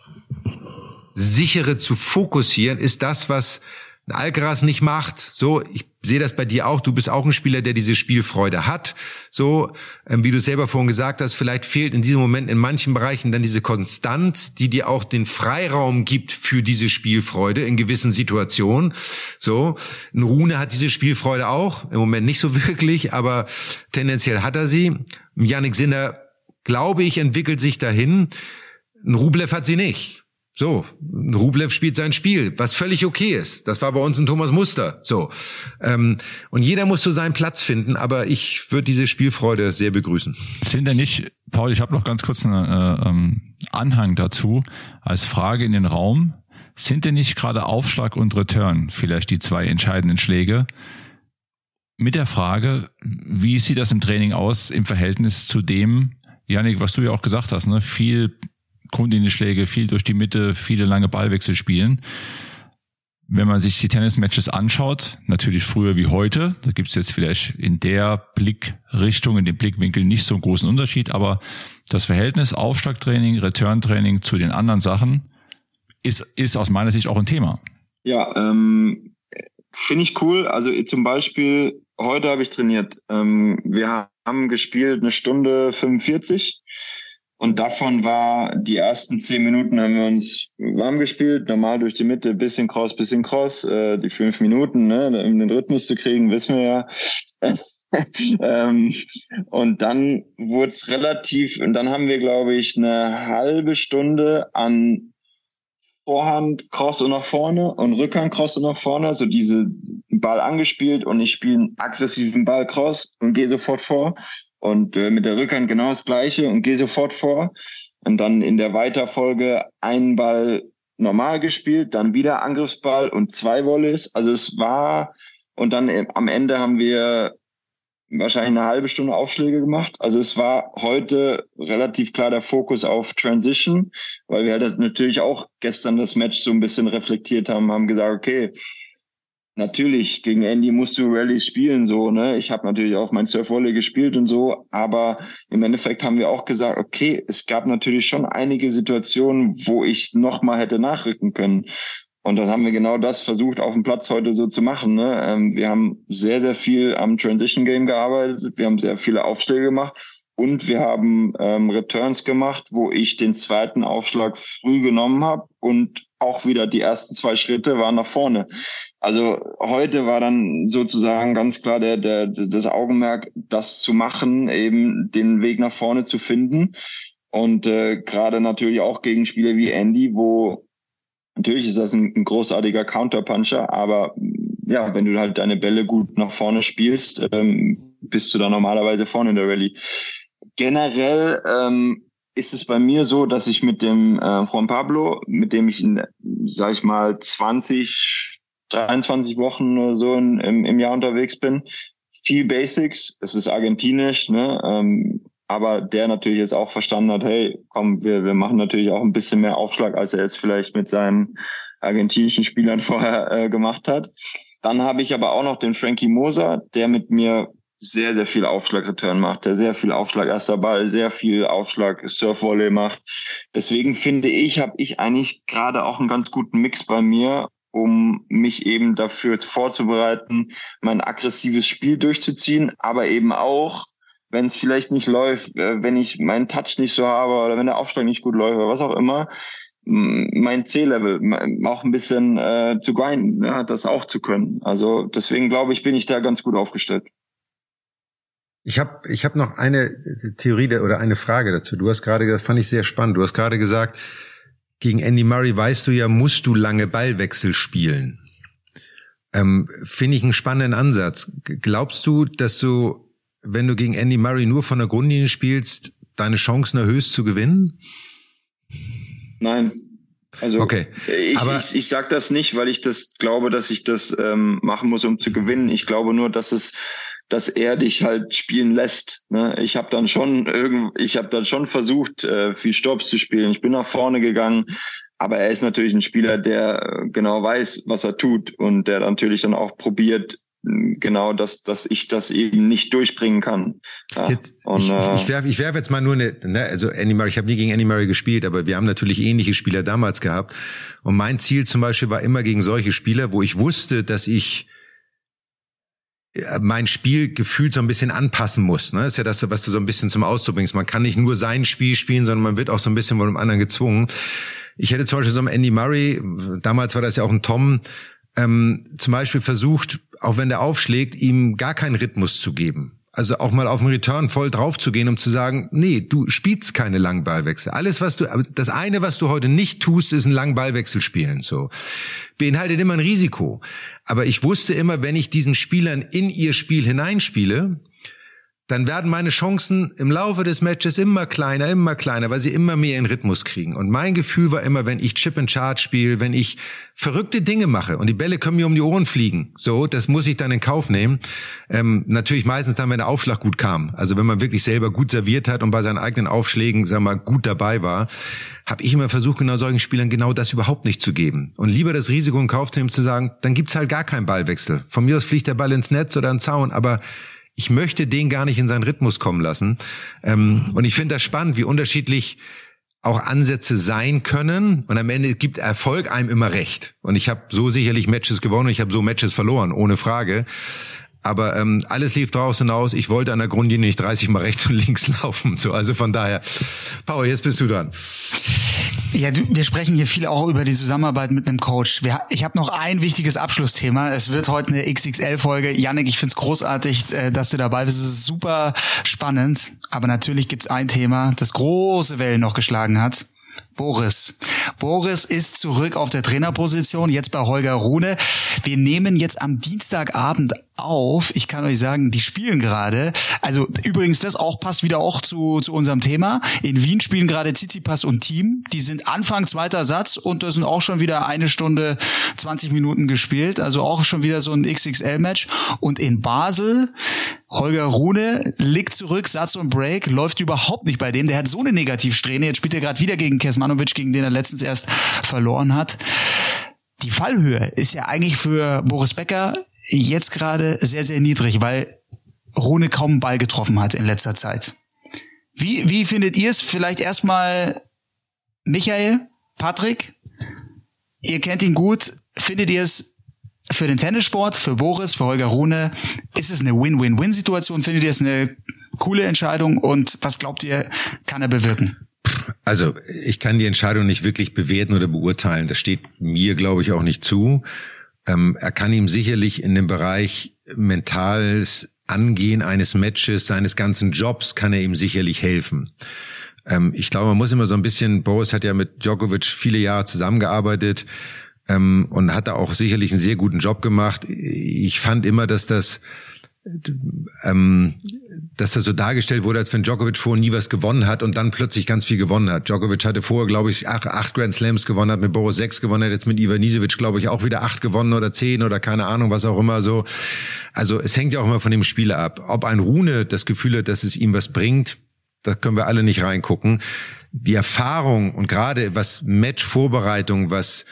sichere zu fokussieren, ist das, was ein Alcaraz nicht macht. So, ich sehe das bei dir auch. Du bist auch ein Spieler, der diese Spielfreude hat. So, ähm, wie du selber vorhin gesagt hast, vielleicht fehlt in diesem Moment in manchen Bereichen dann diese Konstanz, die dir auch den Freiraum gibt für diese Spielfreude in gewissen Situationen. So, ein Rune hat diese Spielfreude auch. Im Moment nicht so wirklich, aber tendenziell hat er sie. Yannick Sinner, glaube ich, entwickelt sich dahin. Ein Rublev hat sie nicht. So, Rublev spielt sein Spiel, was völlig okay ist. Das war bei uns ein Thomas Muster. So. Ähm, und jeder muss so seinen Platz finden, aber ich würde diese Spielfreude sehr begrüßen. Sind denn nicht, Paul, ich habe noch ganz kurz einen äh, ähm, Anhang dazu, als Frage in den Raum. Sind denn nicht gerade Aufschlag und Return vielleicht die zwei entscheidenden Schläge? Mit der Frage, wie sieht das im Training aus im Verhältnis zu dem, Janik, was du ja auch gesagt hast, ne? viel Grundlinienschläge, viel durch die Mitte, viele lange Ballwechsel spielen. Wenn man sich die Tennismatches anschaut, natürlich früher wie heute, da gibt es jetzt vielleicht in der Blickrichtung, in dem Blickwinkel nicht so einen großen Unterschied, aber das Verhältnis Aufschlagtraining, Returntraining zu den anderen Sachen ist, ist aus meiner Sicht auch ein Thema. Ja, ähm, finde ich cool. Also zum Beispiel, heute habe ich trainiert. Ähm, wir haben gespielt eine Stunde 45 und davon war die ersten zehn Minuten haben wir uns warm gespielt, normal durch die Mitte, bisschen Cross, bisschen Cross. Äh, die fünf Minuten, ne, um den Rhythmus zu kriegen, wissen wir ja. ähm, und dann wurde es relativ, und dann haben wir, glaube ich, eine halbe Stunde an Vorhand Cross und nach vorne und Rückhand Cross und nach vorne, so diese Ball angespielt und ich spiele einen aggressiven Ball Cross und gehe sofort vor. Und äh, mit der Rückhand genau das Gleiche und gehe sofort vor. Und dann in der Weiterfolge einen Ball normal gespielt, dann wieder Angriffsball und zwei Volleys. Also es war, und dann äh, am Ende haben wir wahrscheinlich eine halbe Stunde Aufschläge gemacht. Also es war heute relativ klar der Fokus auf Transition, weil wir halt natürlich auch gestern das Match so ein bisschen reflektiert haben, haben gesagt, okay, natürlich, gegen Andy musst du Rallyes spielen, so, ne? Ich habe natürlich auch mein Surfvolley gespielt und so, aber im Endeffekt haben wir auch gesagt, okay, es gab natürlich schon einige Situationen, wo ich nochmal hätte nachrücken können. Und dann haben wir genau das versucht, auf dem Platz heute so zu machen. Ne? Ähm, wir haben sehr, sehr viel am Transition Game gearbeitet. Wir haben sehr viele Aufschläge gemacht. Und wir haben ähm, Returns gemacht, wo ich den zweiten Aufschlag früh genommen habe und auch wieder die ersten zwei Schritte waren nach vorne. Also heute war dann sozusagen ganz klar der, der, das Augenmerk, das zu machen, eben den Weg nach vorne zu finden. Und äh, gerade natürlich auch gegen Spieler wie Andy, wo natürlich ist das ein, ein großartiger Counterpuncher, aber ja, wenn du halt deine Bälle gut nach vorne spielst, ähm, bist du da normalerweise vorne in der Rallye generell ähm, ist es bei mir so, dass ich mit dem äh, Juan Pablo, mit dem ich in, sag ich mal, 20, 23 Wochen oder so in, im, im Jahr unterwegs bin, viel Basics, es ist argentinisch, ne? Ähm, aber der natürlich jetzt auch verstanden hat, hey, komm, wir, wir machen natürlich auch ein bisschen mehr Aufschlag, als er jetzt vielleicht mit seinen argentinischen Spielern vorher äh, gemacht hat. Dann habe ich aber auch noch den Frankie Moser, der mit mir sehr, sehr viel Aufschlag-Return macht, der sehr viel Aufschlag erster Ball, sehr viel Aufschlag Surf-Volley macht. Deswegen finde ich, habe ich eigentlich gerade auch einen ganz guten Mix bei mir, um mich eben dafür vorzubereiten, mein aggressives Spiel durchzuziehen, aber eben auch, wenn es vielleicht nicht läuft, äh, wenn ich meinen Touch nicht so habe oder wenn der Aufschlag nicht gut läuft oder was auch immer, mein C-Level auch ein bisschen äh, zu grinden, ja, das auch zu können. Also deswegen glaube ich, bin ich da ganz gut aufgestellt. Ich habe ich hab noch eine Theorie oder eine Frage dazu. Du hast gerade, das fand ich sehr spannend. Du hast gerade gesagt, gegen Andy Murray weißt du ja, musst du lange Ballwechsel spielen. Ähm, Finde ich einen spannenden Ansatz. Glaubst du, dass du, wenn du gegen Andy Murray nur von der Grundlinie spielst, deine Chancen erhöhst zu gewinnen? Nein. Also okay. ich, Aber ich, ich sage das nicht, weil ich das glaube, dass ich das ähm, machen muss, um zu gewinnen. Ich glaube nur, dass es dass er dich halt spielen lässt. Ne? Ich habe dann schon irgend, ich habe dann schon versucht, äh, viel Stops zu spielen. Ich bin nach vorne gegangen, aber er ist natürlich ein Spieler, der genau weiß, was er tut und der natürlich dann auch probiert, genau, dass, dass ich das eben nicht durchbringen kann. Ja, jetzt, und, ich, äh, ich werfe ich werf jetzt mal nur eine, ne, also Andy Murray, ich habe nie gegen Andy Murray gespielt, aber wir haben natürlich ähnliche Spieler damals gehabt. Und mein Ziel zum Beispiel war immer gegen solche Spieler, wo ich wusste, dass ich äh, mein Spiel gefühlt so ein bisschen anpassen muss. Ne? Ist ja das, was du so ein bisschen zum Ausdruck bringst. Man kann nicht nur sein Spiel spielen, sondern man wird auch so ein bisschen von einem anderen gezwungen. Ich hätte zum Beispiel so einem Andy Murray, damals war das ja auch ein Tom, ähm, zum Beispiel versucht, auch wenn der aufschlägt, ihm gar keinen Rhythmus zu geben. Also auch mal auf den Return voll drauf zu gehen, um zu sagen, nee, du spielst keine langen Ballwechsel. Alles, was du, das eine, was du heute nicht tust, ist einen langen Ballwechsel spielen, so. Beinhaltet immer ein Risiko. Aber ich wusste immer, wenn ich diesen Spielern in ihr Spiel hineinspiele, dann werden meine Chancen im Laufe des Matches immer kleiner, immer kleiner, weil sie immer mehr in Rhythmus kriegen. Und mein Gefühl war immer, wenn ich Chip and Charge spiele, wenn ich verrückte Dinge mache und die Bälle können mir um die Ohren fliegen, so, das muss ich dann in Kauf nehmen. Ähm, natürlich meistens dann, wenn der Aufschlag gut kam. Also wenn man wirklich selber gut serviert hat und bei seinen eigenen Aufschlägen, wir mal, gut dabei war, habe ich immer versucht, genau solchen Spielern genau das überhaupt nicht zu geben. Und lieber das Risiko in Kauf zu nehmen, zu sagen, dann gibt's halt gar keinen Ballwechsel. Von mir aus fliegt der Ball ins Netz oder ins Zaun, aber ich möchte den gar nicht in seinen Rhythmus kommen lassen. Ähm, und ich finde das spannend, wie unterschiedlich auch Ansätze sein können. Und am Ende gibt Erfolg einem immer recht. Und ich habe so sicherlich Matches gewonnen, ich habe so Matches verloren, ohne Frage. Aber ähm, alles lief draußen aus. Ich wollte an der Grundlinie nicht 30 mal rechts und links laufen. So, also von daher, Paul, jetzt bist du dran. Ja, du, wir sprechen hier viel auch über die Zusammenarbeit mit einem Coach. Wir, ich habe noch ein wichtiges Abschlussthema. Es wird heute eine XXL-Folge. Yannick, ich find's großartig, äh, dass du dabei bist. Es ist super spannend. Aber natürlich gibt's ein Thema, das große Wellen noch geschlagen hat. Boris. Boris ist zurück auf der Trainerposition, jetzt bei Holger Rune. Wir nehmen jetzt am Dienstagabend auf. Ich kann euch sagen, die spielen gerade. Also übrigens, das auch passt wieder auch zu, zu unserem Thema. In Wien spielen gerade Tsitsipas und Team. Die sind Anfang zweiter Satz und das sind auch schon wieder eine Stunde 20 Minuten gespielt. Also auch schon wieder so ein XXL-Match. Und in Basel, Holger Rune liegt zurück, Satz und Break, läuft überhaupt nicht bei dem. Der hat so eine Negativsträhne. Jetzt spielt er gerade wieder gegen Kesmanovic, gegen den er letztens erst verloren hat. Die Fallhöhe ist ja eigentlich für Boris Becker jetzt gerade sehr, sehr niedrig, weil Rune kaum einen Ball getroffen hat in letzter Zeit. Wie, wie findet ihr es? Vielleicht erstmal Michael, Patrick, ihr kennt ihn gut. Findet ihr es für den Tennissport, für Boris, für Holger Rune, ist es eine Win-Win-Win-Situation? Findet ihr es eine coole Entscheidung und was glaubt ihr, kann er bewirken? Also ich kann die Entscheidung nicht wirklich bewerten oder beurteilen. Das steht mir, glaube ich, auch nicht zu. Ähm, er kann ihm sicherlich in dem Bereich mentales Angehen eines Matches, seines ganzen Jobs, kann er ihm sicherlich helfen. Ähm, ich glaube, man muss immer so ein bisschen, Boris hat ja mit Djokovic viele Jahre zusammengearbeitet ähm, und hat da auch sicherlich einen sehr guten Job gemacht. Ich fand immer, dass das ähm, dass er so dargestellt wurde, als wenn Djokovic vorher nie was gewonnen hat und dann plötzlich ganz viel gewonnen hat. Djokovic hatte vorher, glaube ich, acht, acht Grand Slams gewonnen, hat mit Boris sechs gewonnen, hat jetzt mit Ivan Nisevic, glaube ich, auch wieder acht gewonnen oder zehn oder keine Ahnung, was auch immer so. Also es hängt ja auch immer von dem Spieler ab. Ob ein Rune das Gefühl hat, dass es ihm was bringt, da können wir alle nicht reingucken. Die Erfahrung und gerade was Matchvorbereitung, was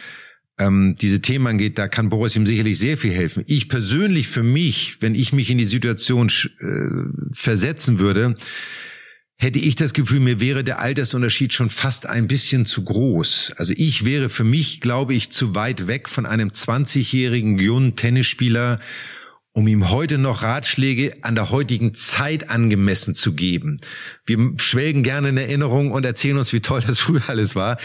ähm, diese Themen angeht, da kann Boris ihm sicherlich sehr viel helfen. Ich persönlich für mich, wenn ich mich in die Situation äh, versetzen würde, hätte ich das Gefühl, mir wäre der Altersunterschied schon fast ein bisschen zu groß. Also ich wäre für mich, glaube ich, zu weit weg von einem 20-jährigen jungen Tennisspieler, um ihm heute noch Ratschläge an der heutigen Zeit angemessen zu geben. Wir schwelgen gerne in Erinnerung und erzählen uns, wie toll das früher alles war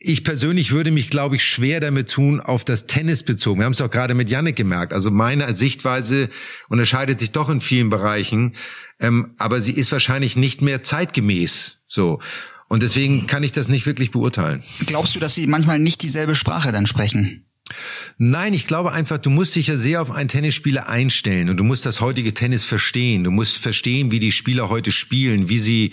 ich persönlich würde mich, glaube ich, schwer damit tun, auf das Tennis bezogen. Wir haben es auch gerade mit Yannick gemerkt. Also meine Sichtweise unterscheidet sich doch in vielen Bereichen, ähm, aber sie ist wahrscheinlich nicht mehr zeitgemäß. So. Und deswegen kann ich das nicht wirklich beurteilen. Glaubst du, dass sie manchmal nicht dieselbe Sprache dann sprechen? Nein, ich glaube einfach, du musst dich ja sehr auf einen Tennisspieler einstellen und du musst das heutige Tennis verstehen. Du musst verstehen, wie die Spieler heute spielen, wie sie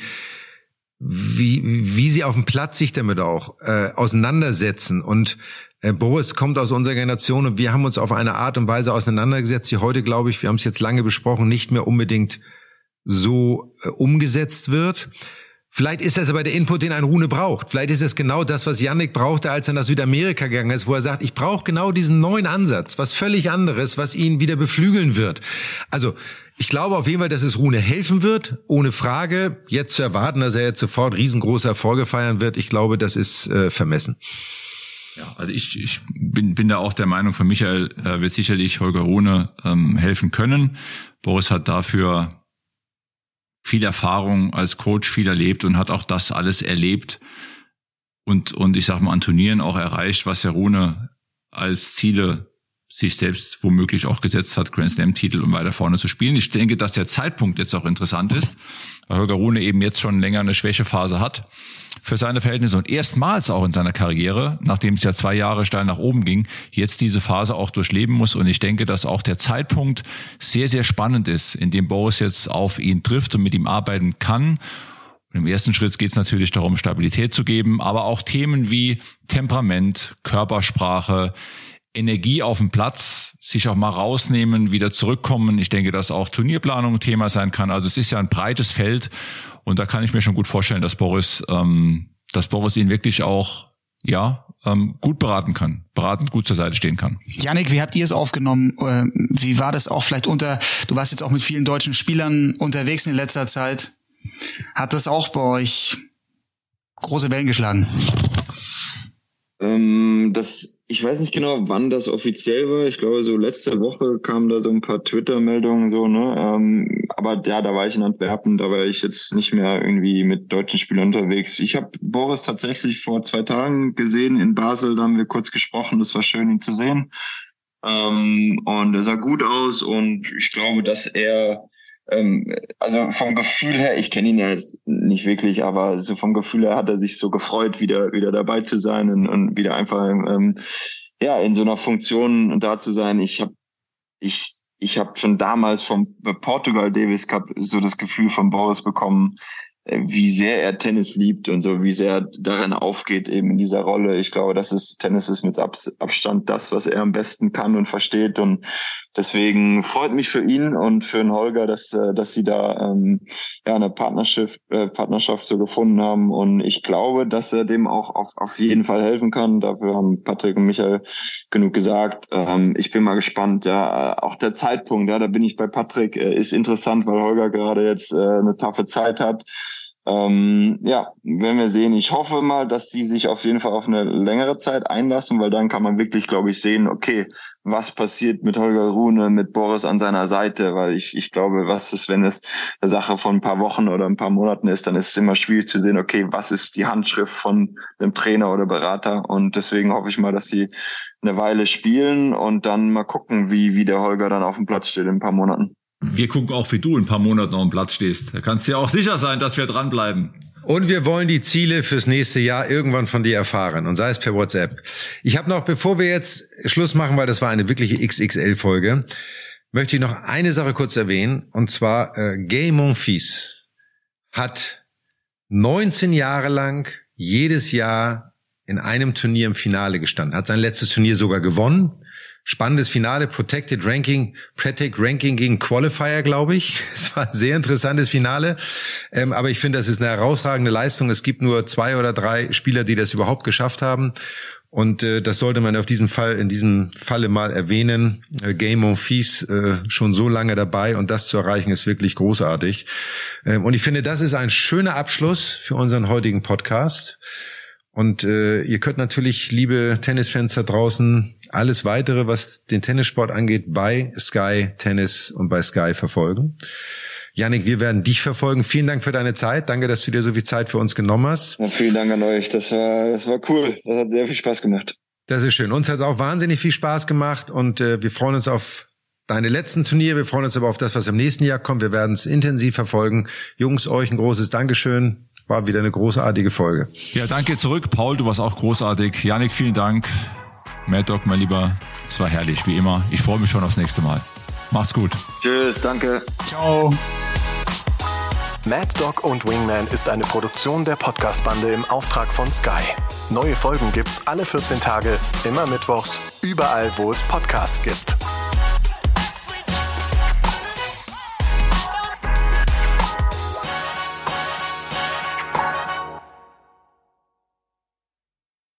wie, wie sie auf dem Platz sich damit auch äh, auseinandersetzen. Und äh, Boris kommt aus unserer Generation und wir haben uns auf eine Art und Weise auseinandergesetzt, die heute, glaube ich, wir haben es jetzt lange besprochen, nicht mehr unbedingt so äh, umgesetzt wird. Vielleicht ist das aber der Input, den ein Rune braucht. Vielleicht ist es genau das, was Yannick brauchte, als er nach Südamerika gegangen ist, wo er sagt, ich brauche genau diesen neuen Ansatz, was völlig anderes, was ihn wieder beflügeln wird. Also ich glaube auf jeden Fall, dass es Rune helfen wird, ohne Frage. Jetzt zu erwarten, dass er jetzt sofort riesengroße Erfolge feiern wird, ich glaube, das ist äh, vermessen. Ja, also ich, ich bin, bin da auch der Meinung, von Michael äh, wird sicherlich Holger Rune ähm, helfen können. Boris hat dafür viel Erfahrung als Coach, viel erlebt und hat auch das alles erlebt und, und ich sag mal an Turnieren auch erreicht, was Herr Rune als Ziele sich selbst womöglich auch gesetzt hat, Grand Slam Titel um weiter vorne zu spielen. Ich denke, dass der Zeitpunkt jetzt auch interessant ist, weil Holger Rune eben jetzt schon länger eine Schwächephase hat für seine Verhältnisse und erstmals auch in seiner Karriere, nachdem es ja zwei Jahre steil nach oben ging, jetzt diese Phase auch durchleben muss. Und ich denke, dass auch der Zeitpunkt sehr, sehr spannend ist, in dem Boris jetzt auf ihn trifft und mit ihm arbeiten kann. Im ersten Schritt geht es natürlich darum, Stabilität zu geben, aber auch Themen wie Temperament, Körpersprache, Energie auf dem Platz, sich auch mal rausnehmen, wieder zurückkommen. Ich denke, dass auch Turnierplanung ein Thema sein kann. Also es ist ja ein breites Feld und da kann ich mir schon gut vorstellen, dass Boris, ähm, dass Boris ihn wirklich auch ja ähm, gut beraten kann, beratend gut zur Seite stehen kann. Janik, wie habt ihr es aufgenommen? Äh, wie war das auch vielleicht unter? Du warst jetzt auch mit vielen deutschen Spielern unterwegs in letzter Zeit. Hat das auch bei euch große Wellen geschlagen? Ähm, das, ich weiß nicht genau, wann das offiziell war. Ich glaube, so letzte Woche kamen da so ein paar Twitter-Meldungen so, ne? Ähm, aber ja, da war ich in Antwerpen, da war ich jetzt nicht mehr irgendwie mit deutschen Spielern unterwegs. Ich habe Boris tatsächlich vor zwei Tagen gesehen in Basel, da haben wir kurz gesprochen. Das war schön, ihn zu sehen. Ähm, und er sah gut aus und ich glaube, dass er ähm, also vom Gefühl her, ich kenne ihn ja nicht wirklich, aber so vom Gefühl her hat er sich so gefreut, wieder wieder dabei zu sein und, und wieder einfach ähm, ja in so einer Funktion da zu sein. Ich habe ich ich habe schon damals vom Portugal Davis Cup so das Gefühl von Boris bekommen, äh, wie sehr er Tennis liebt und so, wie sehr er darin aufgeht eben in dieser Rolle. Ich glaube, das ist Tennis ist mit Abstand das, was er am besten kann und versteht und deswegen freut mich für ihn und für den Holger, dass äh, dass sie da ähm, ja eine Partnerschaft äh, Partnerschaft so gefunden haben und ich glaube, dass er dem auch auf, auf jeden Fall helfen kann. Dafür haben Patrick und Michael genug gesagt. Ähm, ich bin mal gespannt. Ja, äh, auch der Zeitpunkt, ja, da bin ich bei Patrick, äh, ist interessant, weil Holger gerade jetzt äh, eine taffe Zeit hat. Ähm, ja, werden wir sehen. Ich hoffe mal, dass die sich auf jeden Fall auf eine längere Zeit einlassen, weil dann kann man wirklich, glaube ich, sehen, okay, was passiert mit Holger Rune, mit Boris an seiner Seite, weil ich, ich glaube, was ist, wenn es eine Sache von ein paar Wochen oder ein paar Monaten ist, dann ist es immer schwierig zu sehen, okay, was ist die Handschrift von einem Trainer oder Berater und deswegen hoffe ich mal, dass sie eine Weile spielen und dann mal gucken, wie, wie der Holger dann auf dem Platz steht in ein paar Monaten wir gucken auch, wie du in ein paar Monaten auf dem Platz stehst. Da kannst du ja auch sicher sein, dass wir dranbleiben. Und wir wollen die Ziele fürs nächste Jahr irgendwann von dir erfahren und sei es per WhatsApp. Ich habe noch, bevor wir jetzt Schluss machen, weil das war eine wirkliche XXL-Folge, möchte ich noch eine Sache kurz erwähnen. Und zwar äh, Gay Monfils hat 19 Jahre lang jedes Jahr in einem Turnier im Finale gestanden, hat sein letztes Turnier sogar gewonnen spannendes Finale, Protected Ranking, Protect Ranking gegen Qualifier, glaube ich. Es war ein sehr interessantes Finale. Ähm, aber ich finde, das ist eine herausragende Leistung. Es gibt nur zwei oder drei Spieler, die das überhaupt geschafft haben. Und äh, das sollte man auf diesem Fall, in diesem Falle mal erwähnen. Äh, Game on Fees äh, schon so lange dabei und das zu erreichen ist wirklich großartig. Ähm, und ich finde, das ist ein schöner Abschluss für unseren heutigen Podcast. Und äh, ihr könnt natürlich, liebe Tennisfans da draußen, alles weitere, was den Tennissport angeht, bei Sky Tennis und bei Sky verfolgen. Janik, wir werden dich verfolgen. Vielen Dank für deine Zeit. Danke, dass du dir so viel Zeit für uns genommen hast. Ja, vielen Dank an euch. Das war, das war cool. Das hat sehr viel Spaß gemacht. Das ist schön. Uns hat auch wahnsinnig viel Spaß gemacht und äh, wir freuen uns auf deine letzten Turniere. Wir freuen uns aber auf das, was im nächsten Jahr kommt. Wir werden es intensiv verfolgen. Jungs, euch ein großes Dankeschön. War wieder eine großartige Folge. Ja, danke zurück. Paul, du warst auch großartig. Janik, vielen Dank. Mad Dog, mein Lieber, es war herrlich, wie immer. Ich freue mich schon aufs nächste Mal. Macht's gut. Tschüss, danke. Ciao. Mad Dog und Wingman ist eine Produktion der Podcast-Bande im Auftrag von Sky. Neue Folgen gibt's alle 14 Tage, immer mittwochs, überall, wo es Podcasts gibt.